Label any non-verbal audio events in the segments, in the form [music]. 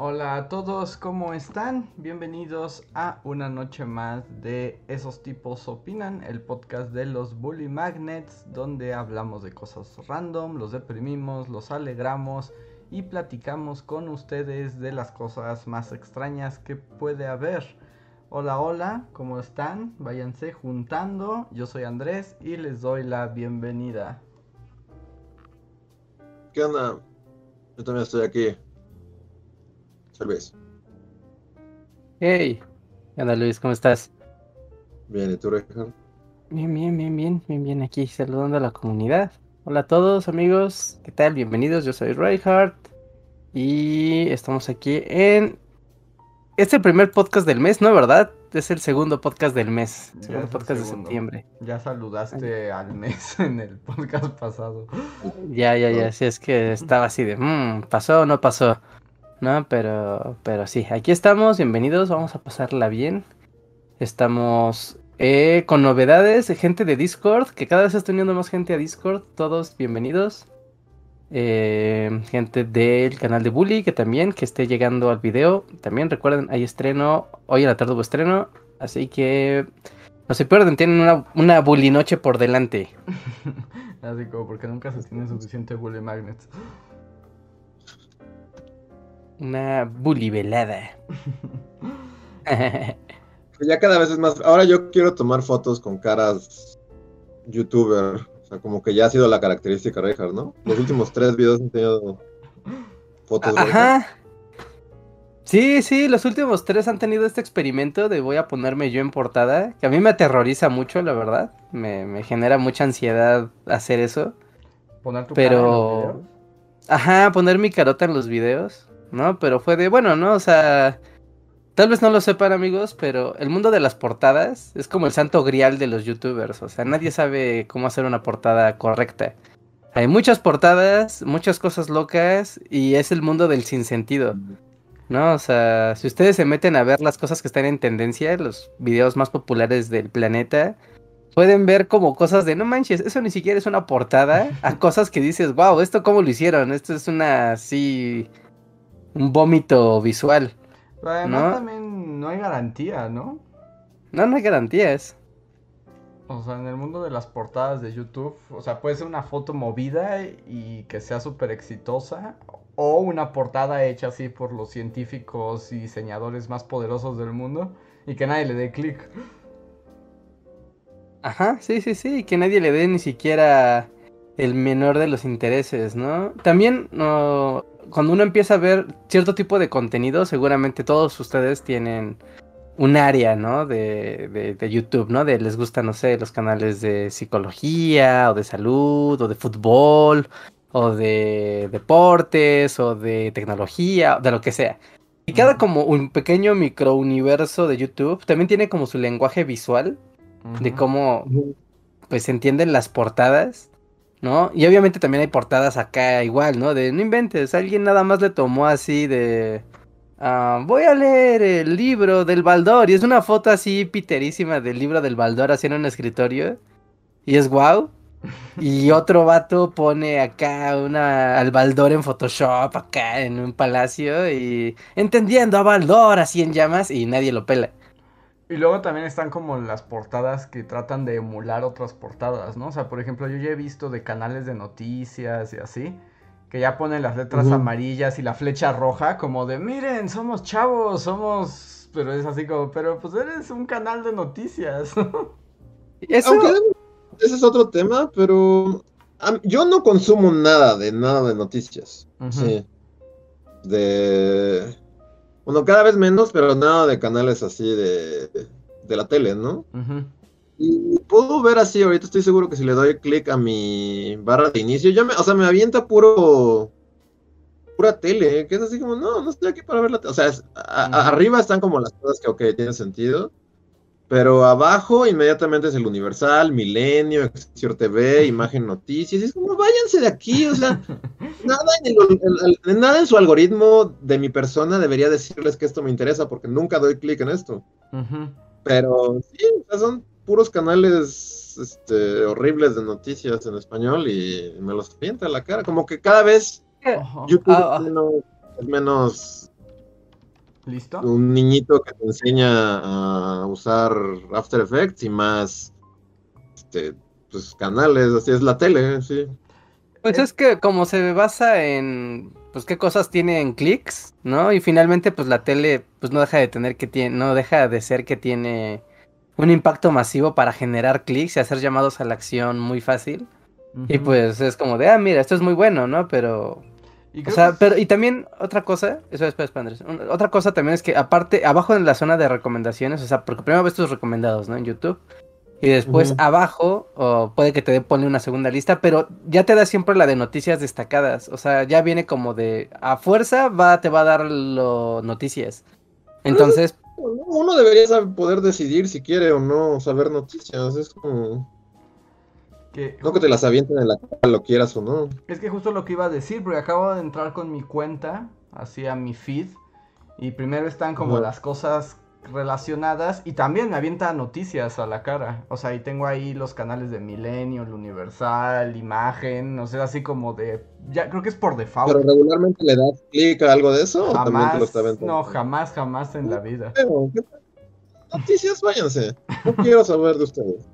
Hola a todos, ¿cómo están? Bienvenidos a una noche más de Esos tipos opinan, el podcast de los Bully Magnets, donde hablamos de cosas random, los deprimimos, los alegramos y platicamos con ustedes de las cosas más extrañas que puede haber. Hola, hola, ¿cómo están? Váyanse juntando. Yo soy Andrés y les doy la bienvenida. ¿Qué onda? Yo también estoy aquí. Luis. Hey, ¿qué onda Luis? ¿Cómo estás? Bien, ¿y tú, Richard? Bien, bien, bien, bien, bien, bien, aquí saludando a la comunidad. Hola a todos amigos, ¿qué tal? Bienvenidos, yo soy Reinhardt y estamos aquí en este primer podcast del mes, ¿no? ¿Verdad? Es el segundo podcast del mes, segundo podcast de septiembre. Ya saludaste al mes [laughs] en el podcast pasado. Ya, ya, ya, sí, es que estaba así de, mmm, ¿pasó o no pasó? No, pero, pero sí, aquí estamos, bienvenidos, vamos a pasarla bien. Estamos eh, con novedades, gente de Discord, que cada vez está teniendo más gente a Discord, todos bienvenidos. Eh, gente del canal de Bully, que también, que esté llegando al video. También recuerden, hay estreno, hoy en la tarde hubo estreno, así que no se pierden, tienen una, una Bully noche por delante. [laughs] así como porque nunca se tiene suficiente Bully Magnets. Una bulivelada. Pues ya cada vez es más. Ahora yo quiero tomar fotos con caras youtuber. O sea, como que ya ha sido la característica, Richard, ¿no? Los últimos tres videos han tenido fotos. Ajá. Sí, sí, los últimos tres han tenido este experimento de voy a ponerme yo en portada, que a mí me aterroriza mucho, la verdad. Me, me genera mucha ansiedad hacer eso. Poner tu Pero... cara en los videos. Ajá, poner mi carota en los videos. ¿No? Pero fue de, bueno, ¿no? O sea, tal vez no lo sepan amigos, pero el mundo de las portadas es como el santo grial de los youtubers, o sea, nadie sabe cómo hacer una portada correcta. Hay muchas portadas, muchas cosas locas y es el mundo del sinsentido. ¿No? O sea, si ustedes se meten a ver las cosas que están en tendencia, los videos más populares del planeta, pueden ver como cosas de no manches, eso ni siquiera es una portada, a cosas que dices, wow, esto cómo lo hicieron, esto es una así un vómito visual. Pero además ¿no? también no hay garantía, ¿no? No, no hay garantías. O sea, en el mundo de las portadas de YouTube, o sea, puede ser una foto movida y que sea súper exitosa, o una portada hecha así por los científicos y diseñadores más poderosos del mundo y que nadie le dé clic. Ajá, sí, sí, sí, que nadie le dé ni siquiera el menor de los intereses, ¿no? También, no, cuando uno empieza a ver cierto tipo de contenido, seguramente todos ustedes tienen un área, ¿no? De, de, de, YouTube, ¿no? De les gusta, no sé, los canales de psicología, o de salud, o de fútbol, o de deportes, o de tecnología, de lo que sea. Y cada como un pequeño microuniverso de YouTube también tiene como su lenguaje visual de cómo pues se entienden las portadas, ¿no? Y obviamente también hay portadas acá igual, ¿no? De no inventes, alguien nada más le tomó así de uh, voy a leer el libro del Baldor y es una foto así piterísima del libro del Baldor así en un escritorio y es wow. Y [laughs] otro vato pone acá una al Baldor en Photoshop acá en un palacio y entendiendo a Baldor así en llamas y nadie lo pela. Y luego también están como las portadas que tratan de emular otras portadas, ¿no? O sea, por ejemplo, yo ya he visto de canales de noticias y así, que ya ponen las letras uh -huh. amarillas y la flecha roja, como de, miren, somos chavos, somos... Pero es así como, pero pues eres un canal de noticias. [laughs] Eso... Aunque ese es otro tema, pero yo no consumo nada de nada de noticias. Uh -huh. Sí. De... Bueno, cada vez menos, pero nada de canales así de, de la tele, ¿no? Uh -huh. Y puedo ver así, ahorita estoy seguro que si le doy clic a mi barra de inicio, ya me, o sea, me avienta puro pura tele, que es así como, no, no estoy aquí para ver la tele. O sea, es, a, uh -huh. arriba están como las cosas que, ok, tienen sentido. Pero abajo inmediatamente es el Universal, Milenio, Excelsior TV, [laughs] Imagen Noticias. Y es como, váyanse de aquí, o sea, [laughs] nada en, el- el- el- nada en su algoritmo de mi persona debería decirles que esto me interesa porque nunca doy clic en esto. Pero sí, o sea, son puros canales este, horribles de noticias en español y me los pinta la cara. Como que cada vez Ajá. YouTube Ah, ah. es menos, es menos ¿Listo? un niñito que te enseña a usar After Effects y más este, pues, canales, así es la tele, sí. Pues es que como se basa en pues qué cosas tienen clics, ¿no? Y finalmente pues la tele pues no deja de tener que tiene, no deja de ser que tiene un impacto masivo para generar clics y hacer llamados a la acción muy fácil. Y pues es como de, ah, mira, esto es muy bueno, ¿no? Pero Y O sea, pero y también otra cosa, eso después, Andrés. un- Otra cosa también es que aparte, abajo en la zona de recomendaciones, o sea, porque primero ves tus recomendados, ¿no? En YouTube. Y después abajo, o puede que te dé pone una segunda lista, pero ya te da siempre la de noticias destacadas. O sea, ya viene como de a fuerza va, te va a dar lo noticias. Entonces, Uno debería poder decidir si quiere o no saber noticias, es como... que- No que te las avienten en la cara, lo quieras o no. Es que justo lo que iba a decir, porque acabo de entrar con mi cuenta, así a mi feed, y primero están como las cosas relacionadas, y también me avienta noticias a la cara. O sea, y tengo ahí los canales de Milenio, el Universal, Imagen, o sea, así como de... Ya creo que es por default. Pero regularmente le das clic a algo de eso o también te lo jamás, está aventando. no, jamás, jamás en la vida. Noticias, váyanse. No quiero saber de ustedes.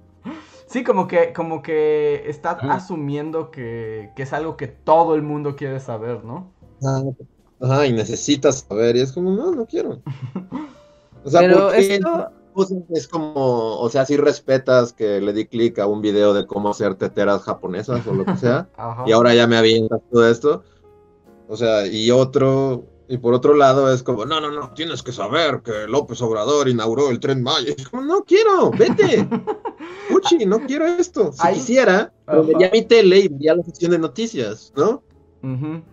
Sí, como que, como que está Ajá. asumiendo que, que es algo que todo el mundo quiere saber, ¿no? Ah, Ajá, y necesitas saber, y es como, no, no quiero. [laughs] O sea, pero ¿por qué esto, es como, o sea, si respetas que le di clic a un video de cómo hacer teteras japonesas o lo que sea, [laughs] Ajá. y ahora ya me avientas todo esto. O sea, y otro, y por otro lado es como, no, no, no, tienes que saber que López Obrador inauguró el tren Maya. Y es como, no quiero, vete. [laughs] Uchi, no quiero esto. Si Ahí- quisiera, vería mi tele y vería la sección de noticias, ¿no?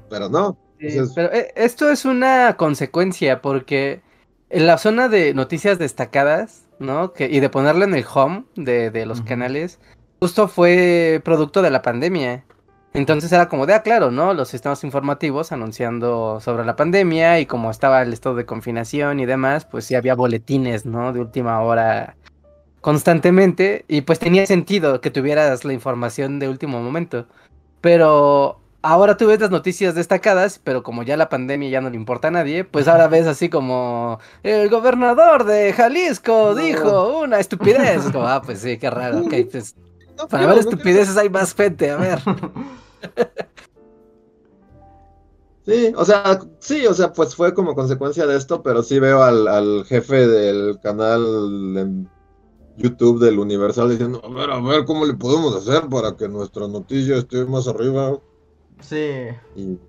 Pero no. Pero eh, esto es una consecuencia porque en la zona de noticias destacadas, ¿no? Que, y de ponerlo en el home de, de los canales, justo fue producto de la pandemia. Entonces era como de, ah, claro, ¿no? Los sistemas informativos anunciando sobre la pandemia y como estaba el estado de confinación y demás, pues sí había boletines, ¿no? De última hora constantemente y pues tenía sentido que tuvieras la información de último momento. Pero ahora tú ves las noticias destacadas, pero como ya la pandemia ya no le importa a nadie, pues ahora ves así como el gobernador de Jalisco dijo una estupidez. Como, ah, pues sí, qué raro. [laughs] pues, no para ver no estupideces hay más gente, a ver. [laughs] Sí, o sea, sí, o sea, pues fue como consecuencia de esto, pero sí veo al, al jefe del canal en YouTube del Universal diciendo, a ver, a ver, ¿cómo le podemos hacer para que nuestra noticia esté más arriba? Sí. Y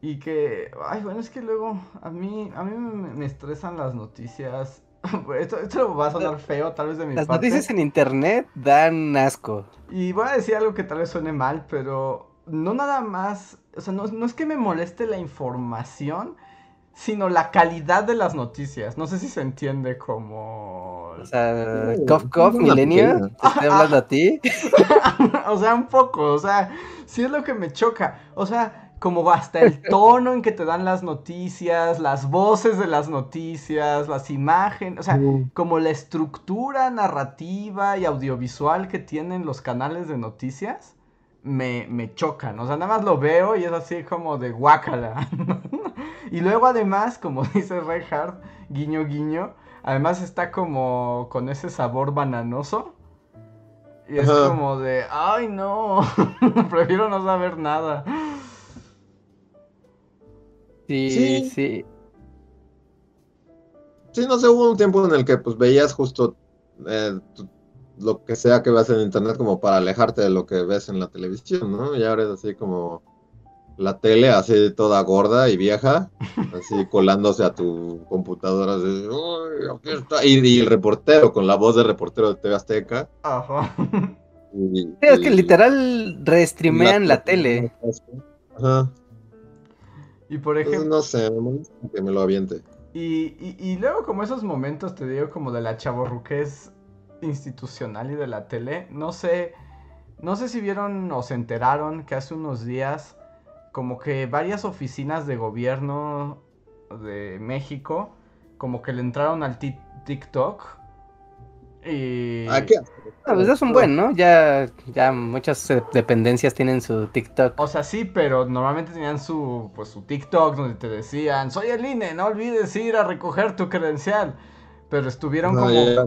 Y que, ay, bueno, es que luego a mí, a mí me, me estresan las noticias. [laughs] Esto, esto va a sonar feo, tal vez de mi Las parte. noticias en internet dan asco. Y voy a decir algo que tal vez suene mal, pero no nada más, o sea, no, no es que me moleste la información, sino la calidad de las noticias. No sé si se entiende como... O sea, Cof Cof, pena. te estoy hablando a ti. [laughs] o sea, un poco, o sea, sí es lo que me choca. O sea, como hasta el tono en que te dan las noticias, las voces de las noticias, las imágenes, o sea, como la estructura narrativa y audiovisual que tienen los canales de noticias, me, me chocan. O sea, nada más lo veo y es así como de guácala. [laughs] y luego además, como [laughs] dice Reinhardt, guiño guiño, además está como con ese sabor bananoso. Y es Ajá. como de, ay no, [laughs] prefiero no saber nada. Sí, Sí. sí. sí, no sé, hubo un tiempo en el que pues veías justo eh, tu- lo que sea que veas en internet como para alejarte de lo que ves en la televisión, ¿no? Y ahora es así como la tele así toda gorda y vieja, [laughs] así colándose a tu computadora, así, "Uy, aquí está", y, y el reportero con la voz de reportero de TV Azteca. Ajá. y- Sí, es que literal restreamean la tele. Ajá. Y por Entonces, ejemplo, no sé, que me lo aviente. Y, y, y luego como esos momentos, te digo, como de la chavorruquez institucional y de la tele, no sé, no sé si vieron o se enteraron que hace unos días como que varias oficinas de gobierno de México como que le entraron al ti- TikTok y... ¿A qué? Ah, pues es un buen, ¿no? Ya, ya muchas eh, dependencias tienen su TikTok. O sea, sí, pero normalmente tenían su, pues, su TikTok donde te decían, soy el INE, no olvides ir a recoger tu credencial. Pero estuvieron No, como ya.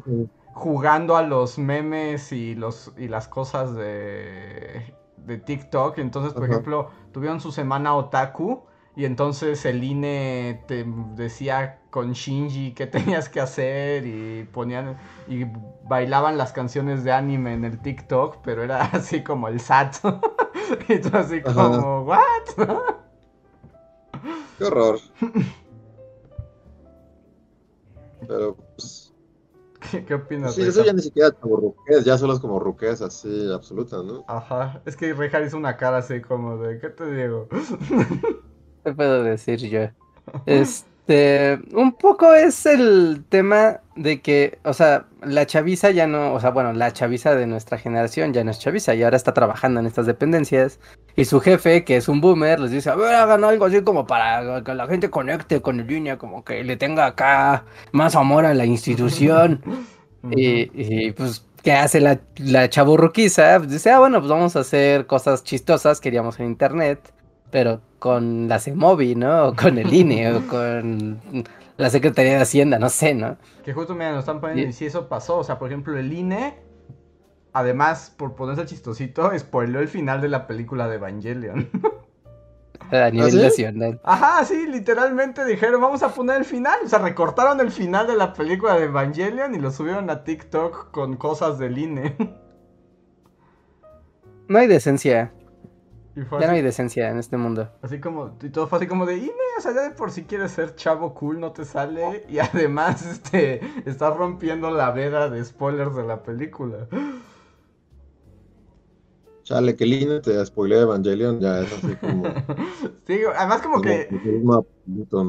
Jugando a los memes y, los, y las cosas de, de TikTok. Entonces, por Ajá. ejemplo, tuvieron su semana otaku y entonces el INE te decía con Shinji qué [laughs] tenías que hacer y ponían y bailaban las canciones de anime en el TikTok, pero era [laughs] así como el SAT. [laughs] y tú así Ajá. como, ¿what? Qué horror. Pero, pues. ¿Qué, qué opinas Sí, de eso eso? ya ni siquiera es como ruquez, ya solo es como ruquez así absoluta, ¿no? Ajá, es que Rejar hizo una cara así como de, ¿qué te digo? ¿Qué puedo decir yo? Este, [laughs] un poco es el tema de que, o sea, la chaviza ya no, o sea, bueno, la chaviza de nuestra generación ya no es chaviza y ahora está trabajando en estas dependencias y su jefe, que es un boomer, les dice, a ver, hagan algo así como para que la gente conecte con el línea, como que le tenga acá más amor a la institución. [laughs] Y, y, pues, ¿qué hace la, la chaburruquiza? Pues dice, ah, bueno, pues vamos a hacer cosas chistosas, queríamos en internet, pero con la CEMOVI, ¿no? O con el INE, o [laughs] con la Secretaría de Hacienda, no sé, ¿no? Que justo mira, nos están poniendo Y- y si eso pasó. O sea, por ejemplo, el INE, además, por ponerse chistosito, spoiló el final de la película de Evangelion. [laughs] A nivel sí? nacional. Ajá, sí, literalmente dijeron, vamos a poner el final. O sea, recortaron el final de la película de Evangelion y lo subieron a TikTok con cosas del INE. No hay decencia, Y fue ya no hay decencia en este mundo. así como, y todo fue así como de INE, o sea, ya de por si quieres ser chavo cool no te sale. [laughs] Y además, este, estás rompiendo la veda de spoilers de la película. [gasps] Chale, que Lina te spoilé Evangelion, ya es así como. [laughs] Sí, además como que...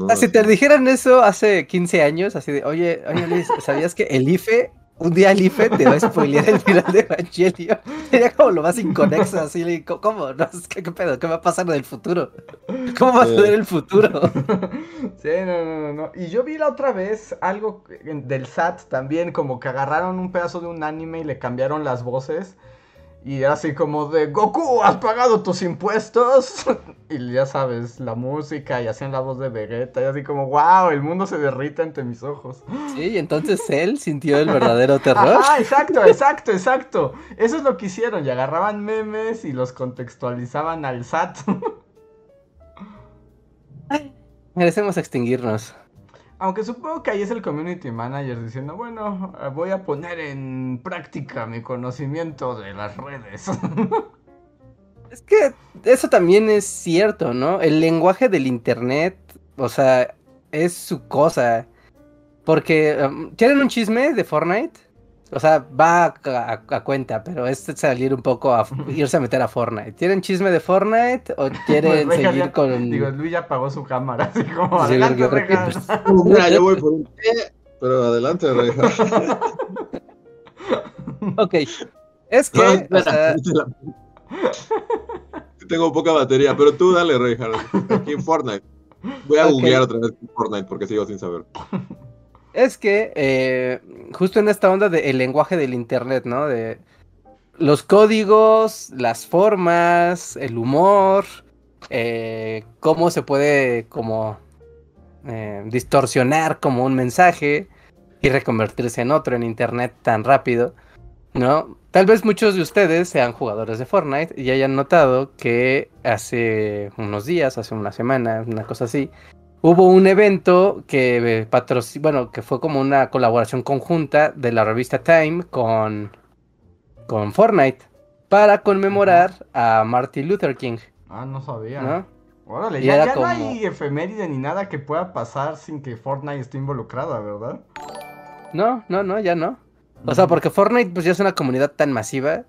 Ah, si te dijeran eso hace 15 años, así de, oye, oye Luis, [laughs] ¿sabías que el IFE, un día el IFE te va a spoilear el final de Evangelio? Sería como lo más inconexo, así, ¿cómo? No, ¿Qué pedo? ¿Qué va a pasar en el futuro? ¿Cómo va a ser el futuro? [laughs] Sí, no, no, no, no. Y yo vi la otra vez algo del SAT también, como que agarraron un pedazo de un anime y le cambiaron las voces. Y así como de, Goku, ¿has pagado tus impuestos? [laughs] y ya sabes, la música y hacían la voz de Vegeta. Y así como, wow, el mundo se derrite ante mis ojos. Sí, y entonces él sintió el verdadero [laughs] terror. Ajá, exacto, exacto, exacto. Eso es lo que hicieron. Y agarraban memes y los contextualizaban al SAT. [laughs] Merecemos extinguirnos. Aunque supongo que ahí es el community manager diciendo, bueno, eh, voy a poner en práctica mi conocimiento de las redes. [laughs] Es que eso también es cierto, ¿no? El lenguaje del internet, o sea, es su cosa. Porque, um, ¿quieren un chisme de Fortnite? O sea, va a, a- a cuenta, pero es salir un poco a irse a meter a Fortnite. ¿Quieren chisme de Fortnite o [laughs] quieren Pues, seguir ya- con... Digo, Luis ya apagó su cámara, así [laughs] como, Sí, adelante, yo creo que- Rejas". Mira, yo voy por un. Pero adelante, Reja. [laughs] Ok. Es que, No, o espera, sea, Tengo poca batería, pero tú dale, Reja. Aquí en Fortnite. Voy a googlear otra vez Fortnite porque sigo sin saber. Es que eh, justo en esta onda del lenguaje del internet, ¿no? De los códigos, las formas, el humor, eh, cómo se puede como eh, distorsionar como un mensaje y reconvertirse en otro en internet tan rápido, ¿no? Tal vez muchos de ustedes sean jugadores de Fortnite y hayan notado que hace unos días, hace una semana, una cosa así, Hubo un evento que patrocinó, bueno, que fue como una colaboración conjunta de la revista Time con, con Fortnite para conmemorar a Martin Luther King, Ah, no sabía. ¿no? Órale, Y ya, ya como- no hay efeméride ni nada que pueda pasar sin que Fortnite esté involucrada, ¿verdad? No, no, no, ya no. O sea, porque Fortnite pues ya es una comunidad tan masiva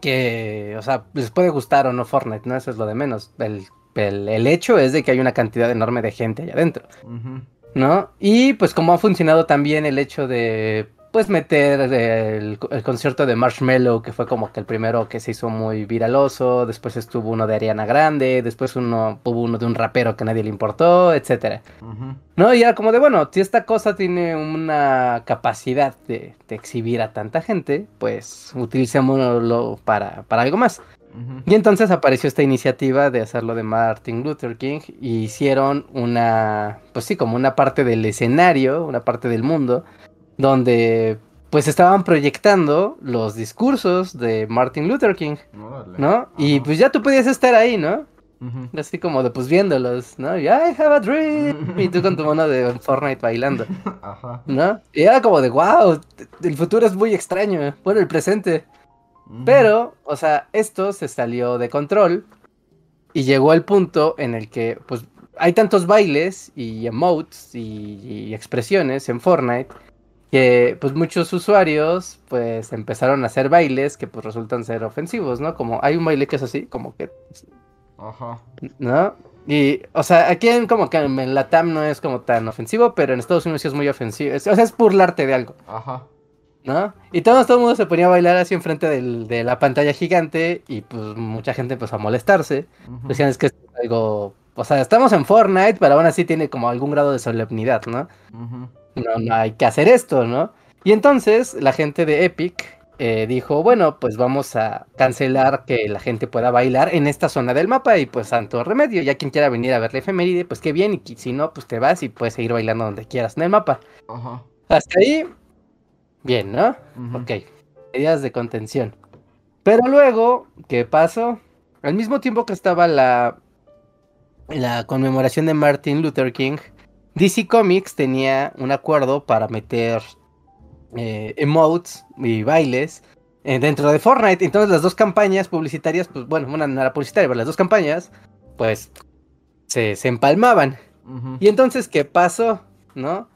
que, o sea, les puede gustar o no Fortnite, ¿no? Eso es lo de menos. El, el, el hecho es de que hay una cantidad enorme de gente allá adentro. ¿no? Y pues como ha funcionado también el hecho de pues meter el, el, concierto de Marshmello, que fue como que el primero que se hizo muy viraloso, después estuvo uno de Ariana Grande, después uno hubo uno de un rapero que nadie le importó, etcétera. ¿No? Y era como de, bueno, si esta cosa tiene una capacidad de, de exhibir a tanta gente, pues utilicémoslo para, para algo más. Y entonces apareció esta iniciativa de hacerlo de Martin Luther King y hicieron una, pues sí, como una parte del escenario, una parte del mundo, donde pues estaban proyectando los discursos de Martin Luther King, ¿no? Y pues ya tú podías estar ahí, ¿no? Así como de pues viéndolos, ¿no? Y I have a dream. [laughs] y tú con tu mano de Fortnite bailando. Ajá. ¿No? Y era como de wow, el futuro es muy extraño. Bueno, el presente. Pero, o sea, esto se salió de control y llegó al punto en el que, pues, hay tantos bailes y emotes y, expresiones en Fortnite que, pues, muchos usuarios, pues, empezaron a hacer bailes que, pues, resultan ser ofensivos, ¿no? Como hay un baile que es así, como que... Ajá. ¿No? Y, o sea, aquí en, como que en la TAM no es como tan ofensivo, pero en Estados Unidos sí es muy ofensivo. O sea, es burlarte de algo. Ajá. ¿No? Y todo, todo el mundo se ponía a bailar así enfrente de la pantalla gigante y pues mucha gente empezó a molestarse. Decían, es que es algo, o sea, estamos en Fortnite, pero aún así tiene como algún grado de solemnidad, ¿no? No, no hay que hacer esto, ¿no? Y entonces la gente de Epic eh, dijo, bueno, pues vamos a cancelar que la gente pueda bailar en esta zona del mapa y pues santo remedio, ya quien quiera venir a ver la efeméride, pues qué bien, y si no, pues te vas y puedes seguir bailando donde quieras en el mapa. Hasta ahí Bien, ¿no? Ok. Medidas de contención. Pero luego, ¿qué pasó? Al mismo tiempo que estaba la, la conmemoración de Martin Luther King, DC Comics tenía un acuerdo para meter eh, emotes y bailes eh, dentro de Fortnite. Entonces las dos campañas publicitarias, pues bueno, una no era publicitaria, pero las dos campañas, pues se, se empalmaban. Y entonces, ¿qué pasó? ¿No?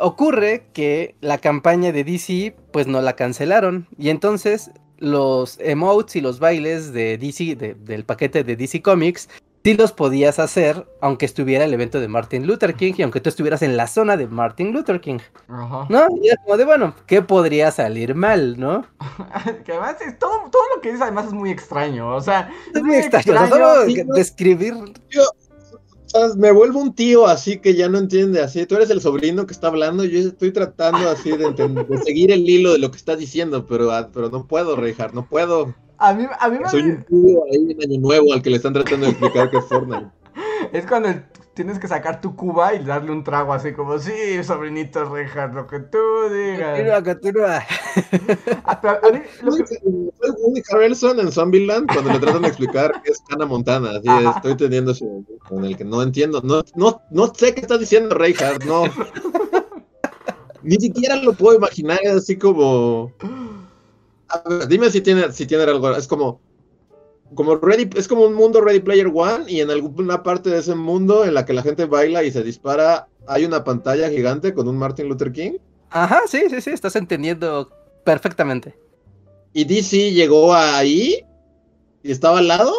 Ocurre que la campaña de DC pues no la cancelaron y entonces los emotes y los bailes de DC del paquete de DC Comics sí los podías hacer aunque estuviera el evento de Martin Luther King y aunque tú estuvieras en la zona de Martin Luther King. Ajá. ¿No? Y era como de, bueno, ¿qué podría salir mal, no? [laughs] que además es todo, todo lo que dices además es muy extraño, o sea... Es muy extraño, describir me vuelvo un tío así que ya no entiende así. Tú eres el sobrino que está hablando, yo estoy tratando así de, seguir el hilo de lo que estás diciendo, pero, ah, pero no puedo, Reijar, no puedo. A mí, a mí Soy un tío ahí en Año Nuevo al que le están tratando de explicar qué es Fortnite. [laughs] Es cuando tienes que sacar tu cuba y darle un trago así como, sí, sobrinito Rejas, lo que tú digas. Continúa, continúa. A, a mí, lo que... Woody Harrelson en Zombieland cuando le tratan de explicar qué es Hannah Montana. Así estoy teniendo ese con el que no entiendo. No, no, no sé qué estás diciendo, Reinhardt, no. Ni siquiera lo puedo imaginar, es así como... A ver, dime si tiene, si tiene algo. Es como como Ready, es como un mundo Ready Player One y en alguna parte de ese mundo en la que la gente baila y se dispara, hay una pantalla gigante con un Martin Luther King. Ajá, sí, sí, sí, estás entendiendo perfectamente. ¿Y DC llegó ahí? ¿Y estaba al lado?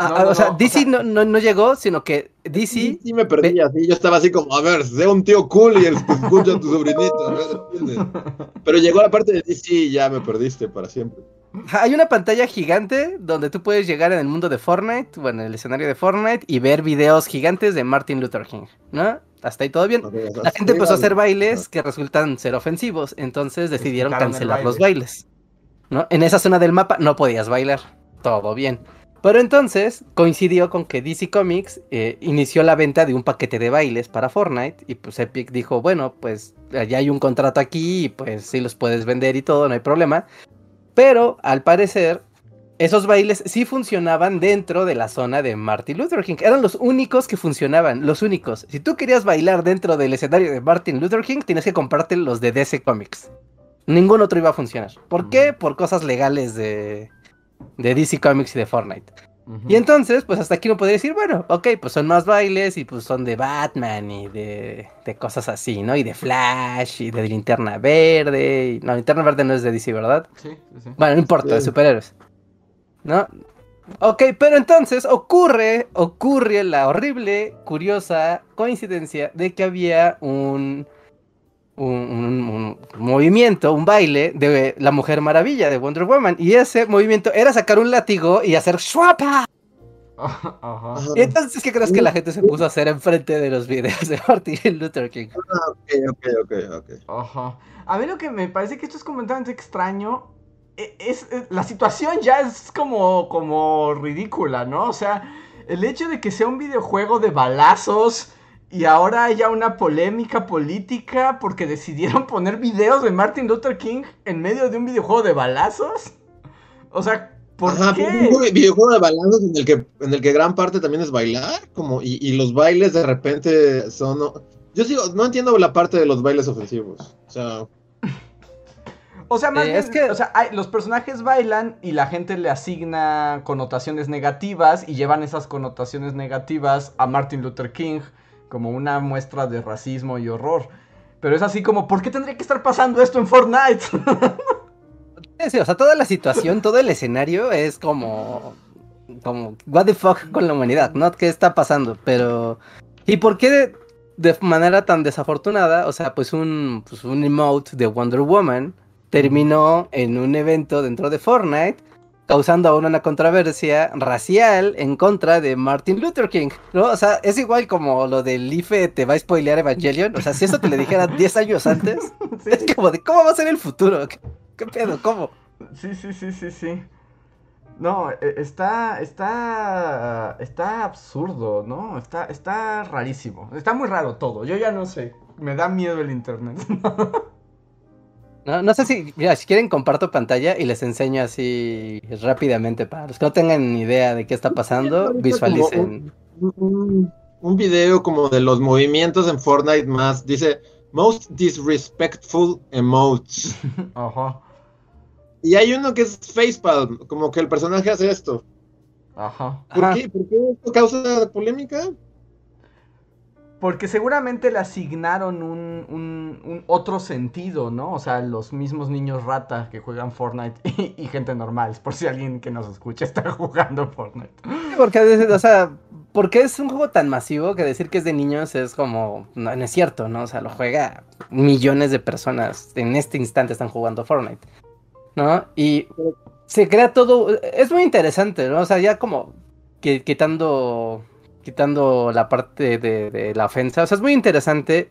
Ah, o sea, DC no, no, llegó, sino que DC... Sí, me perdí así, yo estaba así como, a ver, sé un tío cool y el que escucha a tu sobrinito. [laughs] Pero llegó la parte de DC y ya me perdiste para siempre. Hay una pantalla gigante donde tú puedes llegar en el mundo de Fortnite, bueno, en el escenario de Fortnite, y ver videos gigantes de Martin Luther King, ¿no? Hasta ahí todo bien. La gente empezó a hacer bailes que resultan ser ofensivos, entonces decidieron cancelar los bailes. ¿no? En esa zona del mapa no podías bailar, todo bien. Pero entonces coincidió con que DC Comics eh, inició la venta de un paquete de bailes para Fortnite y pues Epic dijo, bueno, pues ya hay un contrato aquí y pues sí los puedes vender y todo, no hay problema. Pero al parecer, esos bailes sí funcionaban dentro de la zona de Martin Luther King. Eran los únicos que funcionaban, los únicos. Si tú querías bailar dentro del escenario de Martin Luther King, tienes que comprarte los de DC Comics. Ningún otro iba a funcionar. ¿Por qué? Por cosas legales de, de DC Comics y de Fortnite. Y entonces, pues hasta aquí no podría decir, bueno, ok, pues son más bailes y pues son de Batman y de, de cosas así, ¿no? Y de Flash y de Linterna Verde. Y... No, Linterna Verde no es de DC, ¿verdad? Sí, sí. Bueno, no importa, de superhéroes. ¿No? Ok, pero entonces ocurre, ocurre la horrible, curiosa coincidencia de que había un, un, un- un movimiento, un baile de la Mujer Maravilla de Wonder Woman. Y ese movimiento era sacar un látigo y hacer. Ajá. Y entonces, ¿qué crees que la gente se puso a hacer enfrente de los videos de Martin Luther King? Ok, ok, ok, ok. Ajá. A mí lo que me parece que esto es completamente extraño e- es, es- la situación ya es como como ridícula, ¿no? O sea, el hecho de que sea un videojuego de balazos y ahora haya una polémica política porque decidieron [laughs] poner videos de Martin Luther King en medio de un videojuego de balazos. O sea, ¿por Ajá, qué? un videojuego de balazos en el que, en el que gran parte también es bailar, como, y, y los bailes de repente son. Yo sigo, no entiendo la parte de los bailes ofensivos. O sea, O sea, más Eh, bien, es que- o sea, hay- los personajes bailan y la gente le asigna connotaciones negativas y llevan esas connotaciones negativas a Martin Luther King como una muestra de racismo y horror. Pero es así como, ¿por qué tendría que estar pasando esto en Fortnite? [laughs] Sí, o sea, toda la situación, todo el escenario es como. Como, what the fuck con la humanidad, ¿no? ¿Qué está pasando? Pero. ¿Y por qué de, de manera tan desafortunada? O sea, pues un, pues un emote de Wonder Woman terminó en un evento dentro de Fortnite, causando aún una controversia racial en contra de Martin Luther King, ¿no? O sea, es igual como lo del IFE te va a spoilear Evangelion. O sea, si esto te lo dijera [laughs] 10 años antes, sí, es como de, ¿cómo va a ser el futuro? ¿Qué, qué pedo? ¿Cómo? sí, sí, sí, sí, sí. No, e- está, está, está absurdo, ¿no? Está, está rarísimo. Está muy raro todo. Yo ya no sé. Me da miedo el internet. No, [laughs] no sé si, mira, si quieren comparto pantalla y les enseño así rápidamente para los que no tengan ni idea de qué está pasando, visualicen. un, un video como de los movimientos en Fortnite más. Dice, most disrespectful emotes. [laughs] Ajá, Y hay uno que es facepalm, como que el personaje hace esto. ajá. ¿Por Ajá. qué? ¿Por qué esto causa polémica? Porque seguramente le asignaron un, otro sentido, ¿no? O sea, los mismos niños rata que juegan Fortnite [laughs] y, gente normal. Por si alguien que nos escucha está [laughs] jugando Fortnite. Sí, Porque, o sea, porque es un juego tan masivo que decir que es de niños es como, no, es cierto, ¿no? O sea, lo juega millones de personas en este instante están jugando Fortnite, ¿no? Y se crea todo, es muy interesante, ¿no? O sea, ya como quitando, quitando la parte de, de la ofensa, o sea, es muy interesante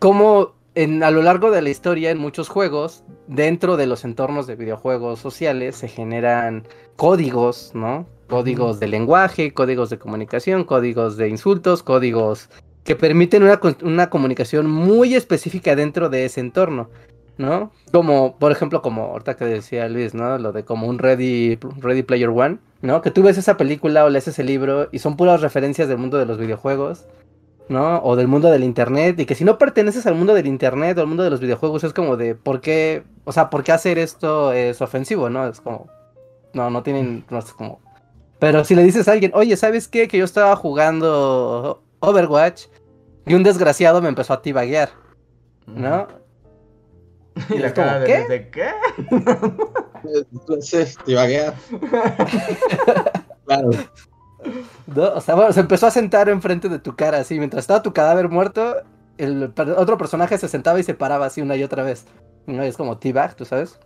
cómo en, a lo largo de la historia en muchos juegos, dentro de los entornos de videojuegos sociales, se generan códigos, ¿no? Códigos de lenguaje, códigos de comunicación, códigos de insultos, códigos que permiten una, una comunicación muy específica dentro de ese entorno, ¿no? Como, por ejemplo, como ahorita que decía Luis, ¿no? Lo de como un Ready, Ready Player One, ¿no? Que tú ves esa película o lees ese libro y son puras referencias del mundo de los videojuegos, ¿no? O del mundo del internet, y que si no perteneces al mundo del internet o al mundo de los videojuegos, es como de, ¿por qué? O sea, ¿por qué hacer esto es ofensivo, no? Es como, no, no tienen, no es como... Pero si le dices a alguien, oye, ¿sabes qué? Que yo estaba jugando Overwatch y un desgraciado me empezó a tibaguear, ¿no? Y la como, cara de, ¿qué? ¿de qué? [laughs] Entonces, divaguear. [laughs] claro. ¿No? O sea, bueno, se empezó a sentar enfrente de tu cara, así, mientras estaba tu cadáver muerto, el per- otro personaje se sentaba y se paraba así una y otra vez. ¿No? Es como T-Bag, ¿tú sabes?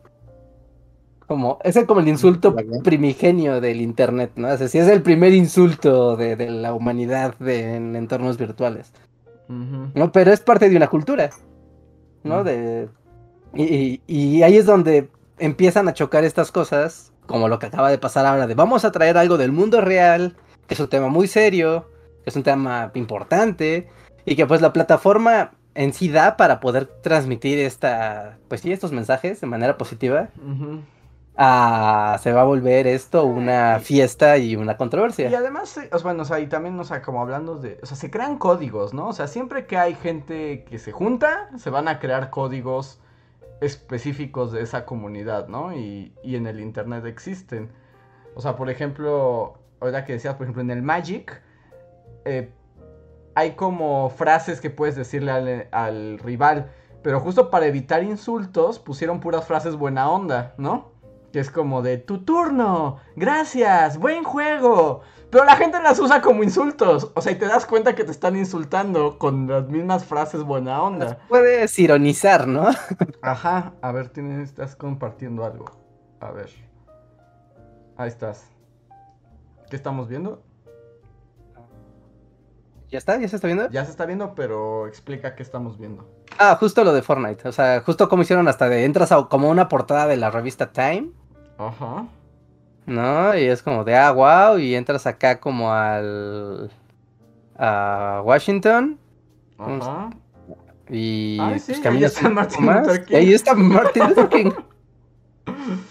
Como, ese es como el insulto primigenio del internet, ¿no? O sea, sí es el primer insulto de, de la humanidad de- en entornos virtuales. ¿no? Pero es parte de una cultura, ¿no? De... Y, y- y ahí es donde empiezan a chocar estas cosas, como lo que acaba de pasar ahora, de vamos a traer algo del mundo real, que es un tema muy serio, que es un tema importante, y que pues la plataforma en sí da para poder transmitir esta, pues sí, estos mensajes de manera positiva, Ujú. a, se va a volver esto una fiesta y una Y controversia. además, o sea, bueno, o sea, y también, o sea, como hablando de, o sea, se crean códigos, ¿no? O sea, siempre que hay gente que se junta, se van a crear códigos específicos de esa comunidad, ¿no? Y, y en el internet existen. O sea, por ejemplo, ahora que decías, por ejemplo, en el Magic, eh, hay como frases que puedes decirle al, al rival, pero justo para evitar insultos pusieron puras frases buena onda, ¿no? Que es como de tu turno, gracias, buen juego. Pero la gente las usa como insultos. O sea, y te das cuenta que te están insultando con las mismas frases buena onda. Puedes ironizar, ¿no? Ajá, a ver, tienes, estás compartiendo algo. A ver. Ahí estás. ¿Qué estamos viendo? ¿Ya está? ¿Ya se está viendo? Ya se está viendo, pero explica qué estamos viendo. Ah, justo lo de Fortnite. O sea, justo como hicieron hasta de entras a como una portada de la revista Time. Ajá. ¿No? Y es como de ah, wow. Y entras acá como al. a Washington. Ajá. Y Ay, sí, pues ahí está Martin Luther King. ahí está Martin Luther King. [laughs]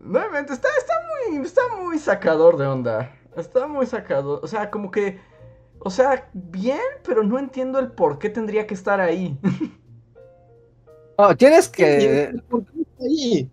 Nuevamente, está, está muy. Está muy sacador de onda. Está muy sacador. O sea, como que. O sea, bien, pero no entiendo el por qué tendría que estar ahí. [laughs] Oh, tienes que. ¿Por qué está ahí?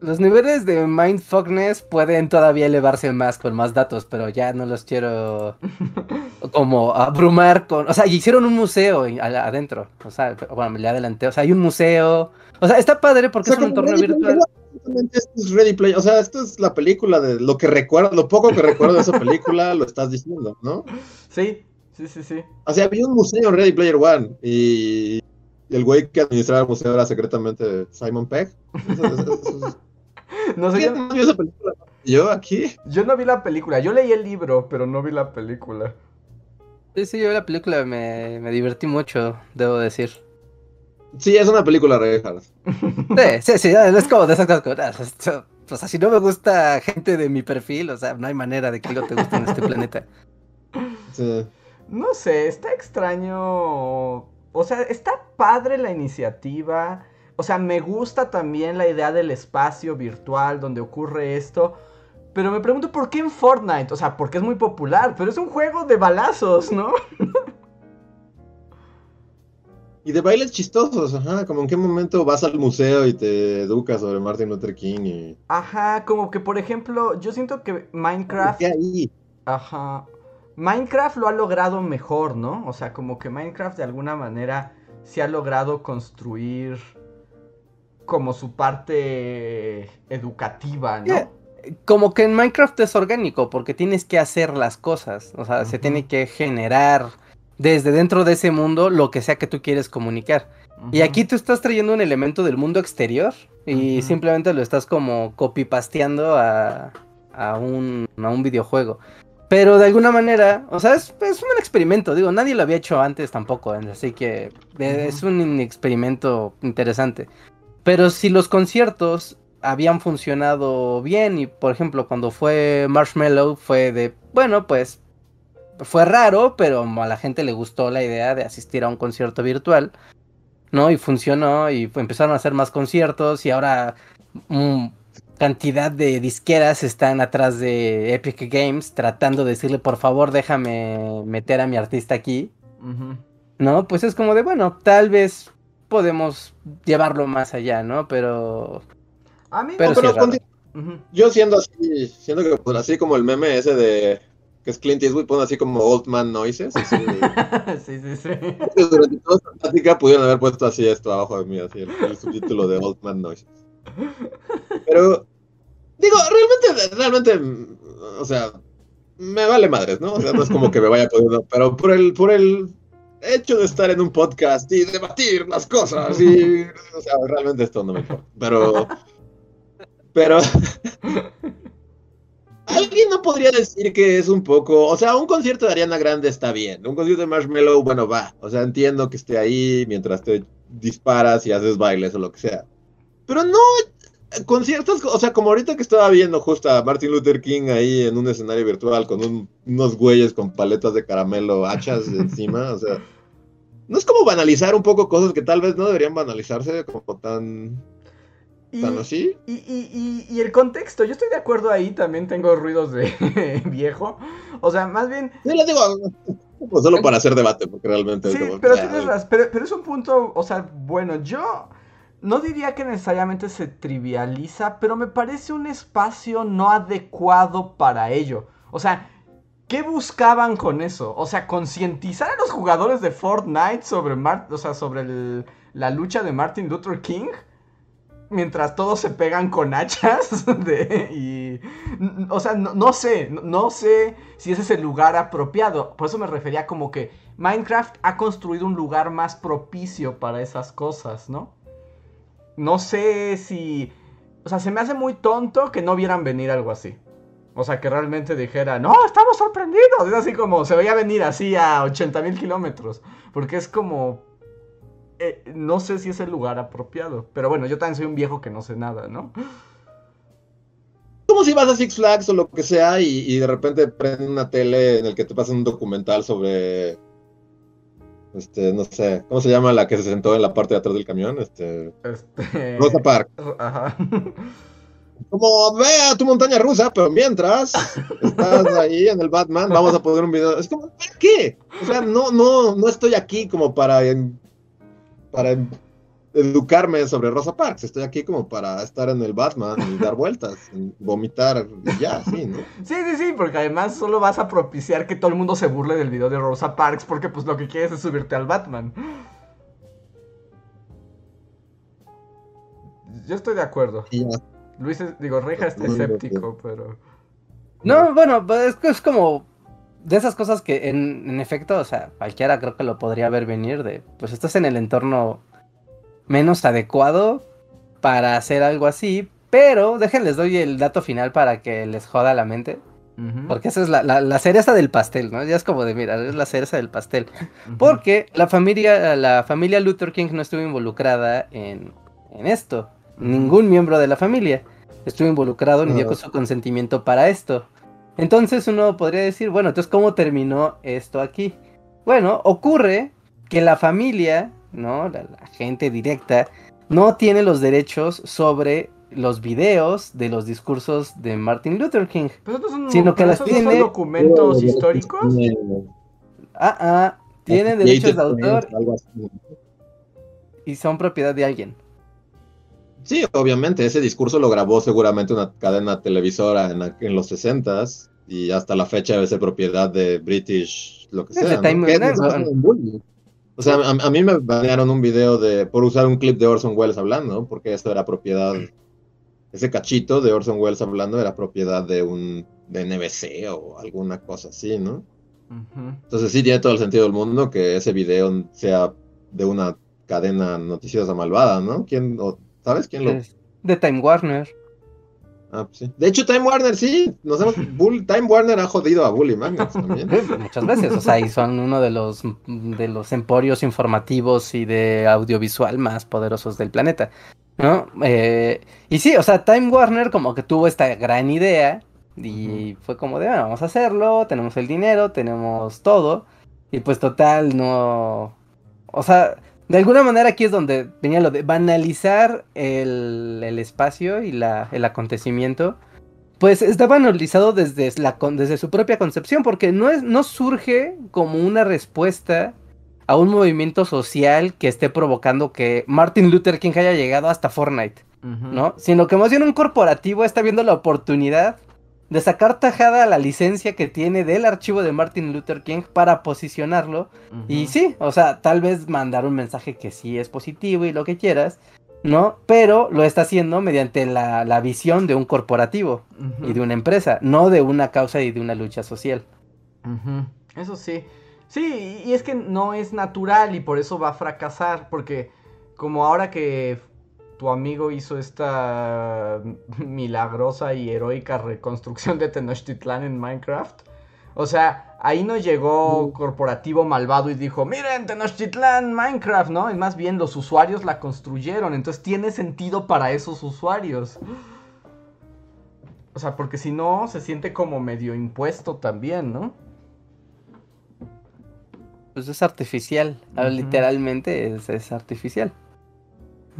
Los niveles de mindfuckness pueden todavía elevarse más con más datos, pero ya no los quiero [laughs] como abrumar con. O sea, y hicieron un museo adentro. O sea, bueno, me le adelanté. O sea, hay un museo. O sea, está padre porque O sea, es un entorno Ready Player virtual. One, justamente esto es Ready o sea, esto es la película de lo que recuerdo, lo poco que recuerdo de esa película, lo estás diciendo, ¿no? Sí, sí, sí, sí. O sea, había un museo en Ready Player One y y el güey que administraba el museo era secretamente Simon Pegg. Eso- eso- eso- eso- No sé, ¿Quién yo, esa película? Yo aquí. yo no vi la película. Yo leí el libro, pero no vi la película. Sí, sí, yo la película me, me divertí mucho, debo decir. Sí, es una película Reinhardt. Sí, sí, sí, es como de esas cosas. ah, esto- O sea, si no me gusta gente de mi perfil, o sea, no hay manera de que algo te guste en este planeta. Sí. No sé, está extraño. O sea, está padre la iniciativa. O sea, me gusta también la idea del espacio virtual donde ocurre esto. Pero me pregunto por qué en Fortnite. O sea, porque es muy popular, pero es un juego de balazos, ¿no? [laughs] Y de bailes chistosos, ajá, como en qué momento vas al museo y te educas sobre Martin Luther King y... Ajá, como que por ejemplo, yo siento que ¿Por Minecraft. ahí? Ajá. Minecraft lo ha logrado mejor, ¿no? O sea, como que Minecraft de alguna manera se ha logrado construir como su parte educativa, ¿no? Yeah. Como que en Minecraft es orgánico, porque tienes que hacer las cosas. O sea, se tiene que generar desde dentro de ese mundo lo que sea que tú quieres comunicar. Y aquí tú estás trayendo un elemento del mundo exterior y simplemente lo estás como copy-pasteando a, a, un, a un videojuego. Pero de alguna manera, o sea, es, es un experimento, digo, nadie lo había hecho antes tampoco, así que eh, es un experimento interesante. Pero si los conciertos habían funcionado bien y, por ejemplo, cuando fue Marshmallow fue de, bueno, pues fue raro, pero a la gente le gustó la idea de asistir a un concierto virtual. ¿no? Y funcionó y empezaron a hacer más conciertos y ahora mm, cantidad de disqueras están atrás de Epic Games tratando de decirle por favor déjame meter a mi artista aquí. ¿no? Pues es como de bueno, tal vez podemos llevarlo más allá, ¿no? Pero A mí Pero no, sí Pero yo siendo así, siendo que pues, así como el meme ese de que es Clint Eastwood, pone así como Old Man Noises. así de- [laughs] sí, sí, sí. durante toda esta plática pudieron haber puesto así esto abajo de mí, así el, el subtítulo de Old Man Noises. Pero, digo, realmente, realmente, o sea, me vale madres, ¿no? O sea, no es como que me vaya poniendo, pero por el, por el hecho de estar en un podcast y debatir las cosas y, o sea, realmente esto no me importa. Pero, pero, [laughs] alguien no podría decir que es un poco, o sea, un concierto de Ariana Grande está bien, un concierto de Marshmello, bueno, va, o sea, entiendo que esté ahí mientras te disparas y haces bailes o lo que sea. Pero no conciertos, o sea, como ahorita que estaba viendo justo a Martin Luther King ahí en un escenario virtual con un- unos güeyes con paletas de caramelo, hachas encima, o sea, no es como banalizar un poco cosas que tal vez no deberían banalizarse como tan, Y, tan así. y, y- y- y el contexto, yo estoy de acuerdo ahí, también tengo ruidos de [laughs] viejo. O sea, más bien, Sí, les digo, pues solo para hacer debate, porque realmente Sí, como, pero tienes razón. Pero, pero es un punto, o sea, bueno, yo no diría que necesariamente se trivializa, pero me parece un espacio no adecuado para ello. O sea, ¿qué buscaban con eso? O sea, concientizar a los jugadores de Fortnite sobre, o sea, sobre la lucha de Martin Luther King. mientras todos se pegan con hachas [laughs] y o sea no, no sé no, no, sé si ese es el lugar apropiado por eso me refería como que Minecraft ha construido un lugar más propicio para esas cosas no no sé si o sea se me hace muy tonto que no vieran venir algo así o sea, que realmente dijera, no, estamos sorprendidos. Es así como, se veía venir así a 80 mil kilómetros. Porque es como, eh, no sé si es el lugar apropiado. Pero bueno, yo también soy un viejo que no sé nada, ¿no? Como si vas a Six Flags o lo que sea y, de repente prenden una tele en el que te pasan un documental sobre este, no sé, ¿cómo se llama la que se sentó en la parte de atrás del camión? Este, este... Rosa Park. [laughs] Ajá. Como ve a tu montaña rusa, pero mientras estás ahí en el Batman, vamos a poner un video. Es como, ¿para qué? O sea, no, no, no estoy aquí como para, para educarme sobre Rosa Parks. Estoy aquí como para estar en el Batman y dar vueltas, vomitar y ya, sí, ¿no? Sí, sí, sí, porque además solo vas a propiciar que todo el mundo se burle del video de Rosa Parks porque pues lo que quieres es subirte al Batman. Yo estoy de acuerdo. ya. Luis, digo, Reja está escéptico, pero... No, bueno, pues, es, es como de esas cosas que en, efecto, o sea, cualquiera creo que lo podría ver venir de, pues estás en el entorno menos adecuado para hacer algo así, pero déjenles doy el dato final para que les joda la mente. Porque esa es la, la, cereza del pastel, ¿no? Ya es como de, mira, es la cereza del pastel. Porque la familia, la familia Luther King no estuvo involucrada en, en esto ningún miembro de la familia estuvo involucrado ni dio con su consentimiento para esto. Entonces uno podría decir, bueno, entonces ¿cómo terminó esto aquí? Bueno, ocurre que la familia, ¿no? La, gente directa, no tiene los derechos sobre los videos de los discursos de Martin Luther King, sino que las tiene son documentos históricos. Ah, ah, tienen derechos de autor y son propiedad de alguien. Sí, obviamente, ese discurso lo grabó seguramente una cadena televisora en, los 60 y hasta la fecha debe ser propiedad de British, lo que sea. O sea, a, mí me banearon un video de por usar un clip de Orson Welles hablando, porque esto era propiedad, ese cachito de Orson Welles hablando era propiedad de un de NBC o alguna cosa así, ¿no? Entonces sí tiene todo el sentido del mundo que ese video sea de una cadena noticiosa malvada, ¿no? ¿Quién, ¿Sabes quién lo...? de Time Warner. Ah, pues sí. De hecho, Time Warner sí, nos hemos, [laughs] Time Warner ha jodido a Bully Magnets también. [laughs] Muchas veces, o sea, y son uno de los de los emporios informativos y de audiovisual más poderosos del planeta, ¿no? Eh, y sí, o sea, Time Warner como que tuvo esta gran idea y fue como de, bueno, vamos a hacerlo, tenemos el dinero, tenemos todo y pues total no, o sea, de alguna manera aquí es donde venía lo de banalizar el, espacio y la, el acontecimiento. Pues está banalizado desde, la, desde su propia concepción, porque no, es, no surge como una respuesta a un movimiento social que esté provocando que Martin Luther King haya llegado hasta Fortnite, ¿no? Sino que más bien un corporativo está viendo la oportunidad de sacar tajada a la licencia que tiene del archivo de Martin Luther King para posicionarlo. Y sí, o sea, tal vez mandar un mensaje que sí es positivo y lo que quieras, ¿no? Pero lo está haciendo mediante la, visión de un corporativo y de una empresa, no de una causa y de una lucha social. Eso sí. Sí, y es que no es natural y por eso va a fracasar, porque como ahora que tu amigo hizo esta milagrosa y heroica reconstrucción de Tenochtitlan en Minecraft. O sea, ahí no llegó corporativo malvado y dijo, miren, Tenochtitlan, Minecraft, ¿no? Es más bien los usuarios la construyeron, entonces tiene sentido para esos usuarios. O sea, porque si no, se siente como medio impuesto también, ¿no? Pues es artificial, literalmente es artificial.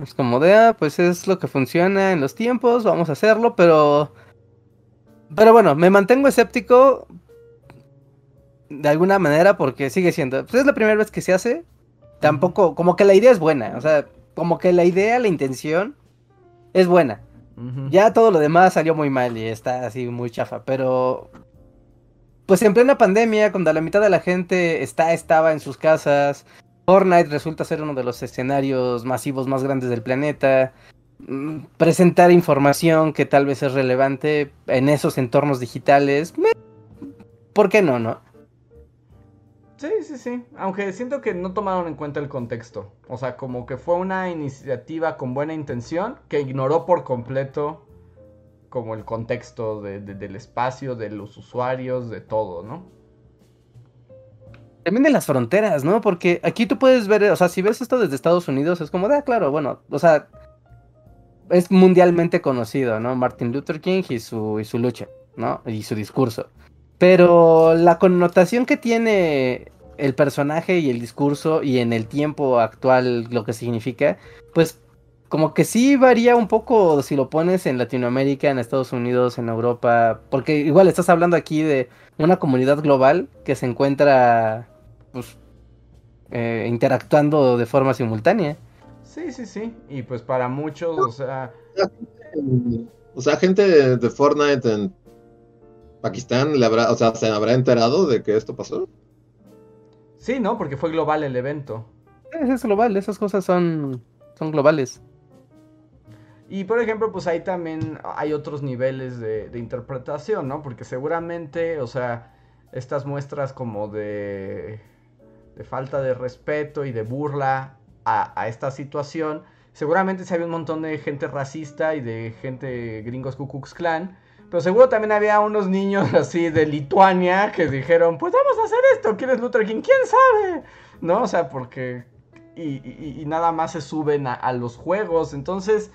Es como de, ah, pues es lo que funciona en los tiempos, vamos a hacerlo, pero... Pero bueno, me mantengo escéptico de alguna manera porque sigue siendo, pues es la primera vez que se hace. Tampoco, como que la idea es buena, o sea, como que la idea, la intención es buena. Ya todo lo demás salió muy mal y está así muy chafa, pero pues en plena pandemia, cuando la mitad de la gente está, estaba en sus casas, Fortnite resulta ser uno de los escenarios masivos más grandes del planeta. mm, presentar información que tal vez es relevante en esos entornos digitales. ¿Por qué no, no? Sí, sí, sí. Aunque siento que no tomaron en cuenta el contexto. O sea, como que fue una iniciativa con buena intención que ignoró por completo como el contexto del espacio, de los usuarios, de todo, ¿no? También de las fronteras, ¿no? Porque aquí tú puedes ver, o sea, si ves esto desde Estados Unidos, es como, ah, claro, bueno, o sea, es mundialmente conocido, ¿no? Martin Luther King y su, y su lucha, ¿no? Y su discurso. Pero la connotación que tiene el personaje y el discurso y en el tiempo actual lo que significa, pues como que sí varía un poco si lo pones en Latinoamérica, en Estados Unidos, en Europa, porque igual estás hablando aquí de una comunidad global que se encuentra pues eh, interactuando de forma simultánea. Sí, sí, sí, y pues para muchos, o sea... O sea, gente de Fortnite en Pakistán le habrá, o sea, se habrá enterado de que esto pasó. Sí, ¿no? Porque fue global el evento. Es global, esas cosas son, son globales. Y por ejemplo, pues ahí también hay otros niveles de, interpretación, ¿no? Porque seguramente, o sea, estas muestras como de, de falta de respeto y de burla a, a esta situación, seguramente se había un montón de gente racista y de gente gringos Ku Klux Klan pero seguro también había unos niños [laughs] así de Lituania que dijeron, pues vamos a hacer esto, ¿quién es Luther King? ¿Quién sabe? ¿No? O sea, porque... Y, nada más se suben a, los juegos. Entonces,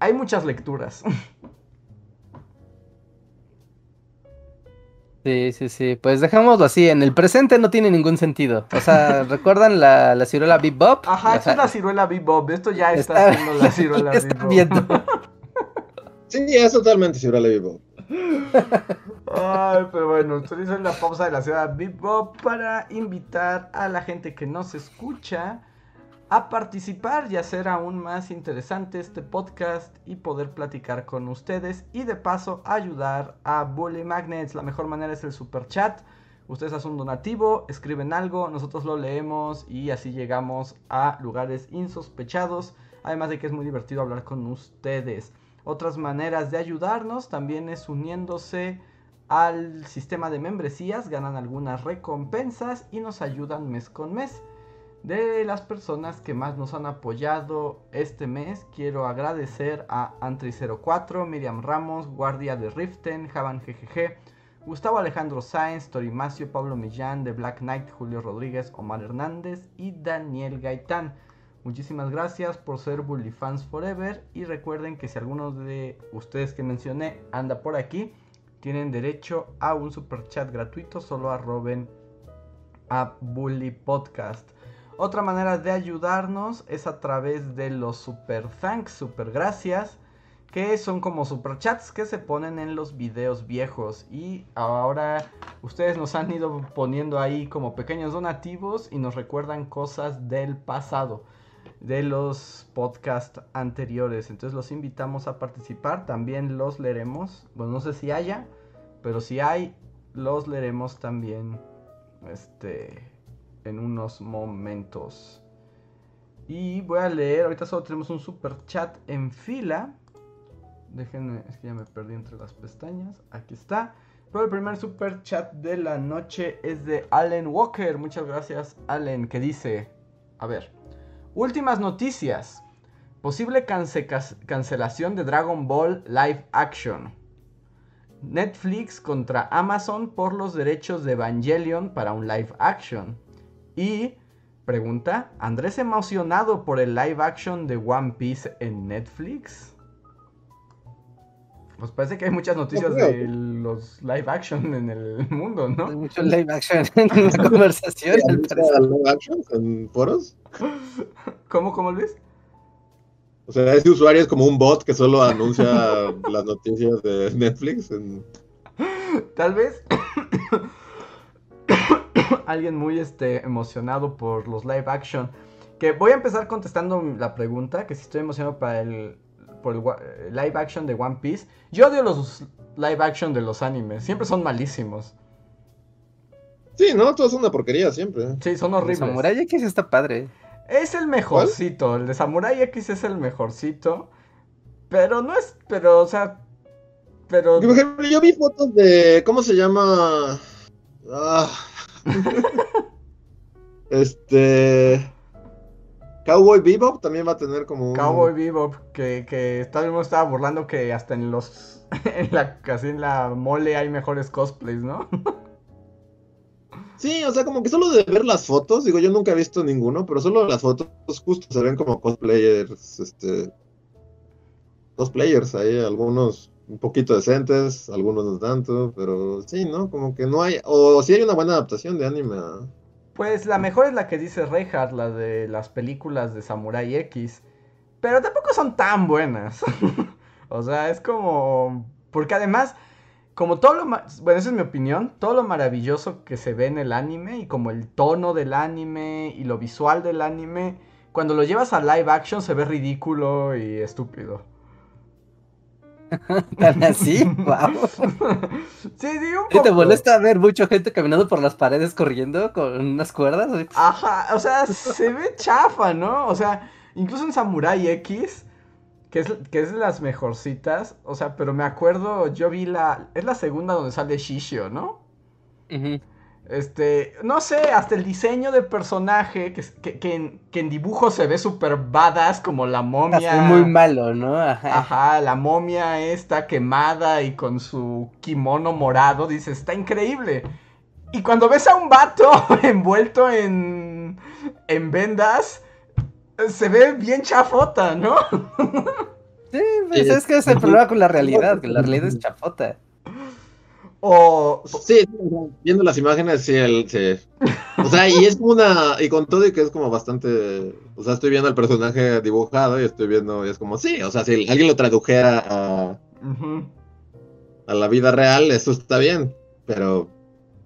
hay muchas lecturas. [laughs] Sí, sí, sí. Pues dejámoslo así. En el presente no tiene ningún sentido. O sea, [laughs] ¿recuerdan la, la ciruela Bebop? Ajá, es la ciruela Bebop. Esto ya está, haciendo la [laughs] ciruela Bebop. [laughs] Sí, es totalmente Ciudad Bebop. Ay, pero bueno, utilizo la pausa de la ciudad Bebop para invitar a la gente que nos escucha a participar y hacer aún más interesante este podcast y poder platicar con ustedes y de paso ayudar a Bully Magnets. La mejor manera es el super chat. Ustedes hacen un donativo, escriben algo, nosotros lo leemos y así llegamos a lugares insospechados. Además de que es muy divertido hablar con ustedes. Otras maneras de ayudarnos también es uniéndose al sistema de membresías, ganan algunas recompensas y nos ayudan mes con mes. De las personas que más nos han apoyado este mes, quiero agradecer a Antri04, Miriam Ramos, Guardia de Riften, Javan GGG, Gustavo Alejandro Sáenz, Torimacio, Pablo Millán, de Black Knight, Julio Rodríguez, Omar Hernández y Daniel Gaitán. Muchísimas gracias por ser Bully Fans Forever y recuerden que si alguno de ustedes que mencioné anda por aquí, tienen derecho a un super chat gratuito, solo arroben a Bully Podcast. Otra manera de ayudarnos es a través de los super thanks, super gracias, que son como super chats que se ponen en los videos viejos y ahora ustedes nos han ido poniendo ahí como pequeños donativos y nos recuerdan cosas del pasado de los podcasts anteriores. Entonces los invitamos a participar. También los leeremos. Bueno, no sé si haya, pero si hay, los leeremos también este, en unos momentos. Y voy a leer, ahorita solo tenemos un super chat en fila. Déjenme, es que ya me perdí entre las pestañas. Aquí está. Pero el primer super chat de la noche es de Allen Walker. Muchas gracias, Allen, que dice, a ver. Últimas noticias. Posible cancelación de Dragon Ball Live Action. Netflix contra Amazon por los derechos de Evangelion para un live action. Y, pregunta, ¿Andrés emocionado por el live action de One Piece en Netflix? Pues parece que hay muchas noticias de los live action en el [laughs] mundo, ¿no? Hay mucho live action en la [laughs] conversación. ¿Hay live action en foros? ¿Cómo, cómo Luis? O sea, ese usuario es como un bot que solo anuncia [laughs] las noticias de Netflix. Tal vez [laughs] alguien muy este, emocionado por los live action. Que voy a empezar contestando la pregunta, que si estoy emocionado para el, por el live action de One Piece. Yo odio los live action de los animes, siempre son malísimos. Sí, no, todo es una porquería siempre. Sí, son horribles. Samurai X está padre. Es el mejorcito, el de Samurai X es el mejorcito. Pero no es, pero, o sea, pero... Por ejemplo, yo vi fotos de, ¿cómo se llama? Ah. [laughs] este... Cowboy Bebop también va a tener como un... Cowboy Bebop, que, que estaba burlando que hasta en los, [laughs] en la, casi en la mole hay mejores cosplays, ¿no? [laughs] Sí, o sea, como que solo de ver las fotos, digo, yo nunca he visto ninguno, pero solo las fotos justo se ven como cosplayers, este, cosplayers ahí, algunos un poquito decentes, algunos no tanto, pero sí, ¿no? Como que no hay, o sí hay una buena adaptación de anime. Pues la mejor es la que dice Reinhardt, la de las películas de Samurai X, pero tampoco son tan buenas. [laughs] o sea, es como... Porque además como todo lo bueno, esa es mi opinión, todo lo maravilloso que se ve en el anime y como el tono del anime y lo visual del anime, cuando lo llevas a live action se ve ridículo y estúpido. [laughs] ¿Tan así? Wow. [laughs] sí, sí, un poco. ¿Te molesta ver mucha gente caminando por las paredes corriendo con unas cuerdas? Ajá, o sea, se ve chafa, ¿no? O sea, incluso en Samurai X que es, que es de las mejorcitas. O sea, pero me acuerdo, yo vi la. Es la segunda donde sale Shishio, ¿no? Este, no sé, hasta el diseño de personaje, que, que, que, en, que en, dibujo se ve súper badass, como la momia. Es muy malo, ¿no? Ajá. Ajá, la momia esta quemada y con su kimono morado, dices, está increíble. Y cuando ves a un vato [laughs] envuelto en, en vendas, se ve bien chafota, ¿no? [laughs] Sí, pues es que es el problema con la realidad, que la realidad es chafota. O... Sí, viendo las imágenes, sí, el, sí. O sea, y es como una... Y con todo y que es como bastante... O sea, estoy viendo el personaje dibujado y estoy viendo... Y es como, sí, o sea, si alguien lo tradujera a... A la vida real, eso está bien. Pero...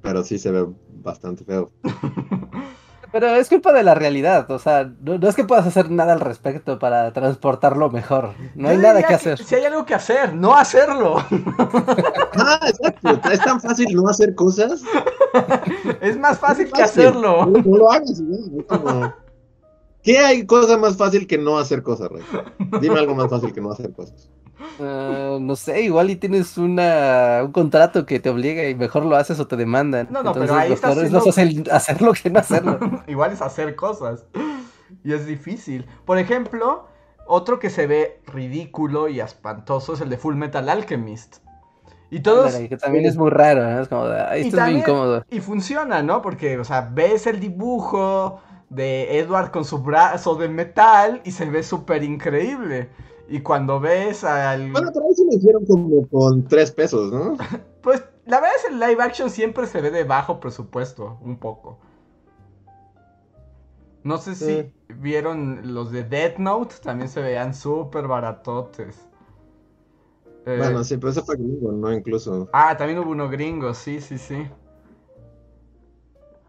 Pero sí se ve bastante feo. [laughs] Pero es culpa de la realidad, o sea, no, es que puedas hacer nada al respecto para transportarlo mejor. No hay nada que hacer. Si hay algo que hacer, no hacerlo. [laughs] Ah, exacto. Es tan fácil no hacer cosas. Es más fácil, que hacerlo. No, lo hagas. ¿Qué hay cosa más fácil que no hacer cosas, Rey? [laughs] Dime algo más fácil que no hacer cosas. Uh, no sé, igual y tienes una, un contrato que te obliga y mejor lo haces o te demandan. No, no, pero ahí está haciendo... es hacerlo que no hacerlo. [laughs] igual es hacer cosas. Y es difícil. Por ejemplo, otro que se ve ridículo y espantoso es el de Full Metal Alchemist. Y todos. que también es muy raro, ¿no? Es como de, ahí está muy incómodo. Y funciona, ¿no? Porque, o sea, ves el dibujo de Edward con su brazo de metal y se ve súper increíble. Y cuando ves al. Bueno, pero eso lo hicieron como con tres pesos, ¿no? [laughs] pues la verdad es que el live action siempre se ve de bajo presupuesto, un poco. No sé si vieron los de Death Note, también se veían súper baratotes. Eh, bueno, sí, pero ese fue gringo, ¿no? Incluso. Ah, también hubo uno gringo, sí, sí, sí.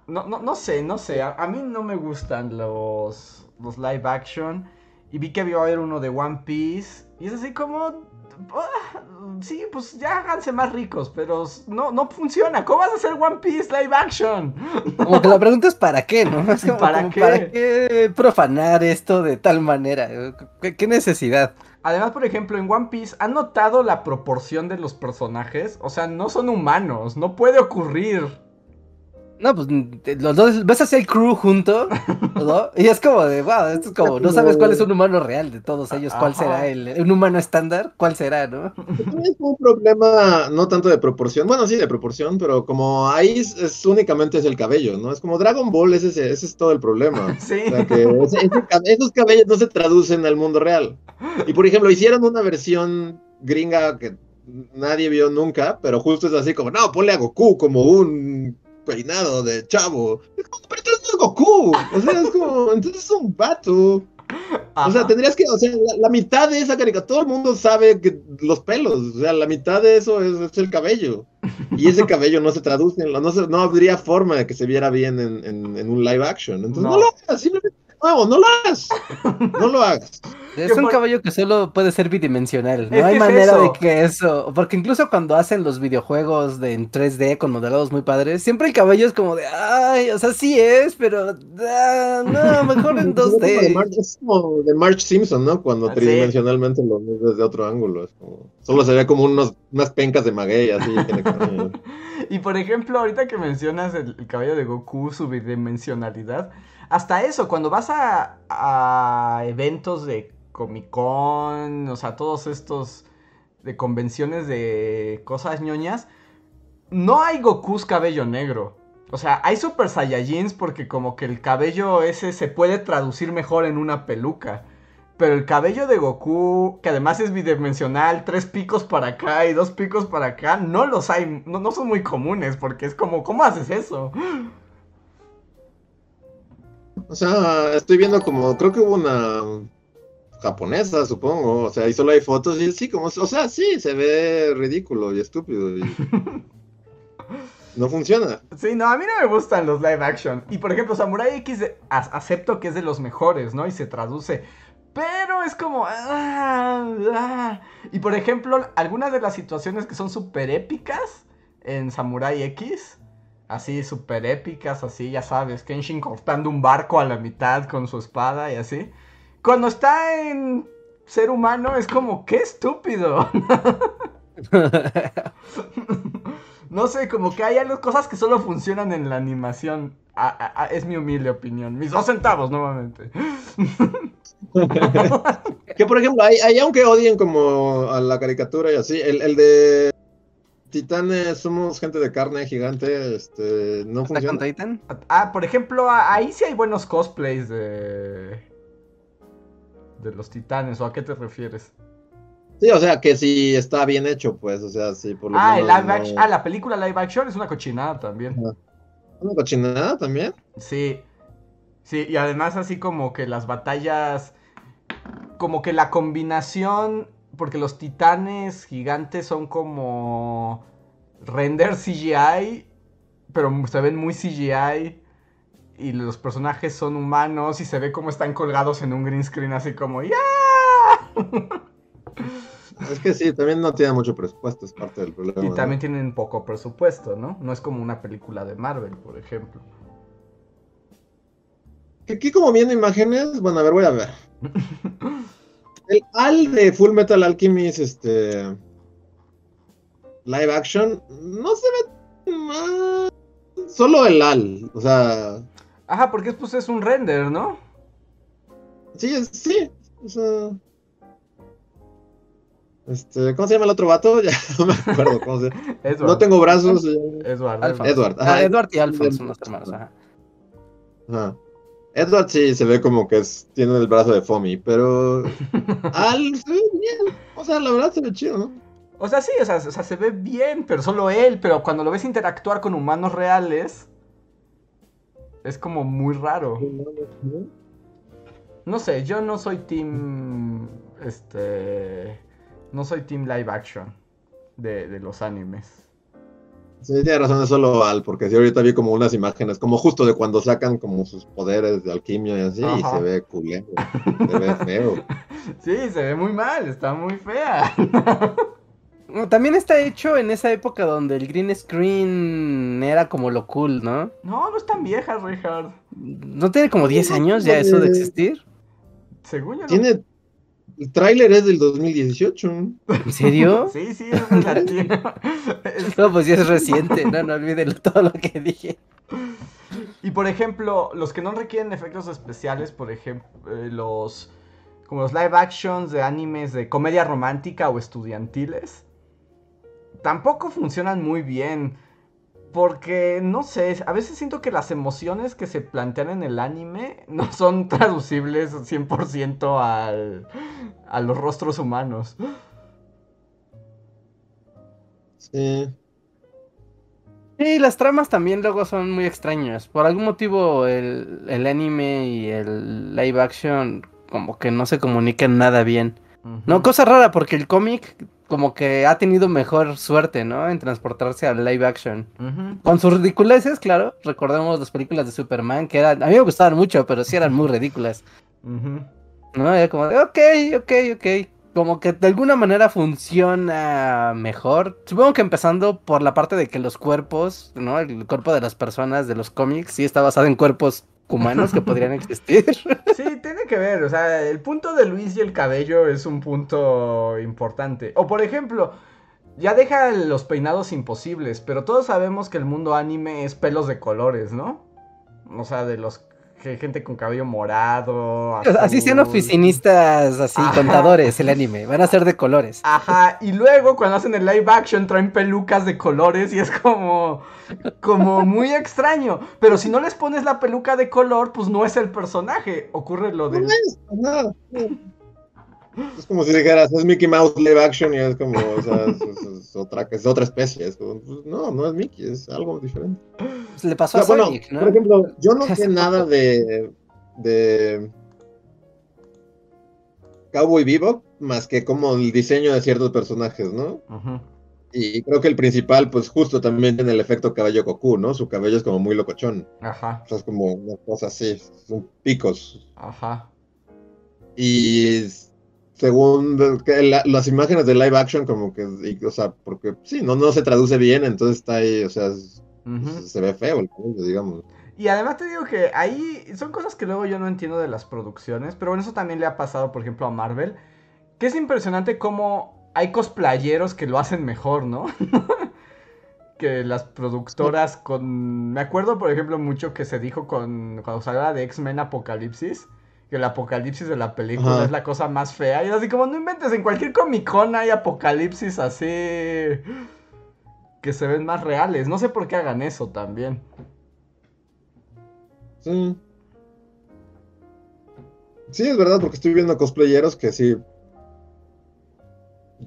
No, no, no sé, no sé. A, a mí no me gustan los, los live action. Y vi que había haber uno de One Piece. Y es así como. Ah, sí, pues ya háganse más ricos, pero no, no funciona. ¿Cómo vas a hacer One Piece live action? [laughs] Como que la pregunta es para qué, ¿no? ¿Para, qué? ¿Para qué profanar esto de tal manera? ¿Qué, necesidad? Además, por ejemplo, en One Piece, ¿han notado la proporción de los personajes? O sea, no son humanos, no puede ocurrir. No, pues los dos, ves así el crew junto, ¿no? Y es como de, wow, esto es como, no sabes cuál es un humano real de todos ellos, cuál será el, un humano estándar, cuál será, ¿no? Es un problema no tanto de proporción, bueno, sí, de proporción, pero como ahí es, únicamente es el cabello, ¿no? Es como Dragon Ball, ese, ese es todo el problema. [laughs] Sí. O sea, que esos cabellos no se traducen al mundo real. Y por ejemplo, hicieron una versión gringa que nadie vio nunca, pero justo es así como, no, ponle a Goku como un peinado de chavo. Es como, pero entonces no es Goku. O sea, es como, [laughs] entonces es un vato. O sea, tendrías que, o sea, la, mitad de esa caricatura, todo el mundo sabe que los pelos, o sea, la mitad de eso es, el cabello. Y ese [laughs] cabello no se traduce, no, no habría forma de que se viera bien en, en, un live action. Entonces no, lo hagas, simplemente nuevo, no lo hagas. No lo hagas. Es un por- caballo que solo puede ser bidimensional. No Es hay es manera eso. de que eso. Porque incluso cuando hacen los videojuegos de en 3D con modelados muy padres, siempre el caballo es como de, ay, o sea, sí es, pero ah, no, mejor en [laughs] Es como de 2D. Marge- Es como de Marge Simpson, ¿no? Cuando Ah, sí. tridimensionalmente lo ves desde otro ángulo. Es como, solo se ve como unos, unas pencas de maguey así. [laughs] Y por ejemplo, ahorita que mencionas el, el cabello de Goku, su bidimensionalidad, hasta eso, cuando vas a, eventos de Comic Con, o sea, todos estos de convenciones de cosas ñoñas, no hay Gokus cabello negro. O sea, hay Super Saiyajins porque como que el cabello ese se puede traducir mejor en una peluca. Pero el cabello de Goku, que además es bidimensional, tres picos para acá y dos picos para acá, no los hay, no, no son muy comunes, porque es como, ¿cómo haces eso? O sea, estoy viendo como, creo que hubo una japonesa, supongo. O sea, y solo hay fotos y sí, como, o sea, sí, se ve ridículo y estúpido. Y... [laughs] No funciona. Sí, no, a mí no me gustan los live action. Y por ejemplo, Samurai X acepto que es de los mejores, ¿no? Y se traduce. Pero es como... ah, ah. Y por ejemplo, algunas de las situaciones que son súper épicas en Samurai X, así súper épicas, así, ya sabes, Kenshin cortando un barco a la mitad con su espada y así. Cuando está en ser humano es como, qué estúpido. [laughs] No sé, como que hay algo, cosas que solo funcionan en la animación. A- a- a- es mi humilde opinión. Mis dos centavos, nuevamente. [laughs] Que por ejemplo, hay, hay aunque odien como a la caricatura y así, el, el de Titanes, somos gente de carne gigante, este, no ¿Attack on funciona. Titan? Ah, por ejemplo, ahí sí hay buenos cosplays de. de los titanes, ¿o a qué te refieres? Sí, o sea, que si está bien hecho, pues, o sea, sí, por lo Ah, el live no- action. Ah, la película live action es una cochinada también. ¿Una cochinada también? Sí. Sí, y además así como que las batallas. Como que la combinación. Porque los titanes gigantes son como. Render CGI. Pero se ven muy CGI. Y los personajes son humanos. Y se ve como están colgados en un green screen así como. ¡Ya! [laughs] Es que sí, también no tiene mucho presupuesto, es parte del problema. Y ¿no? también tienen poco presupuesto, ¿no? No es como una película de Marvel, por ejemplo. Aquí como viendo imágenes, bueno, a ver, voy a ver. [laughs] El Al de Full Metal Alchemist, este... Live action, no se ve mal. Solo el Al, o sea... Ajá, porque pues es un render, ¿no? Sí, es- sí, o sea... Este, ¿cómo se llama el otro vato? [laughs] Ya no me acuerdo cómo se [laughs] Edward. No tengo brazos. Edward. Edward, Ah, ajá. Edward y Alphonse son los hermanos, ajá. Ajá. Edward sí se ve como que es- tiene el brazo de Fomi, pero [laughs] Al se ve bien. O sea, la verdad se ve chido, ¿no? O sea, sí, o sea, o sea, se ve bien, pero solo él. Pero cuando lo ves interactuar con humanos reales, es como muy raro. No sé, yo no soy team. Este. No soy team live action de, de los animes. Sí, tiene razón, es solo Al, porque sí, ahorita vi como unas imágenes, como justo de cuando sacan como sus poderes de alquimia y así, y se ve culero, se ve feo. [laughs] Sí, se ve muy mal, está muy fea. [laughs] No, También está hecho en esa época donde el green screen era como lo cool, ¿no? No, no es tan vieja, Richard. ¿No tiene como 10 años ya eso de existir? Según yo. no- Tiene. El tráiler es del 2018. ¿En serio? [laughs] Sí, sí, es latino. Es- No, pues ya es reciente, no, no olviden todo lo que dije. Y por ejemplo, los que no requieren efectos especiales, por ejemplo, eh, los como los live actions de animes de comedia romántica o estudiantiles, tampoco funcionan muy bien. Porque, no sé, a veces siento que las emociones que se plantean en el anime [laughs] no son traducibles 100% al, a los rostros humanos. Sí. Sí, las tramas también luego son muy extrañas. Por algún motivo el, el anime y el live action como que no se comunican nada bien. No, cosa rara porque el cómic como que ha tenido mejor suerte, ¿no? En transportarse al live action. Con sus ridiculeces, claro. Recordemos las películas de Superman, que eran, a mí me gustaban mucho, pero sí eran muy ridículas. ¿No? Era como de, ok, ok, ok. Como que de alguna manera funciona mejor. Supongo que empezando por la parte de que los cuerpos, ¿no? El cuerpo de las personas de los cómics sí está basado en cuerpos humanos que podrían [laughs] existir. Sí, tiene que ver, o sea, el punto de Luis y el cabello es un punto importante. O por ejemplo, ya deja los peinados imposibles, pero todos sabemos que el mundo anime es pelos de colores, ¿no? O sea, de los gente con cabello morado. [laughs] Así sean oficinistas, así, Ajá. contadores, el anime. Van a ser de colores. Ajá, y luego cuando hacen el live action traen pelucas de colores y es como como muy extraño, pero si no les pones la peluca de color, pues no es el personaje. Ocurre lo del No es, ajá. Es como si dijeras, es Mickey Mouse live action y es como, o sea, es, es- es otra, es otra especie. Es como, pues, no, no es Mickey, es algo diferente. Pues le O pasó sea, a bueno, Sonic, ¿no? por ejemplo, yo no [laughs] sé nada de, de Cowboy Bebop más que como el diseño de ciertos personajes, ¿no? Ujú. Y creo que el principal, pues justo también tiene el efecto cabello Goku, ¿no? Su cabello es como muy locochón. Ajá, O sea, es como una cosa así, son picos. ajá. Y según la- las imágenes de live action, como que, y, o sea, porque sí, no, no se traduce bien, entonces está ahí, o sea, es- se ve feo el cabello, digamos. Y además te digo que ahí son cosas que luego yo no entiendo de las producciones, pero bueno, eso también le ha pasado, por ejemplo, a Marvel, que es impresionante cómo hay cosplayeros que lo hacen mejor, ¿no? [laughs] que las productoras con... Me acuerdo, por ejemplo, mucho que se dijo con cuando se hablaba de X-Men Apocalipsis, que el apocalipsis de la película Ajá. es la cosa más fea, y así como, no inventes, en cualquier Comic Con hay apocalipsis así... que se ven más reales, no sé por qué hagan eso también. Sí. Sí, es verdad, porque estoy viendo cosplayeros que sí.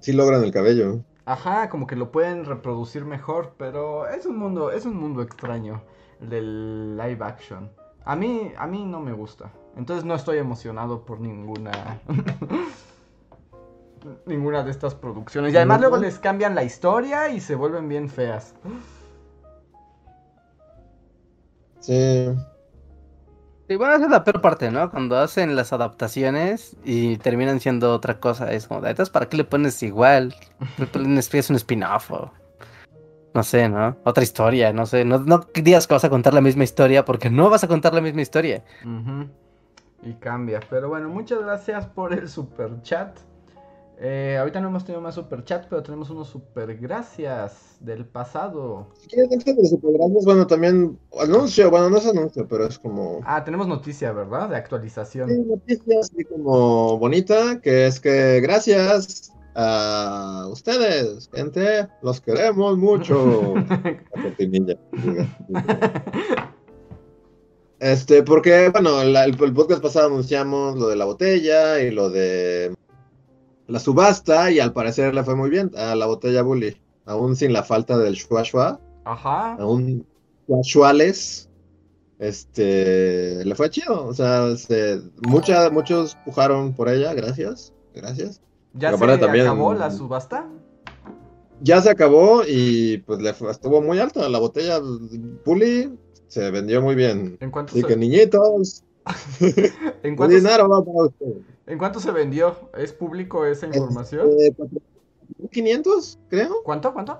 Sí logran el cabello. Ajá, como que lo pueden reproducir mejor, pero es un mundo, es un mundo extraño el del live action. A mí, a mí no me gusta. Entonces no estoy emocionado por ninguna [laughs] ninguna de estas producciones. Y además luego les cambian la historia y se vuelven bien feas. Sí. Sí, bueno, esa es la peor parte, ¿no? Cuando hacen las adaptaciones y terminan siendo otra cosa. Es como, entonces, ¿para qué le pones igual? Le pones es un spin-off o... No sé, ¿no? Otra historia, no sé. No, no digas que vas a contar la misma historia porque no vas a contar la misma historia. Y cambia. Pero bueno, muchas gracias por el super chat. Eh, ahorita no hemos tenido más super chat, pero tenemos unos super gracias del pasado. Si quieres, dentro de los supergracias, bueno, también anuncio, bueno, no es anuncio, pero es como. Ah, tenemos noticia, ¿verdad? De actualización. Sí, noticia así como bonita, que es que gracias a ustedes, gente, los queremos mucho. [laughs] Este, porque, bueno, la- el, el podcast pasado anunciamos lo de la botella y lo de la subasta, y al parecer le fue muy bien a la botella Bully, aún sin la falta del Shua Shua, Ajá. aún Shuales, este, le fue chido, o sea, se- mucha- muchos pujaron por ella, gracias, gracias. ¿Ya se también- acabó la subasta? Ya se acabó y pues le fue- estuvo muy alta la botella Bully, se vendió muy bien. ¿En cuánto, Así se, que niñitos, [laughs] ¿en cuánto, se- dinero va para ustedes. ¿en cuánto se vendió? ¿Es público esa información? Eh, 4.500, creo. ¿Cuánto? ¿Cuánto?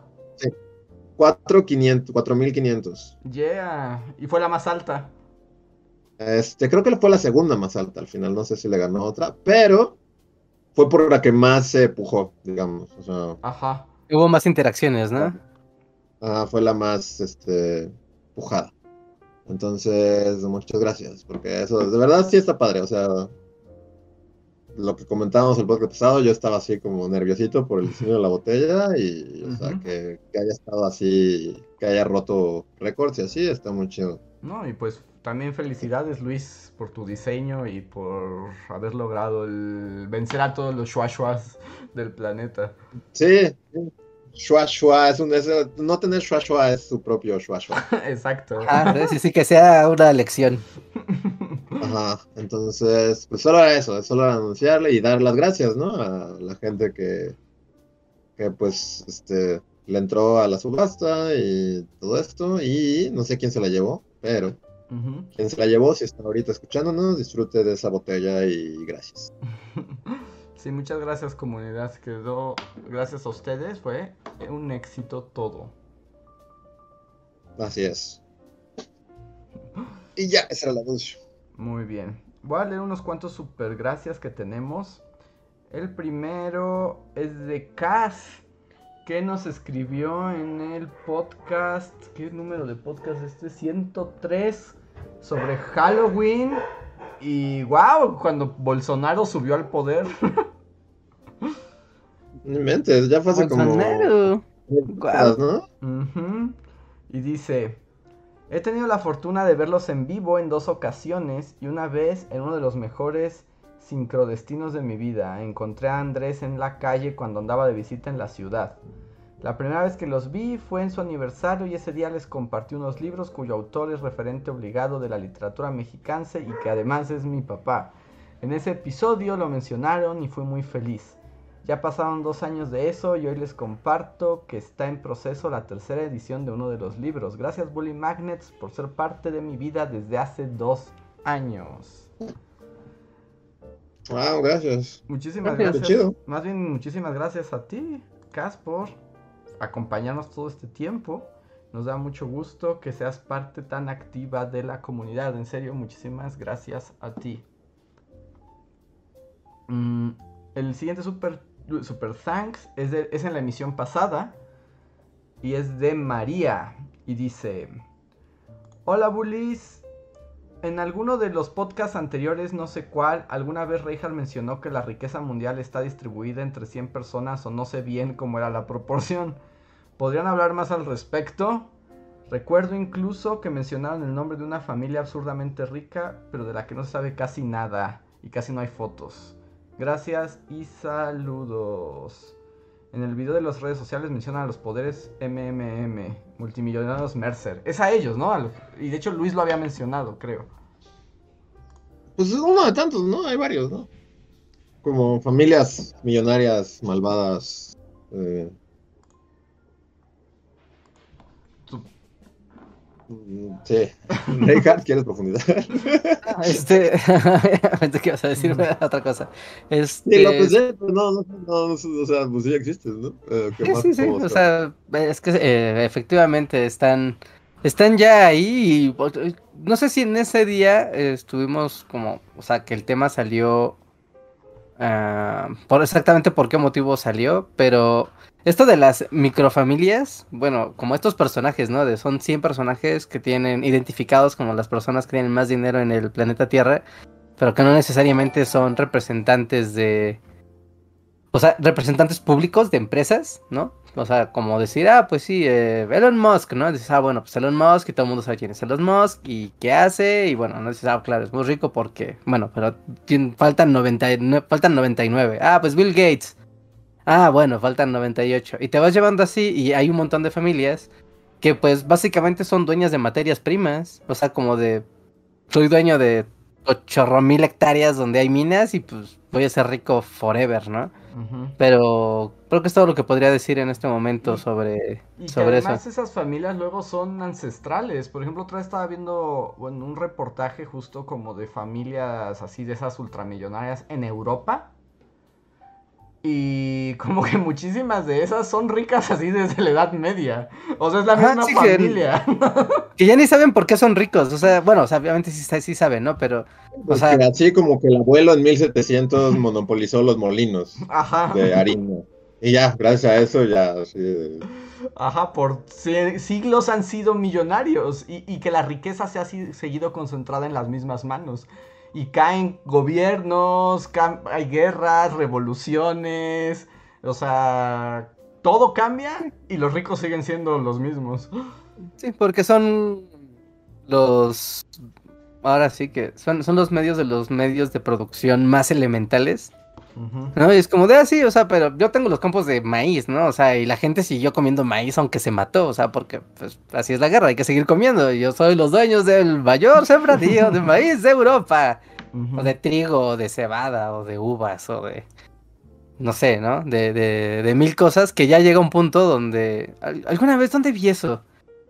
4.500, 4.500. Yeah. Y fue la más alta. Este, creo que fue la segunda más alta al final, no sé si le ganó otra, pero fue por la que más se pujó, digamos. O sea, Ajá. Hubo más interacciones, ¿no? ah, fue la más este, pujada. Entonces, muchas gracias, porque eso de verdad sí está padre. O sea, lo que comentábamos el podcast pasado, yo estaba así como nerviosito por el diseño de la botella y, o sea, que, que haya estado así, que haya roto récords y así, está muy chido. No, y pues también felicidades Luis por tu diseño y por haber logrado el vencer a todos los shuashuas del planeta. Sí, sí. Shua Shua es un, es- no tener Shua Shua es su propio Shua Shua. [laughs] Exacto. Ah, sí, sí, que sea una lección. [laughs] Ajá, entonces, pues solo eso, es solo anunciarle y dar las gracias, ¿no? A la gente que, que pues este le entró a la subasta y todo esto y no sé quién se la llevó, pero Ujú. quien se la llevó, si está ahorita escuchándonos, disfrute de esa botella y gracias. [laughs] Sí, muchas gracias comunidad. Quedó, gracias a ustedes, fue un éxito todo. Así es. Y ya, ese era el anuncio. Muy bien. Voy a leer unos cuantos super gracias que tenemos. El primero es de Cas, que nos escribió en el podcast. ¿Qué número de podcast es este? 103 sobre Halloween. Y wow, cuando Bolsonaro subió al poder. No inventes, ya fue hace como. Bolsonaro. Ujú. Y dice, he tenido la fortuna de verlos en vivo en dos ocasiones y una vez en uno de los mejores sincrodestinos de mi vida. Encontré a Andrés en la calle cuando andaba de visita en la ciudad. La primera vez que los vi fue en su aniversario y ese día les compartí unos libros cuyo autor es referente obligado de la literatura mexicanse y que además es mi papá. En ese episodio lo mencionaron y fui muy feliz. Ya pasaron dos años de eso y hoy les comparto que está en proceso la tercera edición de uno de los libros. Gracias Bully Magnets por ser parte de mi vida desde hace dos años. Wow, gracias. Muchísimas Gracias. Más bien muchísimas gracias a ti, Cas, por acompañarnos todo este tiempo. Nos da mucho gusto que seas parte tan activa de la comunidad. En serio, muchísimas gracias a ti. Mm, el siguiente super, super thanks es, es en la emisión pasada y es de María y dice, hola bullies, en alguno de los podcasts anteriores, no sé cuál, alguna vez Reijal mencionó que la riqueza mundial está distribuida entre 100 personas o no sé bien cómo era la proporción. ¿Podrían hablar más al respecto? Recuerdo incluso que mencionaron el nombre de una familia absurdamente rica, pero de la que no se sabe casi nada y casi no hay fotos. Gracias y saludos. En el video de las redes sociales mencionan a los poderes MMM, multimillonarios Mercer. Es a ellos, ¿no? Y de hecho Luis lo había mencionado, creo. Pues es uno de tantos, ¿no? Hay varios, ¿no? Como familias millonarias, malvadas. eh, sí. Reinhardt, ¿quieres profundizar? Ah, Este, [laughs] pensé que ibas a decir otra cosa. Este, Sí, lo pensé, pero no, no, no, no, o sea, pues sí existes, ¿no? Eh, ¿qué Sí, más sí, sí, o sea, es que eh, efectivamente están, están ya ahí y pues, no sé si en ese día eh, estuvimos como, o sea, que el tema salió, ah, por exactamente por qué motivo salió, pero esto de las microfamilias, bueno, como estos personajes, ¿no? De, son 100 personajes que tienen identificados como las personas que tienen más dinero en el planeta Tierra, pero que no necesariamente son representantes de... O sea, representantes públicos de empresas, ¿no? O sea, como decir, ah, pues sí, eh, Elon Musk, ¿no? Dices, ah, bueno, pues Elon Musk y todo el mundo sabe quién es Elon Musk y qué hace. Y bueno, no dices, ah, claro, es muy rico porque, bueno, pero tien- faltan, 99, faltan 99. Ah, pues Bill Gates. Ah, bueno, faltan 98. Y te vas llevando así y hay un montón de familias que pues básicamente son dueñas de materias primas. O sea, como de, soy dueño de ochorro mil hectáreas donde hay minas y pues voy a ser rico forever, ¿no? Pero creo que es todo lo que podría decir en este momento Y- sobre, Y que sobre además eso. esas familias luego son ancestrales. Por ejemplo, otra vez estaba viendo bueno, un reportaje justo como de familias así de esas ultramillonarias en Europa. Y como que muchísimas de esas son ricas así desde la Edad Media. O sea, es la Ajá, misma sí familia. [laughs] Que ya ni saben por qué son ricos. O sea, bueno, o sea, obviamente sí, sa- sí saben, ¿no? Pero, o Pues sea, así como que el abuelo en 1700 monopolizó los molinos Ajá. de harina. Y ya, gracias a eso ya de- Ajá, por si- siglos han sido millonarios y, y que la riqueza se ha si- seguido concentrada en las mismas manos. Y caen gobiernos, hay guerras, revoluciones, o sea, todo cambia y los ricos siguen siendo los mismos. sí, porque son los. Ahora sí que son, son los medios de los medios de producción más elementales. Y es como de así, o sea, pero yo tengo los campos de maíz, ¿no? O sea, y la gente siguió comiendo maíz aunque se mató, o sea, porque pues así es la guerra, hay que seguir comiendo. Y yo soy los dueños del mayor sembradío de maíz de Europa. O de trigo, o de cebada, o de uvas, o de. no sé, ¿no? De, de, de mil cosas que ya llega un punto donde... al- ¿Alguna vez dónde vi eso?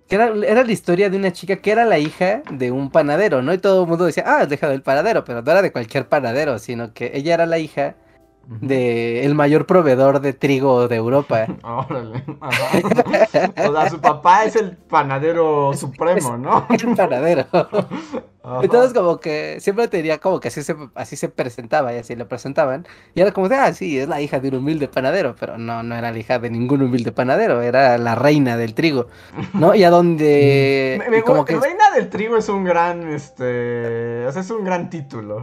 Que era, era la historia de una chica que era la hija de un panadero, ¿no? Y todo el mundo decía, ah, es hija del panadero, pero no era de cualquier panadero, sino que ella era la hija de el mayor proveedor de trigo de Europa. [laughs] Órale. O sea, su papá es el panadero supremo, ¿no? el panadero. [laughs] Ajá. Entonces como que siempre tenía como que así se, así se presentaba y así lo presentaban. Y era como de, ah, sí, es la hija de un humilde panadero, pero no, no era la hija de ningún humilde panadero, era la reina del trigo, ¿no? Y a donde... Me- [laughs] me- y como que Reina del trigo es un gran, este, o sea, es un gran título.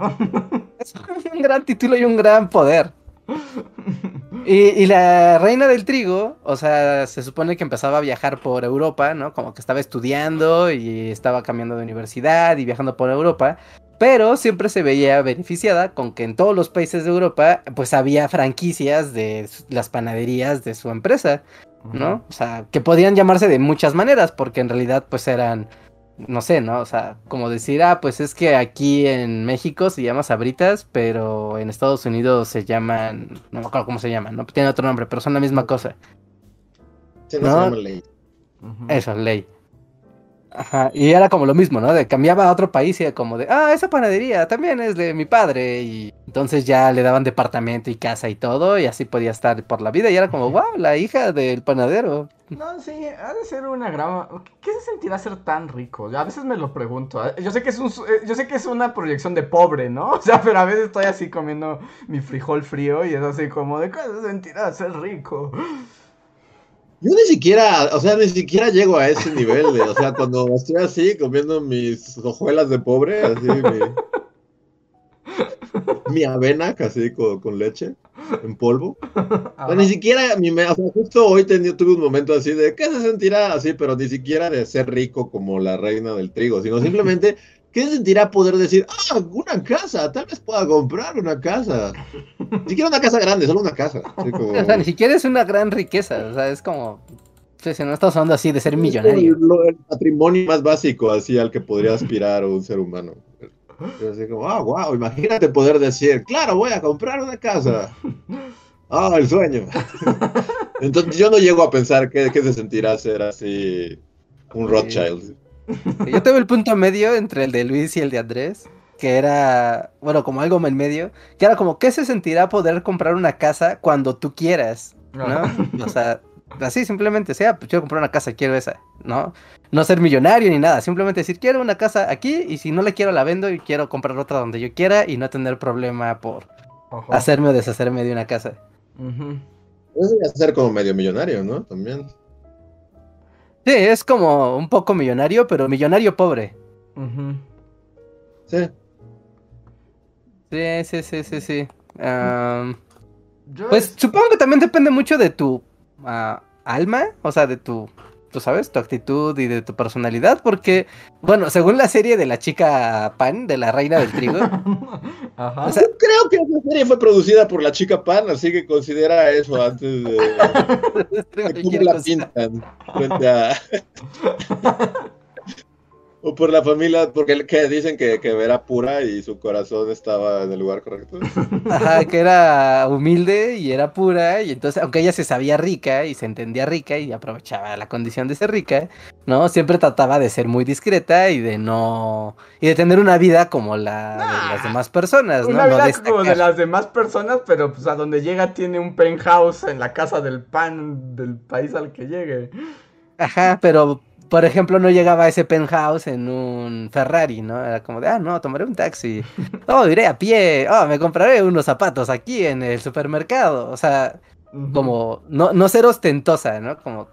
es un gran título y un gran poder. [laughs] Y, y la reina del trigo, o sea, se supone que empezaba a viajar por Europa, ¿no? Como que estaba estudiando y estaba cambiando de universidad y viajando por Europa, pero siempre se veía beneficiada con que en todos los países de Europa, pues había franquicias de las panaderías de su empresa, ¿no? O sea, que podían llamarse de muchas maneras, porque en realidad, pues eran, no sé, ¿no? O sea, como decir, ah, pues es que aquí en México se llama Sabritas, pero en Estados Unidos se llaman, no me acuerdo cómo se llaman, ¿no? Tiene otro nombre, pero son la misma cosa. Sí, no, No. se llama ley. Eso, ley. Ajá, y era como lo mismo, ¿no? De cambiaba a otro país y era como de, ah, esa panadería también es de mi padre. Y entonces ya le daban departamento y casa y todo, y así podía estar por la vida. Y era como, wow, la hija del panadero. No, sí, ha de ser una gran... ¿Qué se sentirá ser tan rico? A veces me lo pregunto. ¿eh? Yo sé que es un, eh, yo sé que es una proyección de pobre, ¿no? [laughs] O sea, pero a veces estoy así comiendo mi frijol frío y es así como de ¿qué se sentirá ser rico? Yo ni siquiera, o sea, ni siquiera llego a ese nivel de, o sea, cuando estoy así comiendo mis hojuelas de pobre, así mi, mi avena casi con, con leche en polvo. Sea, [laughs] ni siquiera, mi o sea, justo hoy teni- tuve un momento así de, ¿qué se sentirá así? Pero ni siquiera de ser rico como la reina del trigo, sino simplemente, [laughs] ¿qué se sentirá poder decir, ah, una casa, tal vez pueda comprar una casa? Ni siquiera una casa grande, solo una casa. [laughs] así como- O sea, ni siquiera es una gran riqueza. O sea, es como, sí, si no estamos hablando así de ser millonario. lo- el patrimonio más básico así al que podría aspirar un ser humano. Yo así como, ah, wow, imagínate poder decir, claro, voy a comprar una casa. [laughs] Ah, el sueño. [laughs] Entonces yo no llego a pensar qué, qué se sentirá ser así un Sí. Rothschild. Yo tuve el punto medio entre el de Luis y el de Andrés, que era, bueno, como algo en medio, que era como, ¿qué se sentirá poder comprar una casa cuando tú quieras? ¿No? O sea, así simplemente, sea, pues quiero comprar una casa, quiero esa, ¿no? No ser millonario ni nada, simplemente decir, quiero una casa aquí y si no la quiero la vendo y quiero comprar otra donde yo quiera y no tener problema por Ojo. hacerme o deshacerme de una casa. Eso ya ser como medio millonario, ¿no? También. Sí, es como un poco millonario, pero millonario pobre. Sí. Sí, sí, sí, sí, sí. Pues es- supongo que también depende mucho de tu alma, o sea, de tu, tú sabes, tu actitud y de tu personalidad, porque, bueno, según la serie de la chica Pan, de la reina del trigo, [laughs] Ajá. o sea, Yo creo que esa serie fue producida por la chica Pan, así que considera eso antes de, [laughs] de cómo quiero la pintan frente a... [laughs] o por la familia, porque que dicen que, que era pura y su corazón estaba en el lugar correcto. Ajá, que era humilde y era pura, y entonces, aunque ella se sabía rica y se entendía rica y aprovechaba la condición de ser rica, ¿no? Siempre trataba de ser muy discreta y de no, y de tener una vida como la de las demás personas, ¿no? Una No vida destacar. como de las demás personas, pero pues a donde llega tiene un penthouse en la casa del pan del país al que llegue. Ajá, pero por ejemplo no llegaba a ese penthouse en un Ferrari, ¿no? Era como de, ah, no, tomaré un taxi. [laughs] Oh, iré a pie. Oh, me compraré unos zapatos aquí en el supermercado. O sea, como no, no ser ostentosa, ¿no? Como,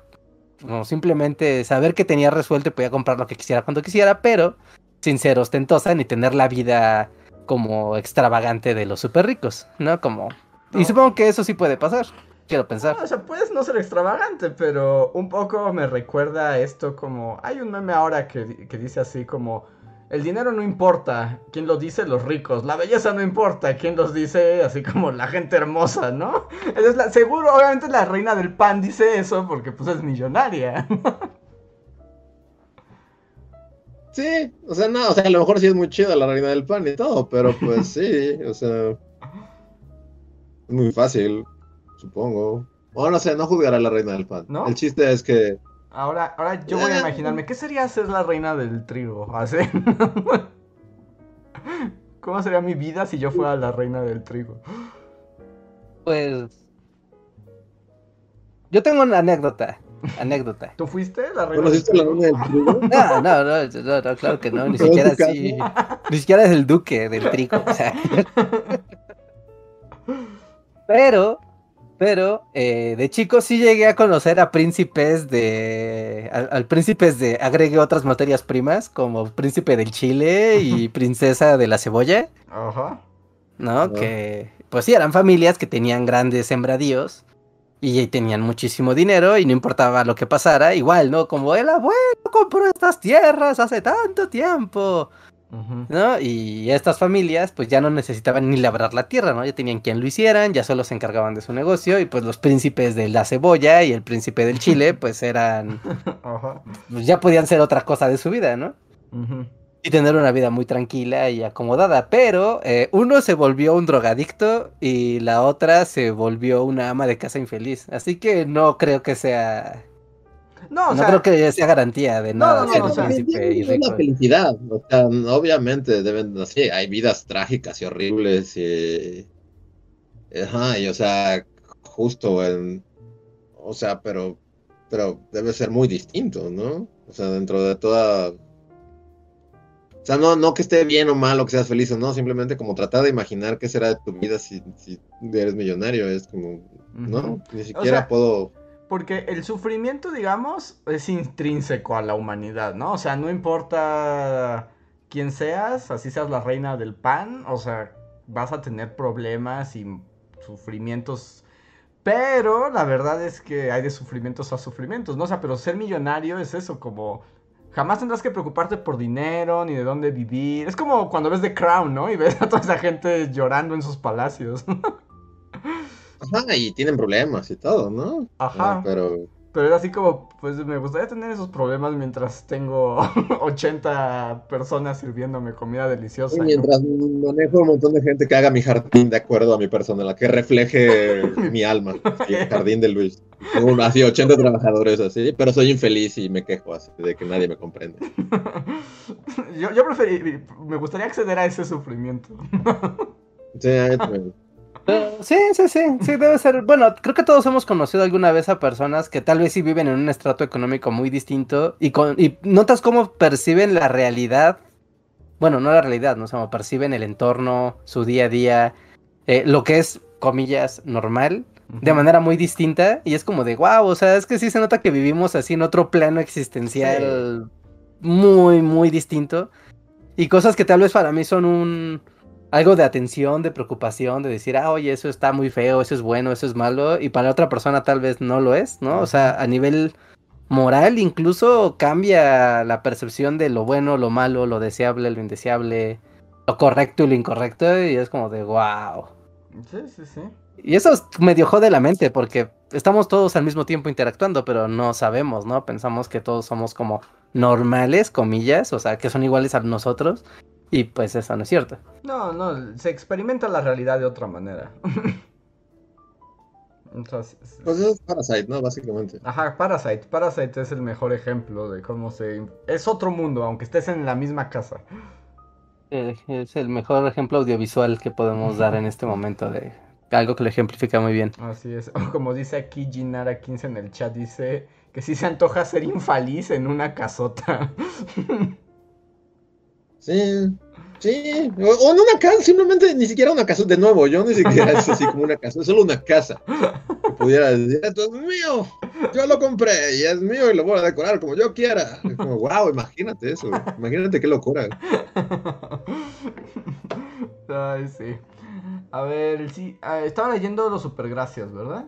como simplemente saber que tenía resuelto y podía comprar lo que quisiera cuando quisiera, pero sin ser ostentosa ni tener la vida como extravagante de los super ricos, ¿no? Como... Y No. supongo que eso sí puede pasar, quiero pensar. No, o sea, puedes no ser extravagante, pero un poco me recuerda a esto como... Hay un meme ahora que, que dice así como... El dinero no importa, ¿quién lo dice? Los ricos. La belleza no importa, ¿quién los dice? Así como la gente hermosa, ¿no? Entonces, la- seguro, obviamente la reina del pan dice eso porque pues es millonaria. Sí, o sea, no, o sea, a lo mejor sí es muy chida la reina del pan y todo, pero pues sí, o sea, es muy fácil. Supongo. O no sé, no juzgará a la reina del pan. ¿No? El chiste es que Ahora, ahora yo voy a Eh. imaginarme, ¿qué sería ser la reina del trigo? [laughs] ¿Así? ¿Cómo sería mi vida si yo fuera la reina del trigo? Pues. Yo tengo una anécdota. Anécdota. ¿Tú fuiste la reina del ¿Conociste a la trigo? reina del trigo? [laughs] No, no, no, no, no, claro que no, ni [laughs] siquiera así. Ni siquiera es el duque del trigo. o sea. Pero, pero, eh, de chico sí llegué a conocer a príncipes de. Al, al príncipes de. Agregué otras materias primas, como príncipe del chile y [laughs] princesa de la cebolla, Ajá. ¿no? Que, pues sí, eran familias que tenían grandes sembradíos. Y tenían muchísimo dinero y no importaba lo que pasara, igual, ¿no? Como el abuelo compró estas tierras hace tanto tiempo. ¿No? Y estas familias pues ya no necesitaban ni labrar la tierra, ¿no? Ya tenían quien lo hicieran, ya solo se encargaban de su negocio y pues los príncipes de la cebolla y el príncipe del chile [laughs] pues eran, pues ya podían ser otra cosa de su vida, ¿no? Y tener una vida muy tranquila y acomodada, pero eh, uno se volvió un drogadicto y la otra se volvió una ama de casa infeliz, así que no creo que sea, No, o no sea, creo que sea garantía de No, nada no, ser no, o sea, príncipe y es una rico. felicidad. O sea, obviamente deben, no sé, hay vidas trágicas y horribles y... Ajá, y o sea, justo en... O sea, pero, pero debe ser muy distinto, ¿no? O sea, dentro de toda... O sea, no, no que esté bien o mal o que seas feliz o no, simplemente como tratar de imaginar qué será de tu vida si, si eres millonario, es como, ¿no? Ni siquiera sea, puedo... Porque el sufrimiento, digamos, es intrínseco a la humanidad, ¿no? O sea, no importa quién seas, así seas la reina del pan, o sea, vas a tener problemas y sufrimientos. Pero la verdad es que hay de sufrimientos a sufrimientos, ¿no? O sea, pero ser millonario es eso, como... Jamás tendrás que preocuparte por dinero ni de dónde vivir. Es como cuando ves The Crown, ¿no? Y ves a toda esa gente llorando en sus palacios. [laughs] Ajá, y tienen problemas y todo, ¿no? Ajá. Ah, pero... Pero era así como, pues me gustaría tener esos problemas mientras tengo [laughs] 80 personas sirviéndome comida deliciosa. Y ¿no? mientras manejo un montón de gente que haga mi jardín de acuerdo a mi personalidad, que refleje [laughs] mi alma, el jardín de Luis. Tengo así 80 trabajadores así, pero soy infeliz y me quejo así de que nadie me comprende. [laughs] yo, yo preferí, me gustaría acceder a ese sufrimiento. Sí, a mí también. Pero sí, sí, sí, sí, debe ser. Bueno, creo que todos hemos conocido alguna vez a personas que tal vez sí viven en un estrato económico muy distinto y, con, y notas cómo perciben la realidad. Bueno, no la realidad, no sé, cómo perciben el entorno, su día a día, eh, lo que es, comillas, normal, de manera muy distinta. Y es como de, wow, o sea, es que sí se nota que vivimos así en otro plano existencial muy, muy distinto. Y cosas que tal vez para mí son un algo de atención, de preocupación, de decir, ah, oye, eso está muy feo, eso es bueno, eso es malo, y para otra persona tal vez no lo es, ¿no? O sea, a nivel moral incluso cambia la percepción de lo bueno, lo malo, lo deseable, lo indeseable, lo correcto y lo incorrecto, y es como de, wow. Sí, sí, sí. Y eso es medio jode la mente, porque estamos todos al mismo tiempo interactuando, pero no sabemos, ¿no? Pensamos que todos somos como normales, comillas, o sea, que son iguales a nosotros, y pues eso no es cierto. No, no, se experimenta la realidad de otra manera. [laughs] Entonces, Pues eso es Parasite, ¿no? Básicamente. Ajá, Parasite. Parasite es el mejor ejemplo de cómo se... Es otro mundo, aunque estés en la misma casa. Eh, es el mejor ejemplo audiovisual que podemos dar en este momento de algo que lo ejemplifica muy bien. Así es. [laughs] Como dice aquí Ginara 15 en el chat, dice que sí se antoja ser infeliz en una casota. [laughs] Sí, sí. O, en una casa, simplemente ni siquiera una casa. De nuevo, yo ni siquiera es así como una casa, es solo una casa. Que pudiera decir, esto es mío, yo lo compré y es mío y lo voy a decorar como yo quiera. Es como, wow, imagínate eso, imagínate qué locura. Ay, sí. A ver, ah, estaba leyendo los supergracias, ¿verdad?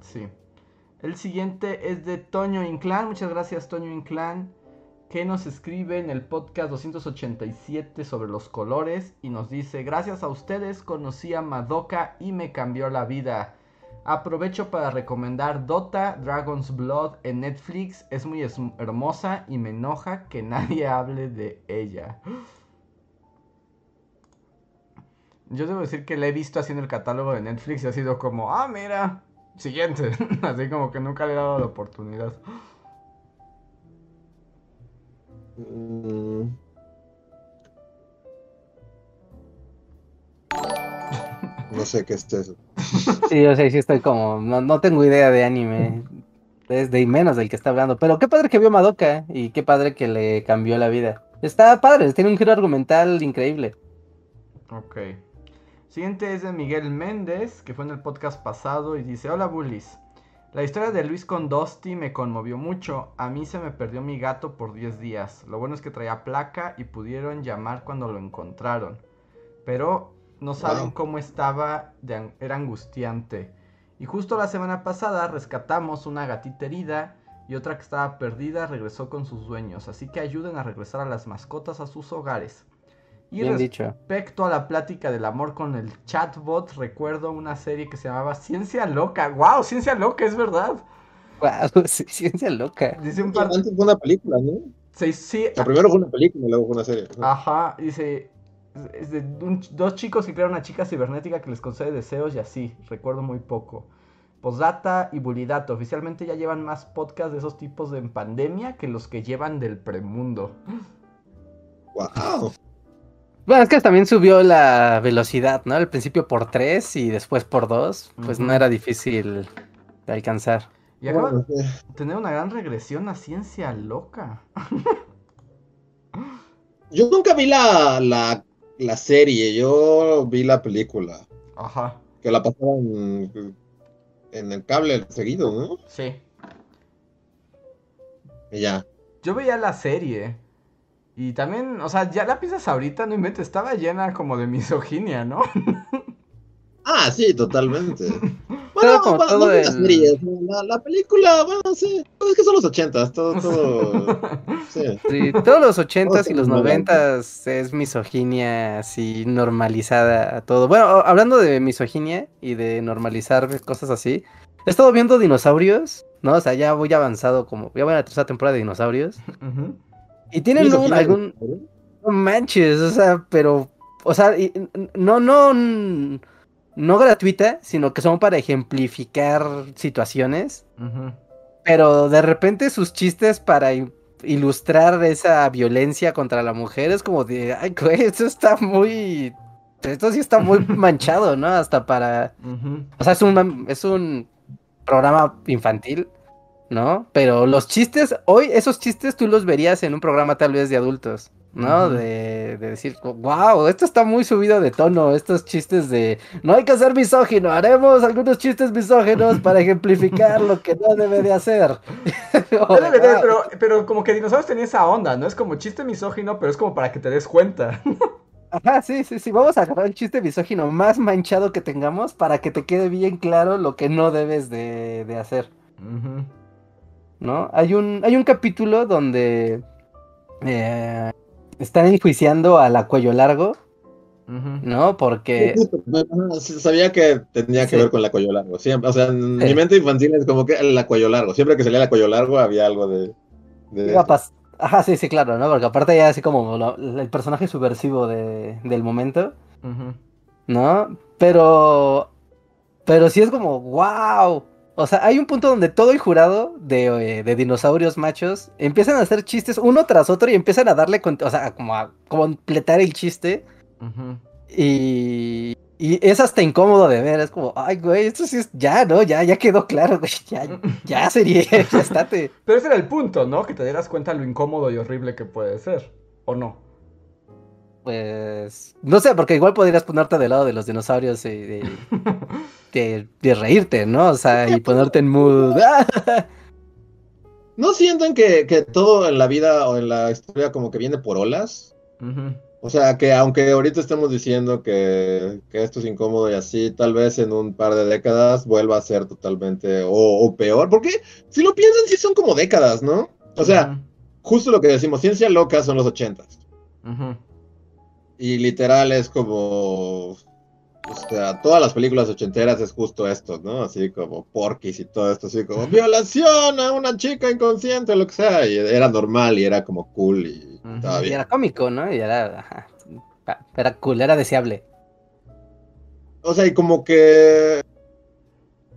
Sí. El siguiente es de Toño Inclán. Muchas gracias, Toño Inclán. Que nos escribe en el podcast 287 sobre los colores. Y nos dice: Gracias a ustedes conocí a Madoka y me cambió la vida. Aprovecho para recomendar Dota Dragon's Blood en Netflix. Es muy hermosa y me enoja que nadie [laughs] hable de ella. Yo debo decir que le he visto haciendo el catálogo de Netflix y ha sido como, ah, mira, siguiente. [laughs] Así como que nunca le he dado la oportunidad. Mm. No sé qué es eso. Sí, o sea, sí estoy como, no, no tengo idea de anime. Desde y menos del que está hablando. Pero qué padre que vio Madoka y qué padre que le cambió la vida. Está padre, tiene un giro argumental increíble. Ok. Siguiente es de Miguel Méndez, que fue en el podcast pasado y dice, hola bullies. La historia de Luis con Dusty me conmovió mucho. A mí se me perdió mi gato por 10 días. Lo bueno es que traía placa y pudieron llamar cuando lo encontraron. Pero no saben Wow. cómo estaba, de era angustiante. Y justo la semana pasada rescatamos una gatita herida y otra que estaba perdida regresó con sus dueños. Así que ayuden a regresar a las mascotas a sus hogares. Y Bien res- dicho. Respecto a la plática del amor con el chatbot, recuerdo una serie que se llamaba Ciencia Loca. ¡Wow! Ciencia Loca, es verdad. Wow, [laughs] sí, ciencia loca. Dice un par Antes fue una película, ¿no? Sí, sí. Sea, primero fue una película y luego fue una serie. Ajá, dice. Es de un- dos chicos que crean una chica cibernética que les concede deseos y así. Recuerdo muy poco. Posdata y Bulidato. Oficialmente ya llevan más podcasts de esos tipos de en pandemia que los que llevan del premundo. Wow. Bueno, es que también subió la velocidad, ¿no? Al principio por 3 y después por 2. Pues no era difícil de alcanzar. Y acaba Bueno, de tener una gran regresión a Ciencia Loca. [laughs] Yo nunca vi la, la, la serie, yo vi la película. Ajá, Que la pasaban en el cable seguido, ¿no? sí. Y ya. Yo veía la serie. Y también, o sea, ya la piensas ahorita, no inventes, estaba llena como de misoginia, ¿no? [laughs] Ah, sí, totalmente. [laughs] Bueno, como bueno, todo no el- serie, o sea, la, la película, bueno, sí. Pues es que son los ochentas, todo, [laughs] todo. Sí. Sí, todos los 80s y los 90s es misoginia así normalizada todo. Bueno, hablando de misoginia y de normalizar cosas así, he estado viendo dinosaurios, ¿no? O sea, ya voy avanzado como, ya voy a la tercera temporada de dinosaurios. Ujú. Y tienen un, Misoginia, algún, no manches, o sea, pero, o sea, y- no, no, no gratuita, sino que son para ejemplificar situaciones. Pero de repente sus chistes para ilustrar esa violencia contra la mujer es como de, ay, güey, esto está muy, esto sí está muy [laughs] manchado, ¿no? Hasta para, o sea, es un, es un programa infantil, ¿no? Pero los chistes, hoy esos chistes tú los verías en un programa tal vez de adultos, ¿no? De, de decir, wow, esto está muy subido de tono, estos chistes de, no hay que ser misógino, haremos algunos chistes misóginos [laughs] para ejemplificar lo que no debe de hacer. [laughs] No debe de, pero, pero como que dinosaurios tenía esa onda, ¿no? Es como chiste misógino, pero es como para que te des cuenta. Ajá, sí, sí, sí, vamos a agarrar el chiste misógino más manchado que tengamos para que te quede bien claro lo que no debes de, de hacer. Ujú. ¿No? Hay un, hay un capítulo donde eh, están enjuiciando a la cuello largo. ¿no? Porque... Sabía que tenía que Sí. ver con la cuello largo. Siempre, o sea, en Sí. mi mente infantil es como que la cuello largo. Siempre que salía la cuello largo había algo de. de Ajá, sí, sí, claro, ¿no? Porque aparte ya así como lo- el personaje subversivo de, del momento. ¿no? Pero... Pero sí es como, wow. O sea, hay un punto donde todo el jurado de, eh, de dinosaurios machos empiezan a hacer chistes uno tras otro y empiezan a darle, o sea, como a completar el chiste. Y, y es hasta incómodo de ver, es como, ay, güey, esto sí es, ya, ¿no? Ya, ya quedó claro, güey, ya, [laughs] ya sería, ya estate. Pero ese era el punto, ¿no? Que te dieras cuenta lo incómodo y horrible que puede ser. ¿O no? Pues, no sé, porque igual podrías ponerte del lado de los dinosaurios y de, [laughs] de, de reírte, ¿no? O sea, y ponerte en mood. [laughs] ¿No sienten que, que todo en la vida o en la historia como que viene por olas? O sea, que aunque ahorita estemos diciendo que, que esto es incómodo y así, tal vez en un par de décadas vuelva a ser totalmente o, o peor. Porque si lo piensan, sí son como décadas, ¿no? O sea, justo lo que decimos, ciencia loca son los ochentas. Ujú. Y literal es como. O sea, todas las películas ochenteras es justo esto, ¿no? Así como Porky's y todo esto, así como violación a una chica inconsciente, lo que sea. Y era normal y era como cool y estaba Y bien. era cómico, ¿no? Y era, ajá, era cool, era deseable. o sea, y como que...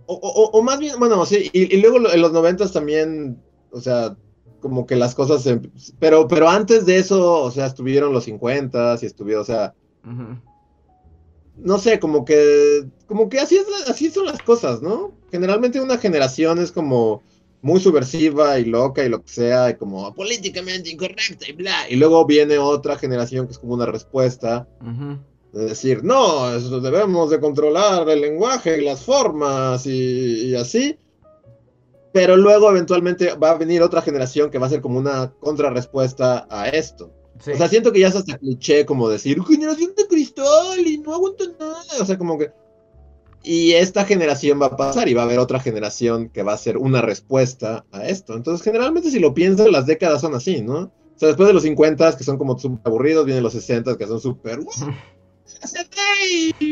O, o- o más bien, bueno, sí, y, y luego en los noventas también, o sea, como que las cosas... se- pero, pero antes de eso, o sea, estuvieron los 50 y estuvieron, o sea, no sé, como que, como que así, es, así son las cosas, ¿no? Generalmente una generación es como muy subversiva y loca y lo que sea, y como políticamente incorrecta y bla. Y luego viene otra generación que es como una respuesta de decir, no, eso debemos de controlar el lenguaje y las formas y, y así. Pero luego eventualmente va a venir otra generación que va a ser como una contrarrespuesta a esto. Sí. O sea, siento que ya es hasta cliché como decir, generación de cristal y no aguanta nada. O sea, como que... Y esta generación va a pasar y va a haber otra generación que va a ser una respuesta a esto. Entonces, generalmente si lo piensas, las décadas son así, ¿no? O sea, después de los 50, que son como súper aburridos, vienen los 60, que son súper...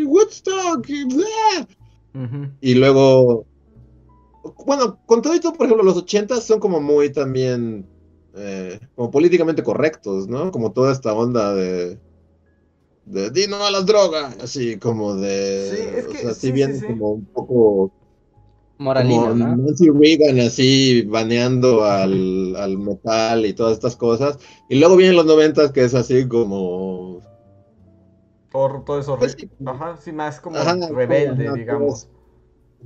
Woodstock! y bla. Ujú. Y luego... Bueno, con todo esto, por ejemplo, los 80 son como muy también... eh, como políticamente correctos, ¿no? Como toda esta onda de... De di no a las drogas, así como de... Sí, es que- o sea, sí, sí bien sí, sí. como un poco... Moralino, como ¿no? Nancy Reagan así baneando al, [laughs] al metal y todas estas cosas. Y luego vienen los noventas que es así como... Por todo eso. Pues. Ajá, sí, más como Ajá, rebelde, como, digamos.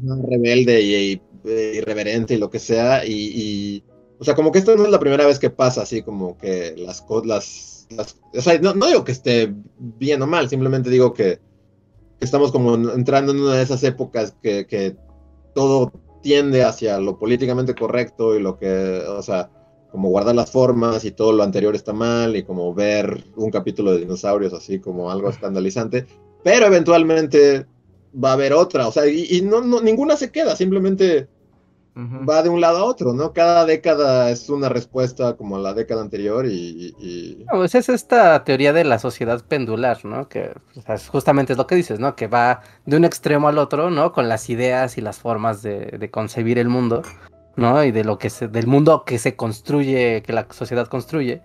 Rebelde y, eh, irreverente y lo que sea. Y, y, o sea, como que esto no es la primera vez que pasa, así como que las cosas. Las, o sea, no, no digo que esté bien o mal, simplemente digo que, que estamos como entrando en una de esas épocas que, que todo tiende hacia lo políticamente correcto y lo que, o sea, como guardar las formas y todo lo anterior está mal y como ver un capítulo de dinosaurios así como algo escandalizante, pero eventualmente va a haber otra, o sea, y, y no, no, ninguna se queda, simplemente va de un lado a otro, ¿no? Cada década es una respuesta como a la década anterior y... y- y- No, pues es esta teoría de la sociedad pendular, ¿no? Que o sea, es- justamente es lo que dices, ¿no? Que va de un extremo al otro, ¿no? Con las ideas y las formas de, de concebir el mundo, ¿no? Y de lo que se, del mundo que se construye, que la sociedad construye.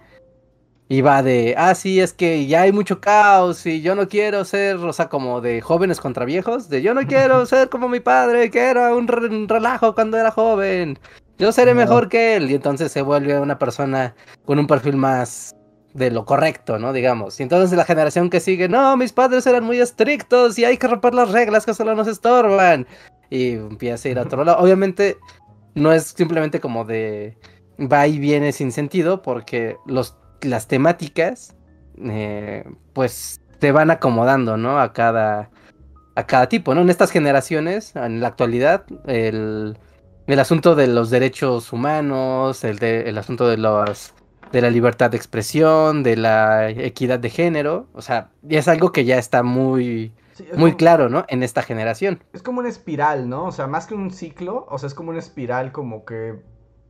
Y va de, ah, sí, es que ya hay mucho caos y yo no quiero ser, o sea, como de jóvenes contra viejos, de yo no [laughs] quiero ser como mi padre, que era un, re- un relajo cuando era joven. Yo seré mejor que él. Y entonces se vuelve una persona con un perfil más de lo correcto, ¿no? Digamos. Y entonces la generación que sigue, no, mis padres eran muy estrictos y hay que romper las reglas que solo nos estorban. Y empieza a ir a otro lado. Obviamente no es simplemente como de va y viene sin sentido porque los, las temáticas eh, pues te van acomodando, ¿no? A cada, a cada tipo, ¿no? En estas generaciones, en la actualidad, el, el asunto de los derechos humanos, el, de, el asunto de los de la libertad de expresión, de la equidad de género, o sea, es algo que ya está muy, Sí, es muy como- claro, ¿no? En esta generación. Es como una espiral, ¿no? O sea, más que un ciclo, o sea, es como una espiral como que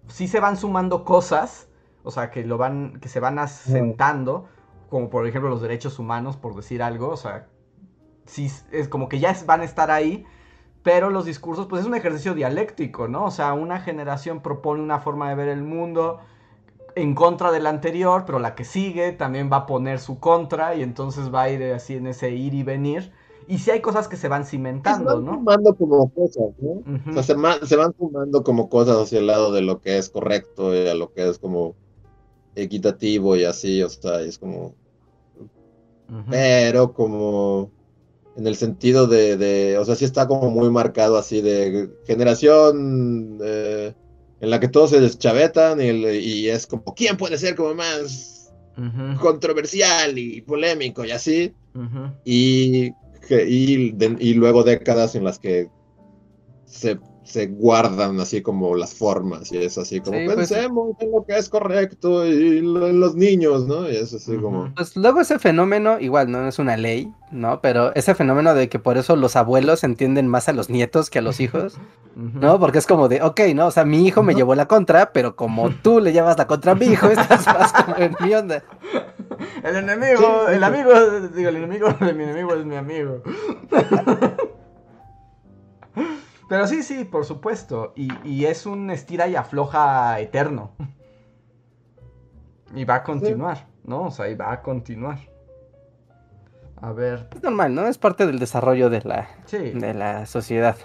sí se van sumando cosas, o sea, que lo van, que se van asentando, como por ejemplo los derechos humanos, por decir algo, o sea, sí es como que ya es- van a estar ahí, pero los discursos, pues es un ejercicio dialéctico, ¿no? O sea, una generación propone una forma de ver el mundo en contra de la anterior, pero la que sigue también va a poner su contra y entonces va a ir así en ese ir y venir. Y sí hay cosas que se van se cimentando, van ¿no? sumando como cosas, ¿no? O sea, se, se van sumando como cosas hacia el lado de lo que es correcto y a lo que es como equitativo y así, o sea, es como... Pero como en el sentido de, de, o sea, sí está como muy marcado así de generación eh, en la que todos se deschavetan y, es como, ¿quién puede ser como más controversial y polémico y así? Ujú. Y, que- y, de- y luego décadas en las que se, se guardan así como las formas y es así como Sí, pues- pensemos en lo que es correcto y lo- en los niños, ¿no? Y es así como... Pues luego ese fenómeno, igual no es una ley, ¿no? Pero ese fenómeno de que por eso los abuelos entienden más a los nietos que a los hijos. [laughs] ¿no? Porque es como de, ok, ¿no? O sea, mi hijo me llevó la contra, pero como tú le llevas la contra a mi hijo, estás más como en mi onda. [laughs] El enemigo, Sí, el amigo, digo, el enemigo de mi enemigo es mi amigo. [laughs] Pero sí, sí, por supuesto. Y, y es un estira y afloja eterno. Y va a continuar, ¿no? O sea, y va a continuar. A ver, Es normal, ¿no? Es parte del desarrollo de la, sí. de la sociedad.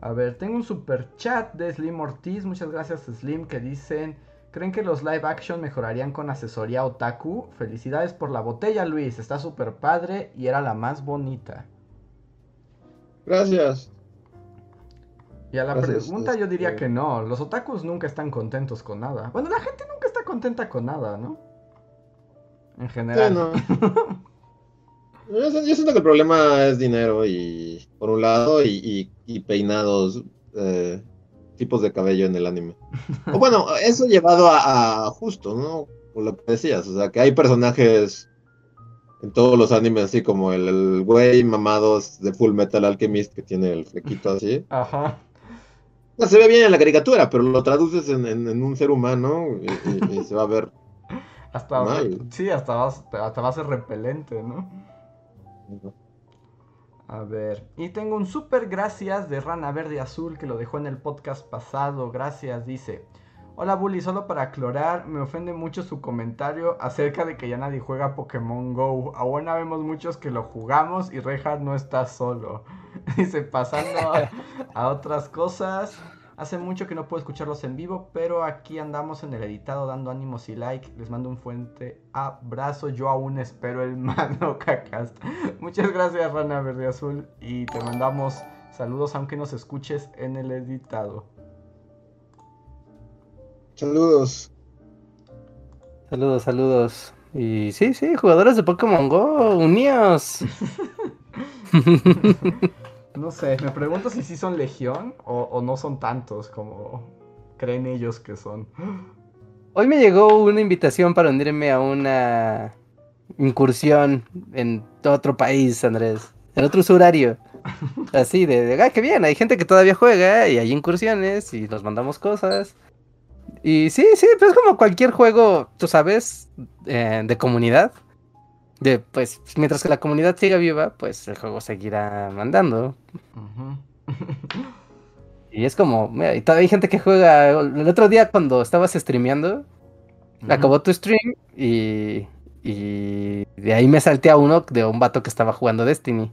A ver, tengo un super chat de Slim Ortiz. Muchas gracias, Slim, que dicen: ¿Creen que los live action mejorarían con asesoría otaku? Felicidades por la botella, Luis. Está súper padre y era la más bonita. Gracias. Y a la Gracias, pregunta yo diría que no. Los otakus nunca están contentos con nada. Bueno, la gente nunca está contenta con nada, ¿no? En Sí, general. no. [laughs] Yo, siento- yo siento que el problema es dinero y por un lado y, y- y peinados, eh, tipos de cabello en el anime. O bueno, [laughs] eso llevado a, a justo, ¿no? Por lo que decías, o sea, que hay personajes en todos los animes, así como el, el güey mamados de Full Metal Alchemist que tiene el flequito así. Ajá. O sea, se ve bien en la caricatura, pero lo traduces en, en- en un ser humano y, y- y se va a ver [laughs] Hasta, Mal. sí, hasta va, hasta va a ser repelente, ¿no? A ver, y tengo un super gracias de Rana Verde Azul que lo dejó en el podcast pasado. Gracias, dice. Hola Bully, solo para aclarar, me ofende mucho su comentario acerca de que ya nadie juega Pokémon Go. Aún vemos muchos que lo jugamos y Reinhardt no está solo. [laughs] Dice, pasando a, [laughs] a otras cosas. Hace mucho que no puedo escucharlos en vivo, pero aquí andamos en el editado dando ánimos y like. Les mando un fuerte abrazo. Yo aún espero el [laughs] mano cacast. Muchas gracias, Rana Verde Azul. Y te mandamos saludos aunque nos escuches en el editado. Saludos. Saludos, saludos. Y sí, sí, jugadores de Pokémon Go, uníos. [laughs] No sé, me pregunto si sí son legión o, o no son tantos como creen ellos que son. Hoy me llegó una invitación para unirme a una incursión en otro país, Andrés. En otro horario. [laughs] Así de, de, ah, qué bien, hay gente que todavía juega y hay incursiones y nos mandamos cosas. Y sí, sí, pues como cualquier juego, tú sabes, eh, de comunidad. De, pues, mientras que la comunidad siga viva, pues el juego seguirá mandando. [laughs] Y es como, mira, y todavía hay gente que juega. El otro día cuando estabas streameando, acabó tu stream y, y de ahí me salté a uno de un vato que estaba jugando Destiny.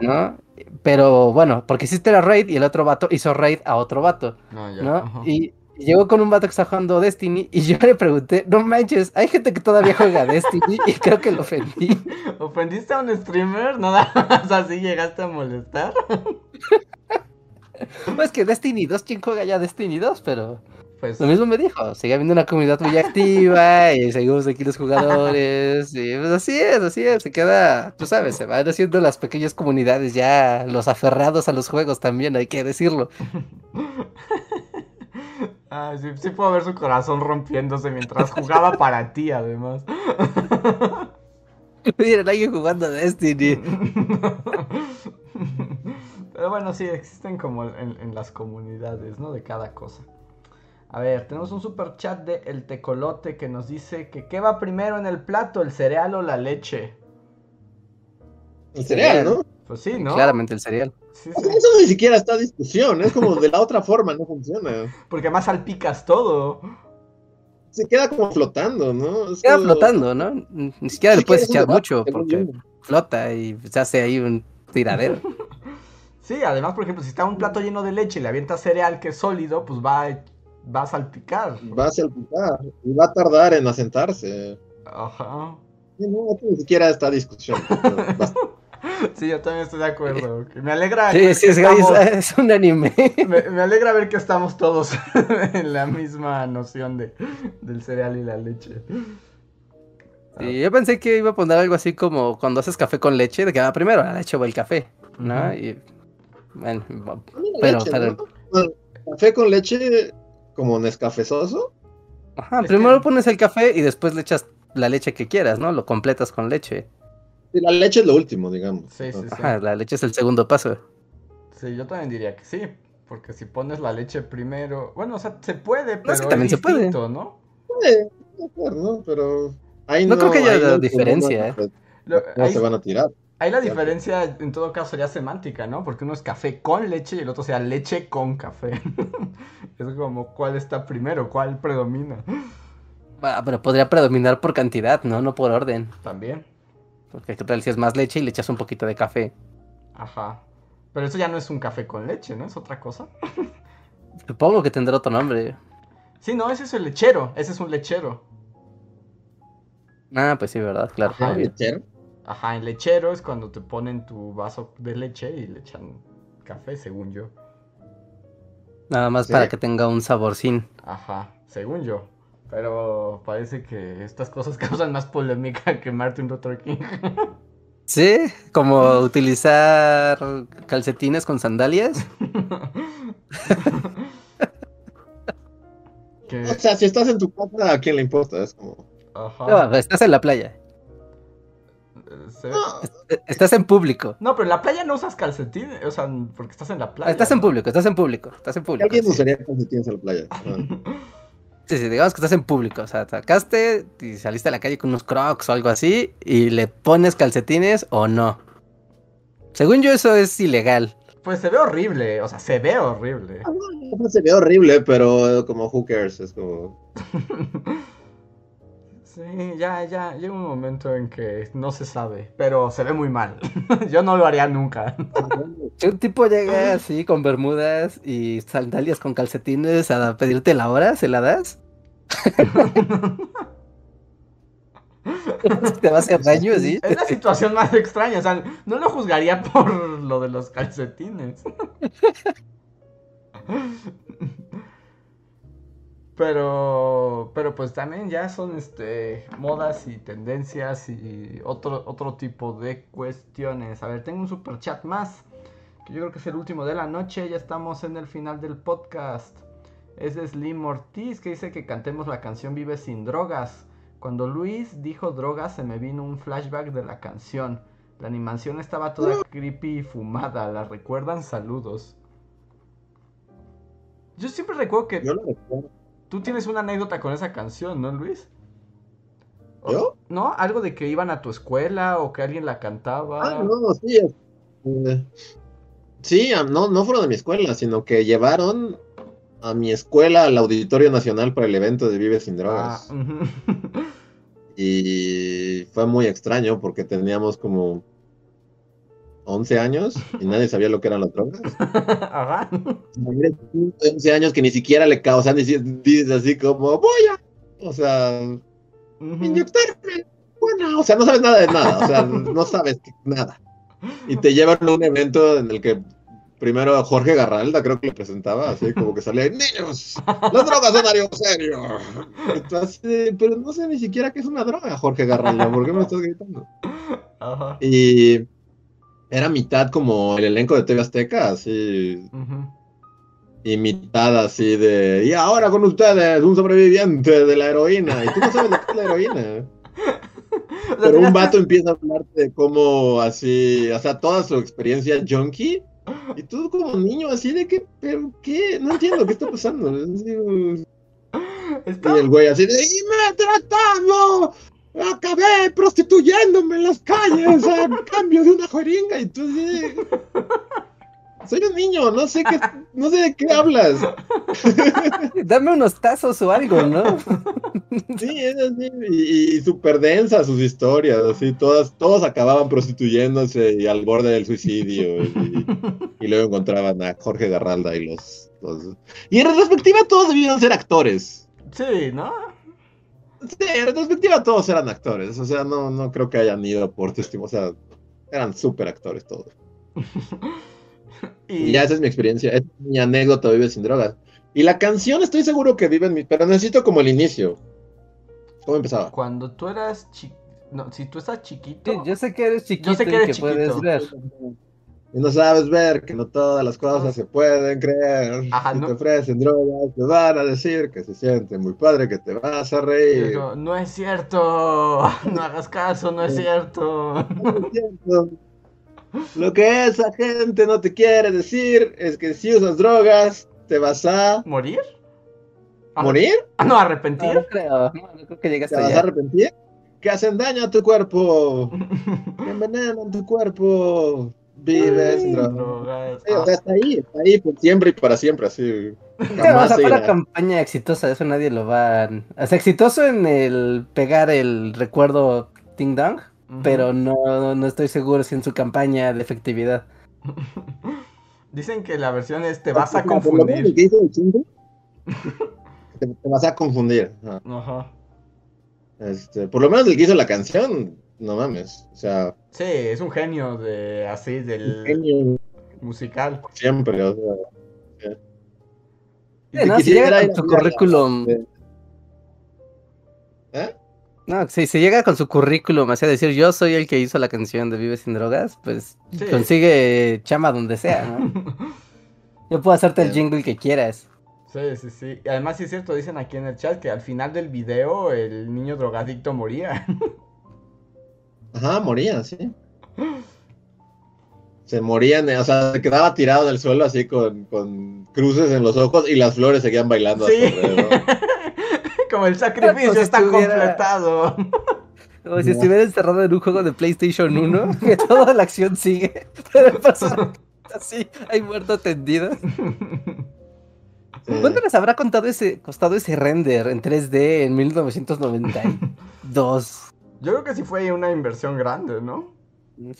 ¿no? Pero bueno, porque hiciste la raid y el otro vato hizo raid a otro vato, No, ya. ¿no? Y, y llegó con un vato que está jugando Destiny y yo le pregunté, no manches, hay gente que todavía juega Destiny y creo que lo ofendí. [laughs] ¿Ofendiste a un streamer? Nada más así llegaste a molestar. [laughs] Pues que Destiny 2, ¿quién juega ya Destiny 2? Pero Pues lo mismo me dijo, sigue habiendo una comunidad muy activa [laughs] y seguimos aquí los jugadores y pues así es, así es, se queda, tú sabes, se van haciendo las pequeñas comunidades ya, los aferrados a los juegos también, hay que decirlo. Ah, sí, sí puedo ver su corazón rompiéndose mientras jugaba para ti, además. [laughs] Miren, alguien jugando Destiny. [laughs] Pero bueno, sí, existen como en, en las comunidades, ¿no? De cada cosa. A ver, tenemos un super chat de El Tecolote que nos dice que ¿qué va primero en el plato, el cereal o la leche? El cereal, ¿no? Pues sí, ¿no? Claramente el cereal. Sí, O sí. sea, Eso ni siquiera está a discusión, es como de la otra forma, no funciona. Porque más salpicas todo. Se queda como flotando, ¿no? Es Queda como- flotando, ¿no? Ni siquiera le puedes echar mucho porque flota y se hace ahí un tiradero. [laughs] Sí, además, por ejemplo, si está un plato lleno de leche y le avientas cereal que es sólido, pues va, a- va a salpicar. Va a salpicar y va a tardar en asentarse. Ajá. No, ni siquiera está a discusión. [laughs] Sí, yo también estoy de acuerdo. Que Me alegra Sí, ver sí, que es, estamos- [laughs] es un anime. me, me alegra ver que estamos todos [laughs] en la misma noción de, del cereal y la leche. Sí, yo pensé que iba a poner algo así como cuando haces café con leche, de que va primero la leche o el café, ¿no? Y bueno, va- Mira, Pero, leche, pero- ¿no? Bueno, Café con leche como Nescafezoso. ajá, Es primero que- pones el café y después le echas la leche que quieras, ¿no? Lo completas con leche. Y la leche es lo último, digamos. Sí, sí, sí. Ajá, la leche es el segundo paso. Sí, yo también diría que sí. Porque si pones la leche primero. Bueno, o sea, se puede, pero es que también es se puede. distinto, ¿no? Puede, ¿no? Pero ahí No no, creo que haya no diferencia, no, ¿eh? No ahí, se van a tirar. ahí la diferencia en todo caso sería semántica, ¿no? Porque uno es café con leche y el otro sea leche con café. [laughs] es como cuál está primero, cuál predomina. Ah, pero podría predominar por cantidad, ¿no? No por orden. También. Porque qué tal si es más leche y le echas un poquito de café. Ajá. Pero eso ya no es un café con leche, ¿no? Es otra cosa. [laughs] Supongo que tendrá otro nombre. Sí, no, ese es el lechero. Ese es un lechero. Ah, pues sí, ¿verdad? Claro. Ajá. El lechero es cuando te ponen tu vaso de leche y le echan café, según yo. Nada más Sí. para que tenga un saborcín. Ajá, según yo. Pero parece que estas cosas [laughs] causan más polémica que Martin Luther King. Sí, como utilizar calcetines con sandalias. [laughs] que, O sea, si estás en tu casa, ¿a quién le importa? Es como. ajá. No, estás en la playa. se- No, Estás en público. No, pero en la playa no usas calcetines, o sea, porque estás en la playa. Estás en público, estás en público, estás en público. alguien sí. usaría calcetines en la playa. [laughs] Sí, sí, digamos que estás en público, o sea, sacaste y saliste a la calle con unos crocs o algo así y le pones calcetines o no. Según yo eso es ilegal. Pues se ve horrible, o sea, se ve horrible. Ah, Se ve horrible, pero como who cares, es como. [laughs] Sí, ya, ya, llega un momento en que no se sabe, pero se ve muy mal. [laughs] Yo no lo haría nunca. Si un tipo llega así con bermudas y sandalias con calcetines a pedirte la hora, ¿se la das? [laughs] ¿Te va a hacer daño así? Es la situación más extraña, o sea, no lo juzgaría por lo de los calcetines. [laughs] Pero, pero pues también ya son este modas y tendencias y otro, otro tipo de cuestiones. A ver, tengo un super chat más, que yo creo que es el último de la noche, ya estamos en el final del podcast. Es de Slim Ortiz que dice que cantemos la canción Vive sin drogas. Cuando Luis dijo drogas se me vino un flashback de la canción. La animación estaba toda creepy y fumada. ¿La recuerdan? Saludos. Yo siempre recuerdo que Yo lo recuerdo. Tú tienes una anécdota con esa canción, ¿no, Luis? ¿Yo? ¿No? Algo de que iban a tu escuela o que alguien la cantaba. Ah, no, sí. eh, sí, ah, no, no fueron de mi escuela, sino que llevaron a mi escuela al Auditorio Nacional para el evento de Vive sin Ah, Drogas. ujú. [laughs] Y fue muy extraño porque teníamos como 11 años y nadie [laughs] sabía lo que eran las drogas. Ajá. Eres un de 11 años que ni siquiera le causan, dices así como, voy a, o sea, Ujú. inyectarme. Bueno, o sea, no sabes nada de nada, o sea, no sabes nada. Y te llevan a un evento en el que primero Jorge Garralda creo que lo presentaba, así como que salía, niños, las drogas son algo serio. De, pero no sé ni siquiera qué es una droga, Jorge Garralda, ¿por qué me estás gritando? Ajá. Y era mitad como el elenco de TV Azteca, así, Ujú. y mitad así de, y ahora con ustedes, un sobreviviente de la heroína, y tú no sabes lo que es la heroína. [laughs] Pero un vato empieza a hablarte de cómo así, o sea, toda su experiencia junkie, y tú como niño así de que, pero qué, no entiendo qué está pasando. Así, [laughs] Está- Y el güey así de, y me he tratado, acabé prostituyéndome en las calles a cambio de una jeringa, y tú soy un niño, no sé qué, no sé de qué hablas. Dame unos tazos o algo, ¿no? Sí, es así, y, y súper densa sus historias, así, todas, todos acababan prostituyéndose y al borde del suicidio, y, y luego encontraban a Jorge Garralda y los, los- Y en retrospectiva todos debían ser actores. Sí, ¿no? Sí, en retrospectiva todos eran actores, o sea, no, no creo que hayan ido por testimonio, o sea, eran súper actores todos. [laughs] Y Y ya esa es mi experiencia, es mi anécdota Vive sin drogas. Y la canción estoy seguro que vive en mi... Pero necesito como el inicio. ¿Cómo empezaba? cuando tú eras chiquito. No, si tú estás chiquito. Sí, yo sé que eres chiquito Yo sé que y eres que puedes ver. Y no sabes ver que no todas las cosas se pueden creer. Ajá, si no. te ofrecen drogas, te van a decir que se siente muy padre, que te vas a reír. no es cierto. [laughs] No hagas caso, no es cierto. No es cierto. Lo que esa gente no te quiere decir es que si usas drogas, te vas a ¿Morir? Morir, Ah, no, arrepentir. no creo, no, creo que te vas a arrepentir, que hacen daño a tu cuerpo, [laughs] que envenenan tu cuerpo. Vive sin drogas. Sí, o sea, está ahí, está ahí por siempre y para siempre, así. Claro, o Jamás sea, se fue una irá. campaña exitosa, eso nadie lo va a... O sea, exitoso en el pegar el recuerdo Ding Dong, pero no, no estoy seguro si en su campaña de efectividad. [laughs] Dicen que la versión es te vas a confundir. el single, [laughs] te, te vas a confundir. ajá. Ajá. Este, por lo menos el que hizo la canción, no mames. O sea, Sí, es un genio de así del genio musical. siempre. O sea, Sí, ¿no? Si llega con su currículum, ¿Eh? no, si se llega con su currículum, así a decir yo soy el que hizo la canción de Vive sin drogas, pues Sí. consigue chama donde sea, ¿no? [laughs] Yo puedo hacerte el jingle que quieras. Sí, sí, sí. Y además sí es cierto, dicen aquí en el chat que al final del video el niño drogadicto moría. [laughs] Ajá, moría, sí. Se morían, o sea, se quedaba tirado en el suelo así con, con cruces en los ojos y las flores seguían bailando a su Sí. [laughs] Como el sacrificio Como si está estuviera- completado. Como si estuviera encerrado en un juego de PlayStation [laughs] 1, que toda la acción sigue, [laughs] pero pasa así, hay muerto tendido. Sí. ¿Cuánto les habrá contado ese, costado ese render en 3D en 1992? Yo creo que sí fue una inversión grande, ¿no?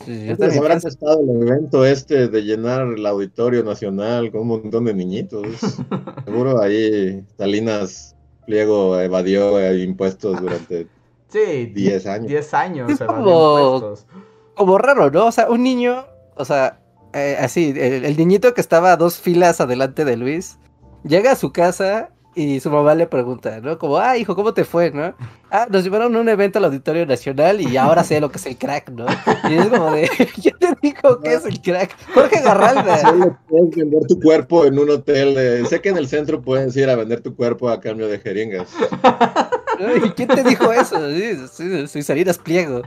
Sí, yo ¿Cuántos también habrán estado el evento este de llenar el auditorio nacional con un montón de niñitos? [laughs] Seguro ahí Salinas Pliego evadió eh, impuestos durante Sí, 10 años. 10 años Es como- impuestos. como raro, ¿no? O sea, un niño, o sea, eh, así, el, el niñito que estaba a dos filas adelante de Luis, llega a su casa y su mamá le pregunta, ¿no? Como, ah, hijo, ¿cómo te fue, no? Ah, nos llevaron a un evento al Auditorio Nacional y ahora sé lo que es el crack, ¿no? Y es como de, [laughs] ¿quién te dijo que es el crack? Jorge Garralda. [laughs] Solo puedes vender tu cuerpo en un hotel. de- Sé que en el centro puedes ir a vender tu cuerpo a cambio de jeringas. [laughs] ¿no? ¿Y quién te dijo eso? Sí, sí, soy Salinas Pliego.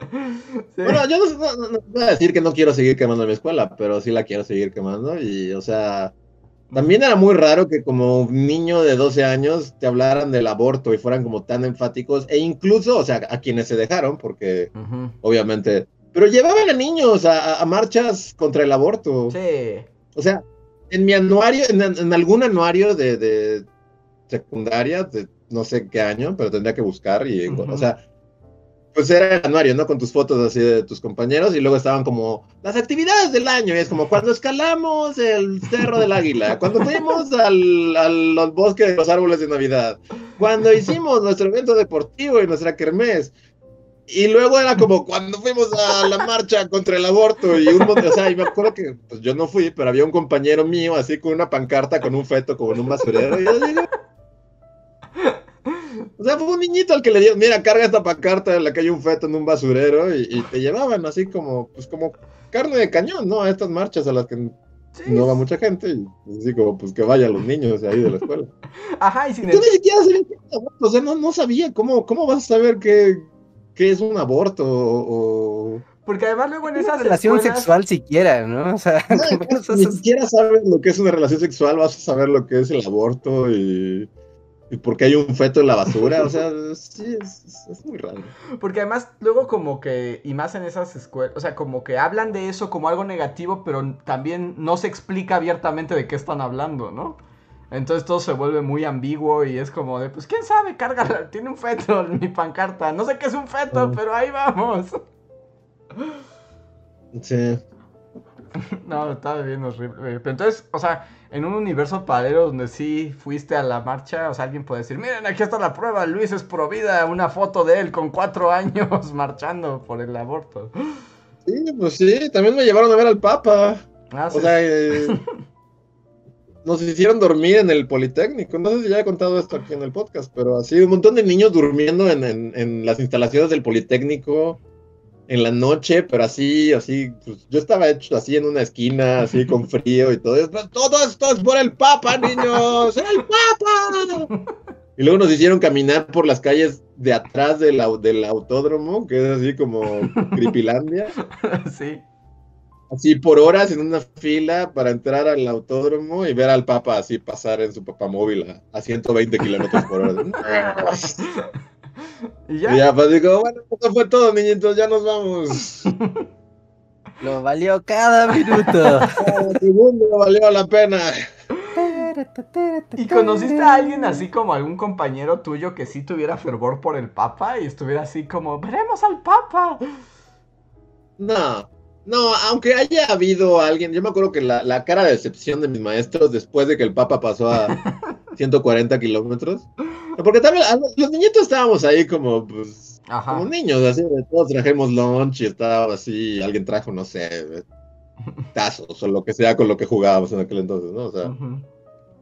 Sí. Bueno, yo no, no- no- no voy a decir que no quiero seguir quemando mi escuela, pero sí la quiero seguir quemando. Y, o sea, también era muy raro que como un niño de 12 años te hablaran del aborto y fueran como tan enfáticos. E incluso, o sea, a quienes se dejaron, porque obviamente... Pero llevaban a niños a, a- marchas contra el aborto. Sí. O sea, en mi anuario, en, en algún anuario de, de secundaria, de no sé qué año, pero tendría que buscar y, o sea, pues era el anuario, ¿no? Con tus fotos así de tus compañeros y luego estaban como las actividades del año y es como cuando escalamos el Cerro del Águila, cuando fuimos al, al, al bosque de los árboles de Navidad, cuando hicimos nuestro evento deportivo y nuestra kermés. Y luego era como cuando fuimos a la marcha contra el aborto y un montón, o sea, y me acuerdo que pues, yo no fui, pero había un compañero mío así con una pancarta con un feto como en un basurero. Y digo, o sea, fue un niñito al que le dieron, mira, carga esta pancarta en la que hay un feto en un basurero y, y te llevaban así como, pues como carne de cañón, ¿no? A estas marchas a las que Sí. no va mucha gente y así como, pues que vayan los niños ahí de la escuela. [laughs] Ajá, y sin Yo el- ni siquiera sabía qué era un aborto, o sea, no, no sabía cómo, cómo vas a saber qué, qué es un aborto o... Porque además luego en esas relación escuelas- sexual siquiera, ¿no? O sea, No, [laughs] esas- ni siquiera sabes lo que es una relación sexual, vas a saber lo que es el aborto y, y por qué hay un feto en la basura, o sea, sí, es, es- muy raro. Porque además luego como que, y más en esas escuelas, o sea, como que hablan de eso como algo negativo, pero también no se explica abiertamente de qué están hablando, ¿no? Entonces todo se vuelve muy ambiguo y es como de, pues quién sabe, cárgala, tiene un feto en mi pancarta. No sé qué es un feto, Mm. pero ahí vamos. Sí. [laughs] No, estaba bien horrible. Pero entonces, o sea, en un universo paralelo donde sí fuiste a la marcha, o sea, alguien puede decir, miren, aquí está la prueba, Luis es pro vida, una foto de él con cuatro [laughs] años marchando por el aborto. Sí, pues sí, también me llevaron a ver al Papa. Ah, O sí. sea, eh, [laughs] nos hicieron dormir en el Politécnico. No sé si ya he contado esto aquí en el podcast, pero así un montón de niños durmiendo en, en- en las instalaciones del Politécnico en la noche, pero así, así, pues, yo estaba hecho así en una esquina, así con [laughs] frío y todo. "Pero Todo esto es por el Papa, niños, el Papa. Y luego nos hicieron caminar por las calles de atrás del, del autódromo, que es así como Creepylandia [laughs] sí. así por horas en una fila para entrar al autódromo y ver al Papa así pasar en su papamóvil a, a 120 kilómetros por hora. [laughs] Y [laughs] Y ya. ya, pues digo, bueno, eso fue todo, niñitos, ya nos vamos. [laughs] Lo valió cada minuto. [laughs] Cada segundo valió la pena. ¿Y conociste a alguien así como algún compañero tuyo que sí tuviera fervor por el Papa y estuviera así como, veremos al Papa? No, no, aunque haya habido alguien, yo me acuerdo que la, la cara de decepción de mis maestros después de que el Papa pasó a 140 kilómetros, porque también los niñitos estábamos ahí como, pues, Ajá. como niños, así, de todos trajimos lunch y estaba así, alguien trajo, no sé, tazos o lo que sea con lo que jugábamos en aquel entonces, ¿no? O sea, Ujú.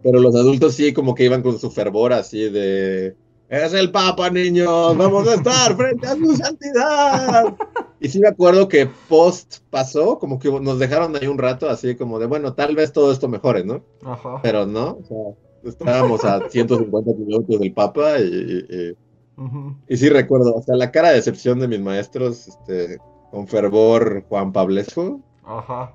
pero los adultos sí como que iban con su fervor así de, es el Papa, niños, vamos a estar frente a su santidad. [laughs] Y sí me acuerdo que post pasó, como que nos dejaron ahí un rato así como de, bueno, tal vez todo esto mejore, ¿no? Ajá. Pero no, o sea, estábamos a 150 kilómetros del Papa y, y- y- Ujú. y sí recuerdo, o sea, la cara de decepción de mis maestros, este, con fervor Juan Pablesco, Ajá.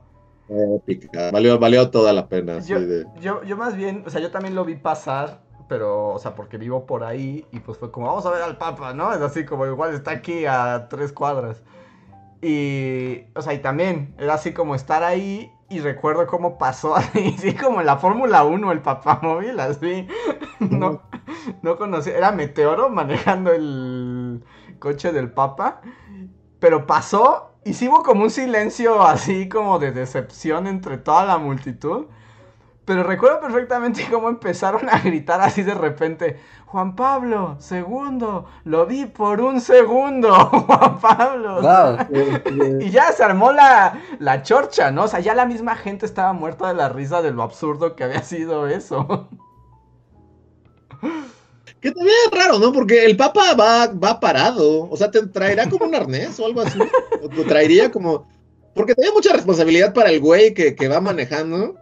épica, valió, valió toda la pena, Yo, de... yo, yo más bien, o sea, yo también lo vi pasar, pero, o sea, porque vivo por ahí y pues fue como, vamos a ver al Papa, ¿no? Es así como, igual está aquí a tres cuadras. Y, o sea, y también era así como estar ahí y recuerdo cómo pasó así, [laughs] sí, como en la Fórmula 1, el papamóvil, así. [laughs] No, no conocía, era Meteoro manejando el coche del Papa, pero pasó y sí hubo como un silencio así como de decepción entre toda la multitud. Pero recuerdo perfectamente cómo empezaron a gritar así de repente, Juan Pablo, segundo, lo vi por un segundo, [laughs] Juan Pablo. Wow. [laughs] Y ya se armó la, la chorcha, ¿no? O sea, ya la misma gente estaba muerta de la risa de lo absurdo que había sido eso. Que también es raro, ¿no? Porque el Papa va, va parado. O sea, te traerá como un arnés o algo así. O te traería como. Porque tenía mucha responsabilidad para el güey que, que va manejando.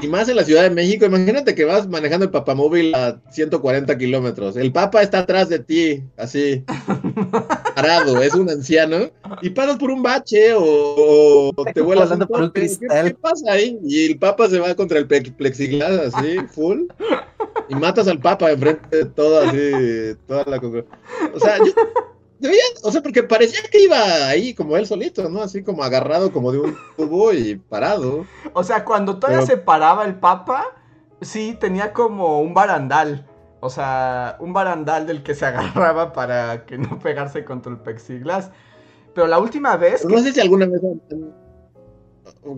Y más en la Ciudad de México. Imagínate que vas manejando el papamóvil a 140 kilómetros. El Papa está atrás de ti, así. [laughs] Parado, es un anciano. Y pasas por un bache o, o te vuelas Volando por un tope. ¿Qué- cristal. ¿Qué, pasa ahí? Y el Papa se va contra el ple- plexiglas, así, full. Y matas al Papa enfrente de todo así, toda la O sea, yo o sea, porque parecía que iba ahí como él solito, ¿no? Así como agarrado como de un tubo y parado. O sea, cuando todavía Pero- se paraba el Papa, sí tenía como un barandal. O sea, un barandal del que se [laughs] agarraba para que no pegarse contra el plexiglas. Pero la última vez No sé si alguna vez...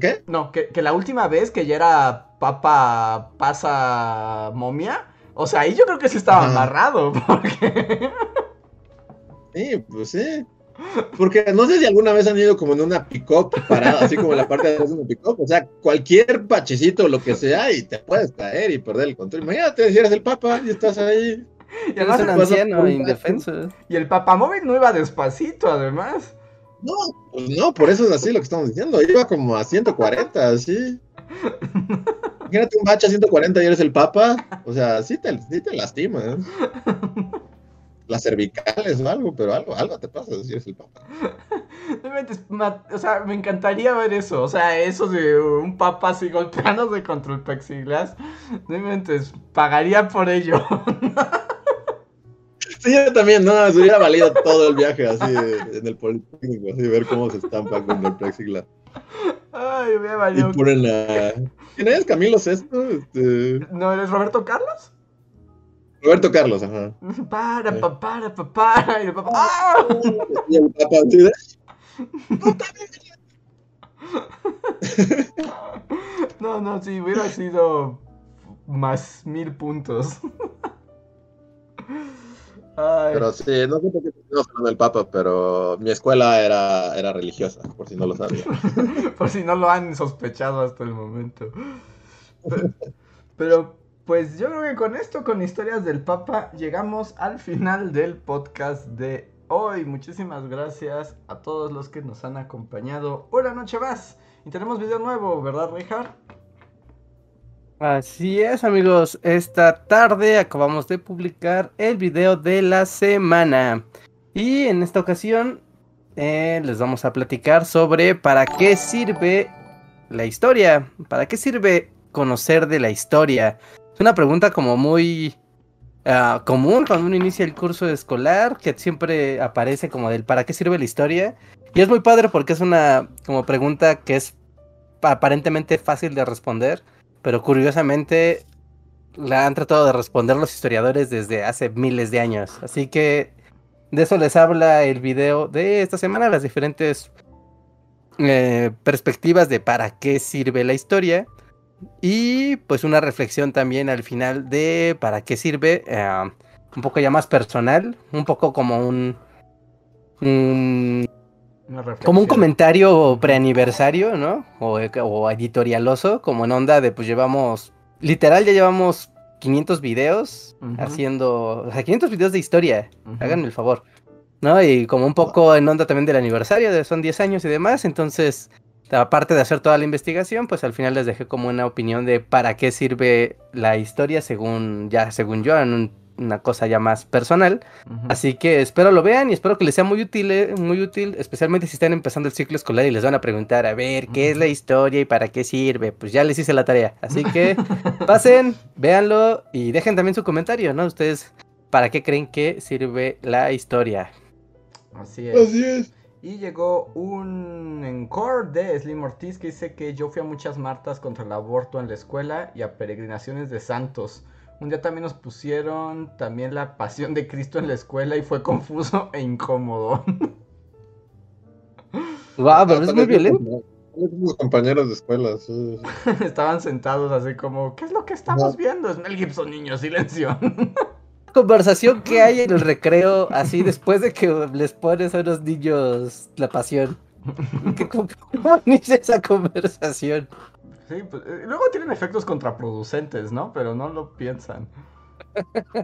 ¿Qué? No, que, que la última vez que ya era papa pasa momia, o sea, ahí yo creo que sí estaba Ajá. amarrado, [laughs] porque... Sí, pues sí. Porque no sé si alguna vez han ido como en una pick-up parada, así como en la parte de atrás de una pick-up. O sea, cualquier bachecito o lo que sea y te puedes caer y perder el control. Imagínate si eres el Papa y estás ahí. Y, además- un anciano indefenso. y el papamóvil no iba despacito, además. No, pues no, por eso es así lo que estamos diciendo. Iba como a 140, así. Imagínate un bache a 140 y eres el Papa. O sea, sí te, sí te lastimas. Las cervicales o algo, pero algo, algo te pasa si eres el Papa. [laughs] O sea, me encantaría ver eso. O sea, eso de un papa así golpeándose contra el plexiglas. No inventes, pagaría por ello. [laughs] Sí, yo también, no, se hubiera valido todo el viaje así en el Politécnico, así ver cómo se estampa con el plexiglas. Ay, me Y valió. ponen a. ¿Quién es? Camilo Sesto, este. ¿No eres Roberto Carlos? Roberto Carlos, ajá. [laughs] Para, pa, para, pa, para. Y el papá. [laughs] ¡Ah! Y el así de. [laughs] No, no, sí, hubiera sido más mil puntos. Ay, Pero sí, no sé por qué hablando del Papa, pero mi escuela era, era religiosa, por si no lo sabía. por si no lo han sospechado hasta el momento. Pero, pero, pues yo creo que con esto, con historias del Papa, llegamos al final del podcast de hoy. Muchísimas gracias a todos los que nos han acompañado una noche más. Y tenemos video nuevo, ¿verdad, Richard? Así es, amigos. Esta tarde acabamos de publicar el video de la semana. Y en esta ocasión eh, les vamos a platicar sobre para qué sirve la historia. ¿Para qué sirve conocer de la historia? Es una pregunta como muy ah, común cuando uno inicia el curso escolar, que siempre aparece como del ¿para qué sirve la historia? Y es muy padre porque es una como pregunta que es aparentemente fácil de responder pero curiosamente la han tratado de responder los historiadores desde hace miles de años. Así que de eso les habla el video de esta semana, las diferentes eh, perspectivas de para qué sirve la historia. Y pues una reflexión también al final de para qué sirve, eh, un poco ya más personal, un poco como un, un como un comentario preaniversario, ¿no? O, o, editorialoso, como en onda de pues llevamos, literal ya llevamos 500 videos haciendo, o sea, 500 videos de historia, háganme el favor, ¿no? Y como un poco en onda también del aniversario, de son 10 años y demás, entonces, aparte de hacer toda la investigación, pues al final les dejé como una opinión de para qué sirve la historia según, ya según yo, en un una cosa ya más personal. Así que espero lo vean y espero que les sea muy útil, eh, muy útil, especialmente si están empezando el ciclo escolar y les van a preguntar, a ver, ¿qué es la historia y para qué sirve? Pues ya les hice la tarea. Así que [laughs] pasen, véanlo y dejen también su comentario, ¿no? Ustedes, ¿para qué creen que sirve la historia? Así es. Así es. Y llegó un encore de Slim Ortiz que dice que yo fui a muchas martas contra el aborto en la escuela y a peregrinaciones de santos. Un día también nos pusieron también la pasión de Cristo en la escuela y fue confuso e incómodo. [laughs] Wow, pero es muy violento. Los compañeros de escuela, [laughs] Estaban sentados así como, ¿qué es lo que estamos viendo? Es Mel Gibson, niño, silencio. [laughs] Conversación que hay en el recreo, así después de que les pones a unos niños la pasión. ¿Cómo, cómo inicia esa conversación? Sí, pues, eh, luego tienen efectos contraproducentes, ¿no? Pero no lo piensan.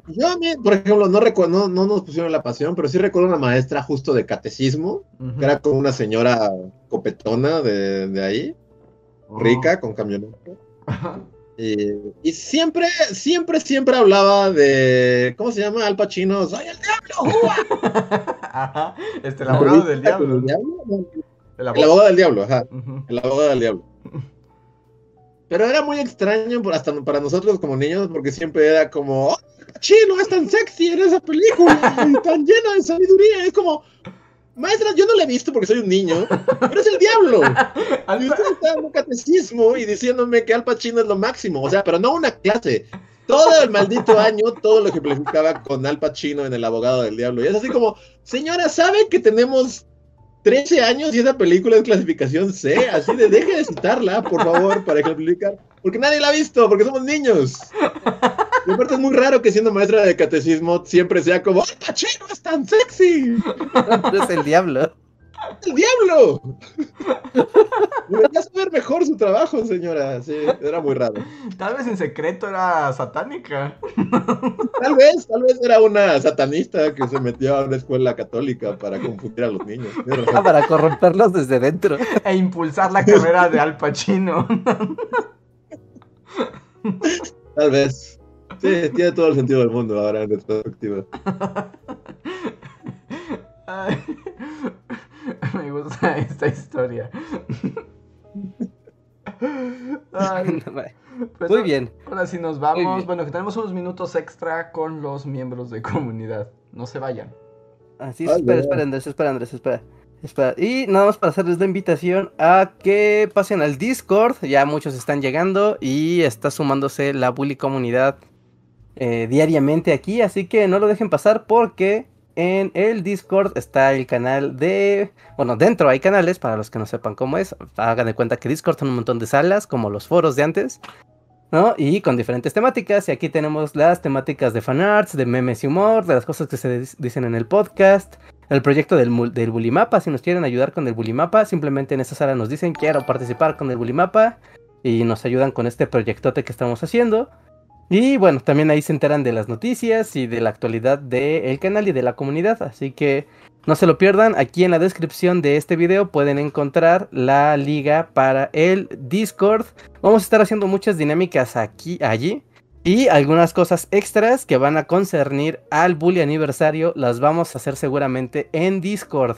Yo a mí, por ejemplo, no, recuerdo, no, nos pusieron la pasión, pero sí recuerdo una maestra justo de catecismo, que era como una señora copetona de, de ahí, oh. rica, con camioneta. [laughs] Y, siempre, siempre, siempre hablaba de, ¿cómo se llama? Al Pacino, ¡soy el diablo! [laughs] Ajá, este, el abogado del diablo. El, abogado del diablo, ajá. El abogado del diablo. Pero era muy extraño hasta para nosotros como niños, porque siempre era como, oh, chino, es tan sexy en esa película, y tan llena de sabiduría. Es como, maestra, yo no la he visto porque soy un niño, pero es el diablo. [laughs] y usted está dando catecismo y diciéndome que Al Pacino es lo máximo. O sea, pero no una clase. Todo el maldito año, todo lo que platicaba con Al Pacino en El Abogado del Diablo. Y es así como, señora, ¿sabe que tenemos 13 años y esa película es clasificación C, así de deje de citarla, por favor, para ejemplificar. Porque nadie la ha visto, porque somos niños. Y aparte es muy raro que siendo maestra de catecismo siempre sea como, ¡Ay, Pachino es tan sexy! [laughs] es el diablo. ¡El diablo! Debería saber mejor su trabajo, señora. Sí, era muy raro. Tal vez en secreto era satánica. Tal vez, tal vez era una satanista que se metió a una escuela católica para confundir a los niños. Ah, para corromperlos desde dentro. E impulsar la carrera de Al Pacino. Tal vez. Sí, tiene todo el sentido del mundo ahora en perspectiva. Ay. [laughs] Me gusta esta historia. [laughs] Pues Muy bien. Ahora sí nos vamos. Bueno, que tenemos unos minutos extra con los miembros de comunidad. No se vayan. Así es, espera, espera, Andrés, espera, Andrés, espera. Espera. Y nada más para hacerles la invitación a que pasen al Discord. Ya muchos están llegando y está sumándose la Bully comunidad eh, diariamente aquí. Así que no lo dejen pasar porque en el Discord está el canal de... Bueno, dentro hay canales, para los que no sepan cómo es. Hagan de cuenta que Discord son un montón de salas, como los foros de antes. ¿no? Y con diferentes temáticas. Y aquí tenemos las temáticas de fanarts, de memes y humor, de las cosas que se dicen en el podcast. El proyecto del, del Bulimapa, si nos quieren ayudar con el Bulimapa, simplemente en esa sala nos dicen quiero participar con el Bulimapa. Y nos ayudan con este proyectote que estamos haciendo. Y bueno, también ahí se enteran de las noticias y de la actualidad del canal y de la comunidad. Así que no se lo pierdan. Aquí en la descripción de este video pueden encontrar la liga para el Discord. Vamos a estar haciendo muchas dinámicas aquí, allí. Y algunas cosas extras que van a concernir al bully aniversario las vamos a hacer seguramente en Discord.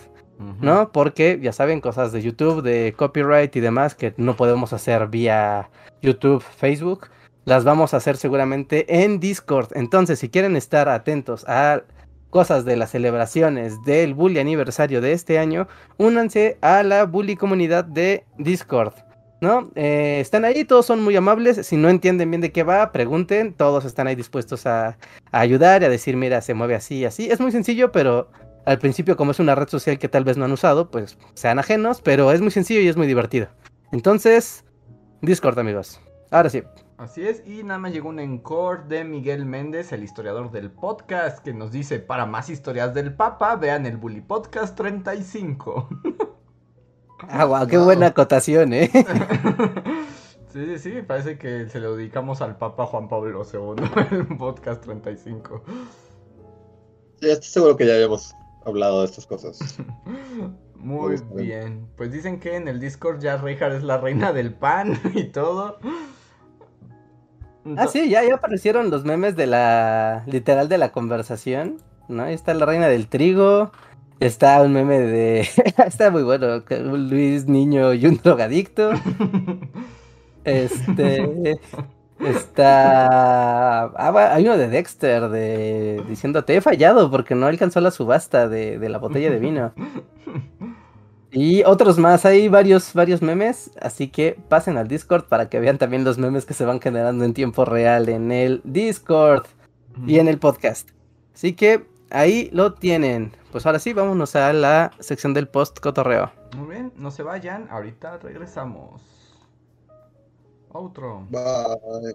¿No? Porque ya saben, cosas de YouTube, de copyright y demás que no podemos hacer vía YouTube, Facebook las vamos a hacer seguramente en Discord. Entonces, si quieren estar atentos a cosas de las celebraciones del Bully aniversario de este año, únanse a la Bully comunidad de Discord. ¿no? Eh, están ahí, todos son muy amables. Si no entienden bien de qué va, pregunten. Todos están ahí dispuestos a, a ayudar y a decir, mira, se mueve así así. Es muy sencillo, pero al principio, como es una red social que tal vez no han usado, pues sean ajenos, pero es muy sencillo y es muy divertido. Entonces, Discord, amigos. Ahora sí. Así es, y nada más llegó un encore de Miguel Méndez, el historiador del podcast, que nos dice, para más historias del Papa, vean el Bully Podcast 35. Ah, wow, qué buena acotación, ¿eh? [laughs] sí, sí, sí, parece que se lo dedicamos al Papa Juan Pablo II, [laughs] el podcast 35. Sí, estoy seguro que ya habíamos hablado de estas cosas. [laughs] Muy bien, pues dicen que en el Discord ya Reinhardt es la reina del pan y todo. Ah, sí, ya, ya aparecieron los memes de la, literal de la conversación, ¿no? Ahí está la reina del trigo, está un meme de, [laughs] está muy bueno, Luis niño y un drogadicto. [laughs] Este, está, ah, hay uno de Dexter de diciendo te he fallado porque no alcanzó la subasta de, de la botella de vino. [laughs] Y otros más, hay varios, varios memes, así que pasen al Discord para que vean también los memes que se van generando en tiempo real en el Discord y en el podcast. Así que ahí lo tienen. Pues ahora sí, vámonos a la sección del post cotorreo. Muy bien, no se vayan, ahorita regresamos. Otro. Bye.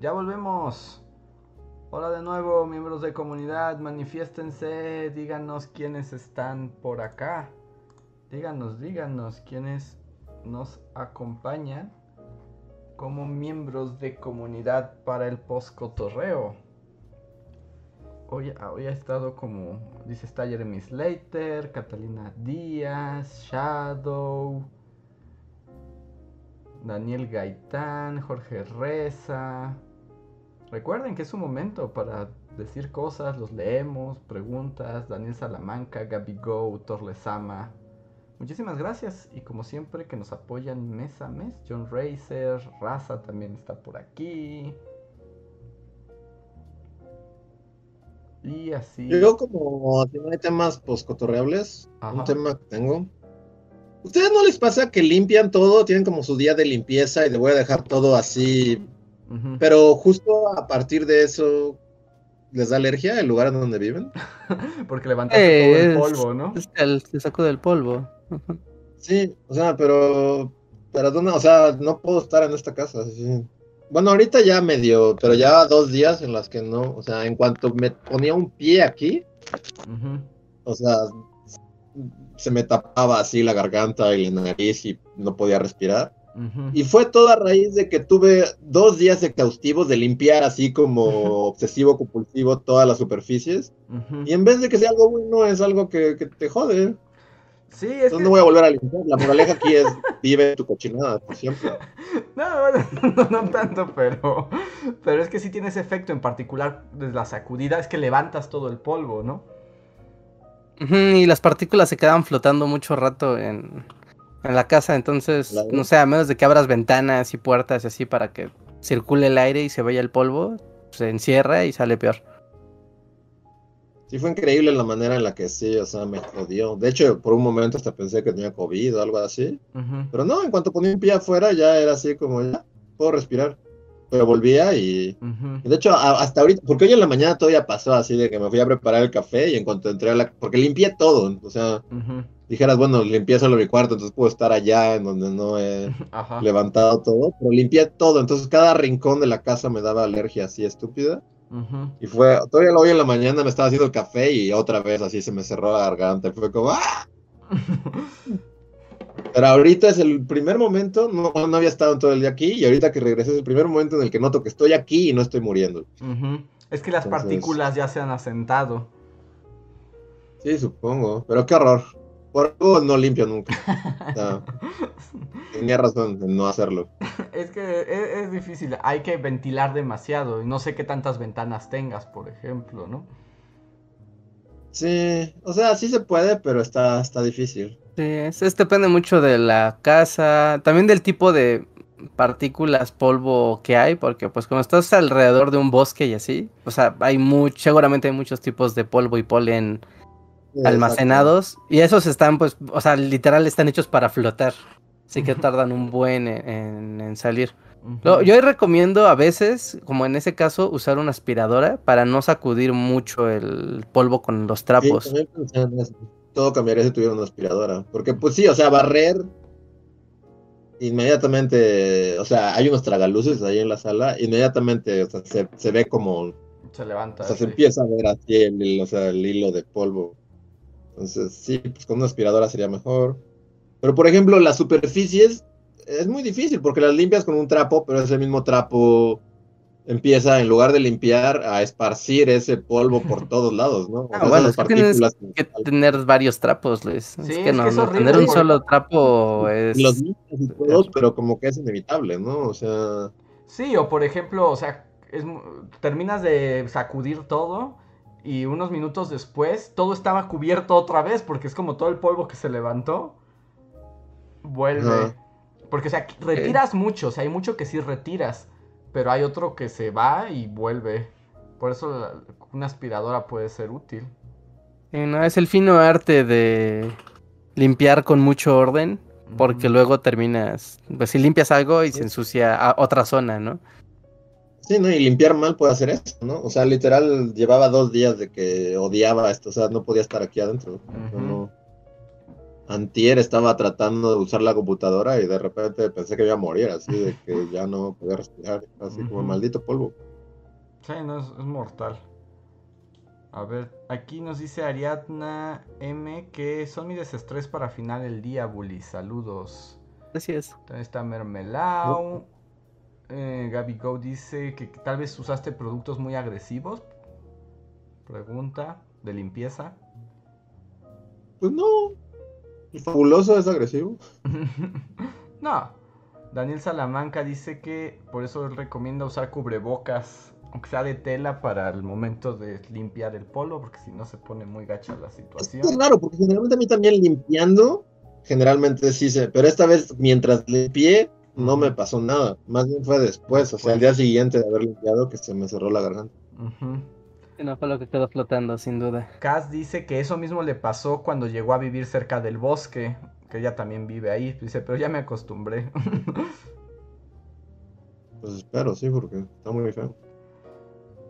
Ya volvemos. Hola de nuevo, miembros de comunidad, manifiéstense, díganos quiénes están por acá. Díganos, díganos quiénes nos acompañan como miembros de comunidad para el post-cotorreo. Hoy, hoy ha estado como, dice, está Jeremy Slater, Catalina Díaz, Shadow, Daniel Gaitán, Jorge Reza. Recuerden que es un momento para decir cosas, los leemos, preguntas, Daniel Salamanca, Gaby Go, Torlesama. Muchísimas gracias y como siempre que nos apoyan mes a mes, John Racer, Raza también está por aquí. Y así. Yo como si no hay temas pues cotorreables, Ajá. un tema que tengo. ¿Ustedes no les pasa que limpian todo? Tienen como su día de limpieza y le voy a dejar todo así. Pero justo a partir de eso, ¿les da alergia el lugar en donde viven? [laughs] Porque levantaste todo el Eh, polvo, ¿no? Es el que sacó del polvo. Sí, o sea, pero. Pero ¿dónde? O sea, no puedo estar en esta casa. sí. Bueno, ahorita ya medio, pero ya dos días en las que no. O sea, en cuanto me ponía un pie aquí, o sea, se me tapaba así la garganta y la nariz y no podía respirar. Y fue toda a raíz de que tuve dos días exhaustivos de limpiar así como [laughs] obsesivo compulsivo todas las superficies. Y en vez de que sea algo bueno, es algo que, que te jode. Sí, es Entonces que... no voy a volver a limpiar. La moraleja aquí es [laughs] vive tu cochinada por siempre. [laughs] No, bueno, no, no tanto, pero, pero es que sí tiene ese efecto en particular de la sacudida, es que levantas todo el polvo, ¿no? Y las partículas se quedan flotando mucho rato en, en la casa, entonces, no sé, a menos de que abras ventanas y puertas y así para que circule el aire y se vaya el polvo, se encierra y sale peor. Sí, fue increíble la manera en la que sí, o sea, me jodió. De hecho, por un momento hasta pensé que tenía COVID o algo así. Pero no, en cuanto ponía un pie afuera, ya era así como, ya, puedo respirar. Pero volvía y. De hecho, a- hasta ahorita, porque hoy en la mañana todavía pasó así de que me fui a preparar el café y en cuanto entré a la... Porque limpié todo, o sea. Dijeras, bueno, limpié solo mi cuarto, entonces puedo estar allá en donde no he [laughs] Ajá. levantado todo, pero limpié todo, entonces cada rincón de la casa me daba alergia así estúpida. Y fue, todavía hoy en la mañana me estaba haciendo el café y otra vez así se me cerró la garganta, y fue como, ¡ah! [laughs] Pero ahorita es el primer momento, no, no había estado todo el día aquí, y ahorita que regresé es el primer momento en el que noto que estoy aquí y no estoy muriendo. Es que las Entonces- partículas ya se han asentado. Sí, supongo, pero qué horror. Por algo no limpio nunca. O sea, [laughs] tenía razón en no hacerlo. Es que es, es difícil, hay que ventilar demasiado y no sé qué tantas ventanas tengas, por ejemplo, ¿no? Sí, o sea, sí se puede, pero está, está difícil. Sí, es, es- depende mucho de la casa, también del tipo de partículas, polvo que hay, porque pues como estás alrededor de un bosque y así, o sea, hay mucho, seguramente hay muchos tipos de polvo y polen almacenados y esos están pues, o sea, literal están hechos para flotar, así que tardan un buen en, en- en salir. Ujú. Lo- yo recomiendo a veces, como en ese caso, usar una aspiradora para no sacudir mucho el polvo con los. Sí, trapos. Todo cambiaría si tuviera una aspiradora. Porque, pues sí, o sea, barrer inmediatamente, o sea, hay unos tragaluces ahí en la sala, inmediatamente o sea, se, se ve como, Se levanta. o sea, se empieza a ver así el, o sea, el hilo de polvo. Entonces, sí, pues con una aspiradora sería mejor. Pero, por ejemplo, las superficies es muy difícil porque las limpias con un trapo, pero ese mismo trapo empieza, en lugar de limpiar, a esparcir ese polvo por [laughs] todos lados, ¿no? O Ah, bueno, es que tienes que tener varios trapos, Luis. Sí, es que no, que es no, horrible tener un solo trapo es... los limpias y todo, pero como que es inevitable, ¿no? O sea, Sí, o por ejemplo, o sea, es terminas de sacudir todo y unos minutos después todo estaba cubierto otra vez porque es como todo el polvo que se levantó vuelve. Porque, o sea, retiras mucho, o sea, hay mucho que sí retiras, pero hay otro que se va y vuelve. Por eso la- una aspiradora puede ser útil. Sí, no, es el fino arte de limpiar con mucho orden, porque luego terminas, pues si limpias algo y se ensucia a otra zona, ¿no? Sí, ¿no? Y limpiar mal puede hacer eso, ¿no? O sea, literal, llevaba dos días de que odiaba esto, o sea, no podía estar aquí adentro. No. Antier estaba tratando de usar la computadora y de repente pensé que iba a morir, así de que [laughs] ya no podía respirar, así como Ujú. maldito polvo. Sí, no, es, es mortal. A ver, aquí nos dice Ariadna M que son mi desestrés para final del día, Bully. Saludos. Así es. También está Mermelao. Eh, Gaby Go dice que, que tal vez usaste productos muy agresivos. Pregunta de limpieza. Pues no. El fabuloso es agresivo. [laughs] no. Daniel Salamanca dice que por eso él recomienda usar cubrebocas, aunque sea de tela, para el momento de limpiar el polvo, porque si no se pone muy gacha la situación. es raro, porque generalmente a mí también limpiando, generalmente sí se, pero esta vez mientras limpié, no me pasó nada. Más bien fue después, o sea, el día siguiente de haber limpiado que se me cerró la garganta. Sí, No fue lo que quedó flotando, sin duda. Cass dice que eso mismo le pasó cuando llegó a vivir cerca del bosque, que ella también vive ahí. Dice, pero ya me acostumbré. [laughs] Pues espero, sí, porque está muy feo.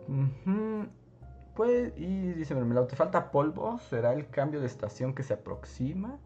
Ujú. Pues, y dice Mermelado, ¿te falta polvo? ¿Será el cambio de estación que se aproxima?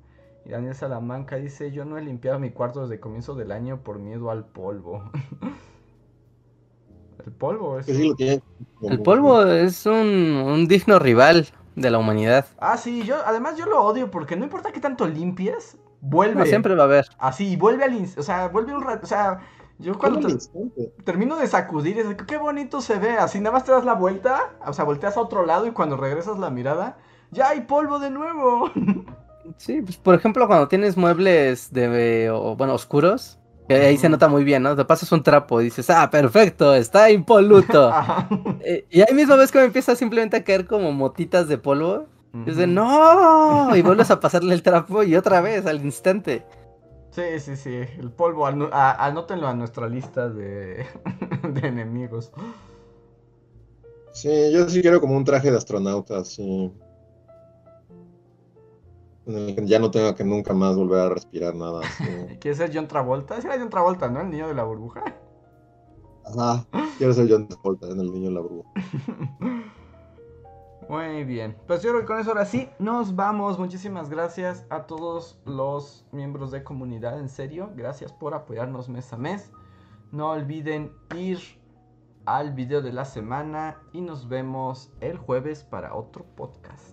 Y Daniel Salamanca dice, yo no he limpiado mi cuarto desde comienzo del año por miedo al polvo. [laughs] el polvo es... Que sí El polvo es un, un digno rival de la humanidad. Ah, sí, yo además yo lo odio porque no importa qué tanto limpies, vuelve. No, siempre va a haber. Así, vuelve al... O sea, vuelve un rato... O sea, yo cuando... te- termino de sacudir, es de, qué bonito se ve. Así nada más te das la vuelta, o sea, volteas a otro lado y cuando regresas la mirada, ya hay polvo de nuevo. [laughs] Sí, pues por ejemplo, cuando tienes muebles de, o, bueno, oscuros, que ahí se nota muy bien, ¿no? Te pasas un trapo y dices, ah, perfecto, está impoluto. [laughs] Eh, y ahí mismo ves que me empieza simplemente a caer como motitas de polvo. Y es de, Ujú. no, y [laughs] vuelves a pasarle el trapo y otra vez al instante. Sí, sí, sí, el polvo, a- anótenlo a nuestra lista de, [laughs] de enemigos. Sí, yo sí quiero como un traje de astronauta, así. En el que ya no tenga que nunca más volver a respirar nada. [laughs] ¿Quieres ser John Travolta? Sí, era John Travolta, ¿no? El niño de la burbuja. Ajá, quiero ser John Travolta en el niño en la burbuja. [laughs] Muy bien, pues yo creo que con eso ahora sí nos vamos. Muchísimas gracias a todos los miembros de comunidad, en serio. Gracias por apoyarnos mes a mes. No olviden ir al video de la semana y nos vemos el jueves para otro podcast.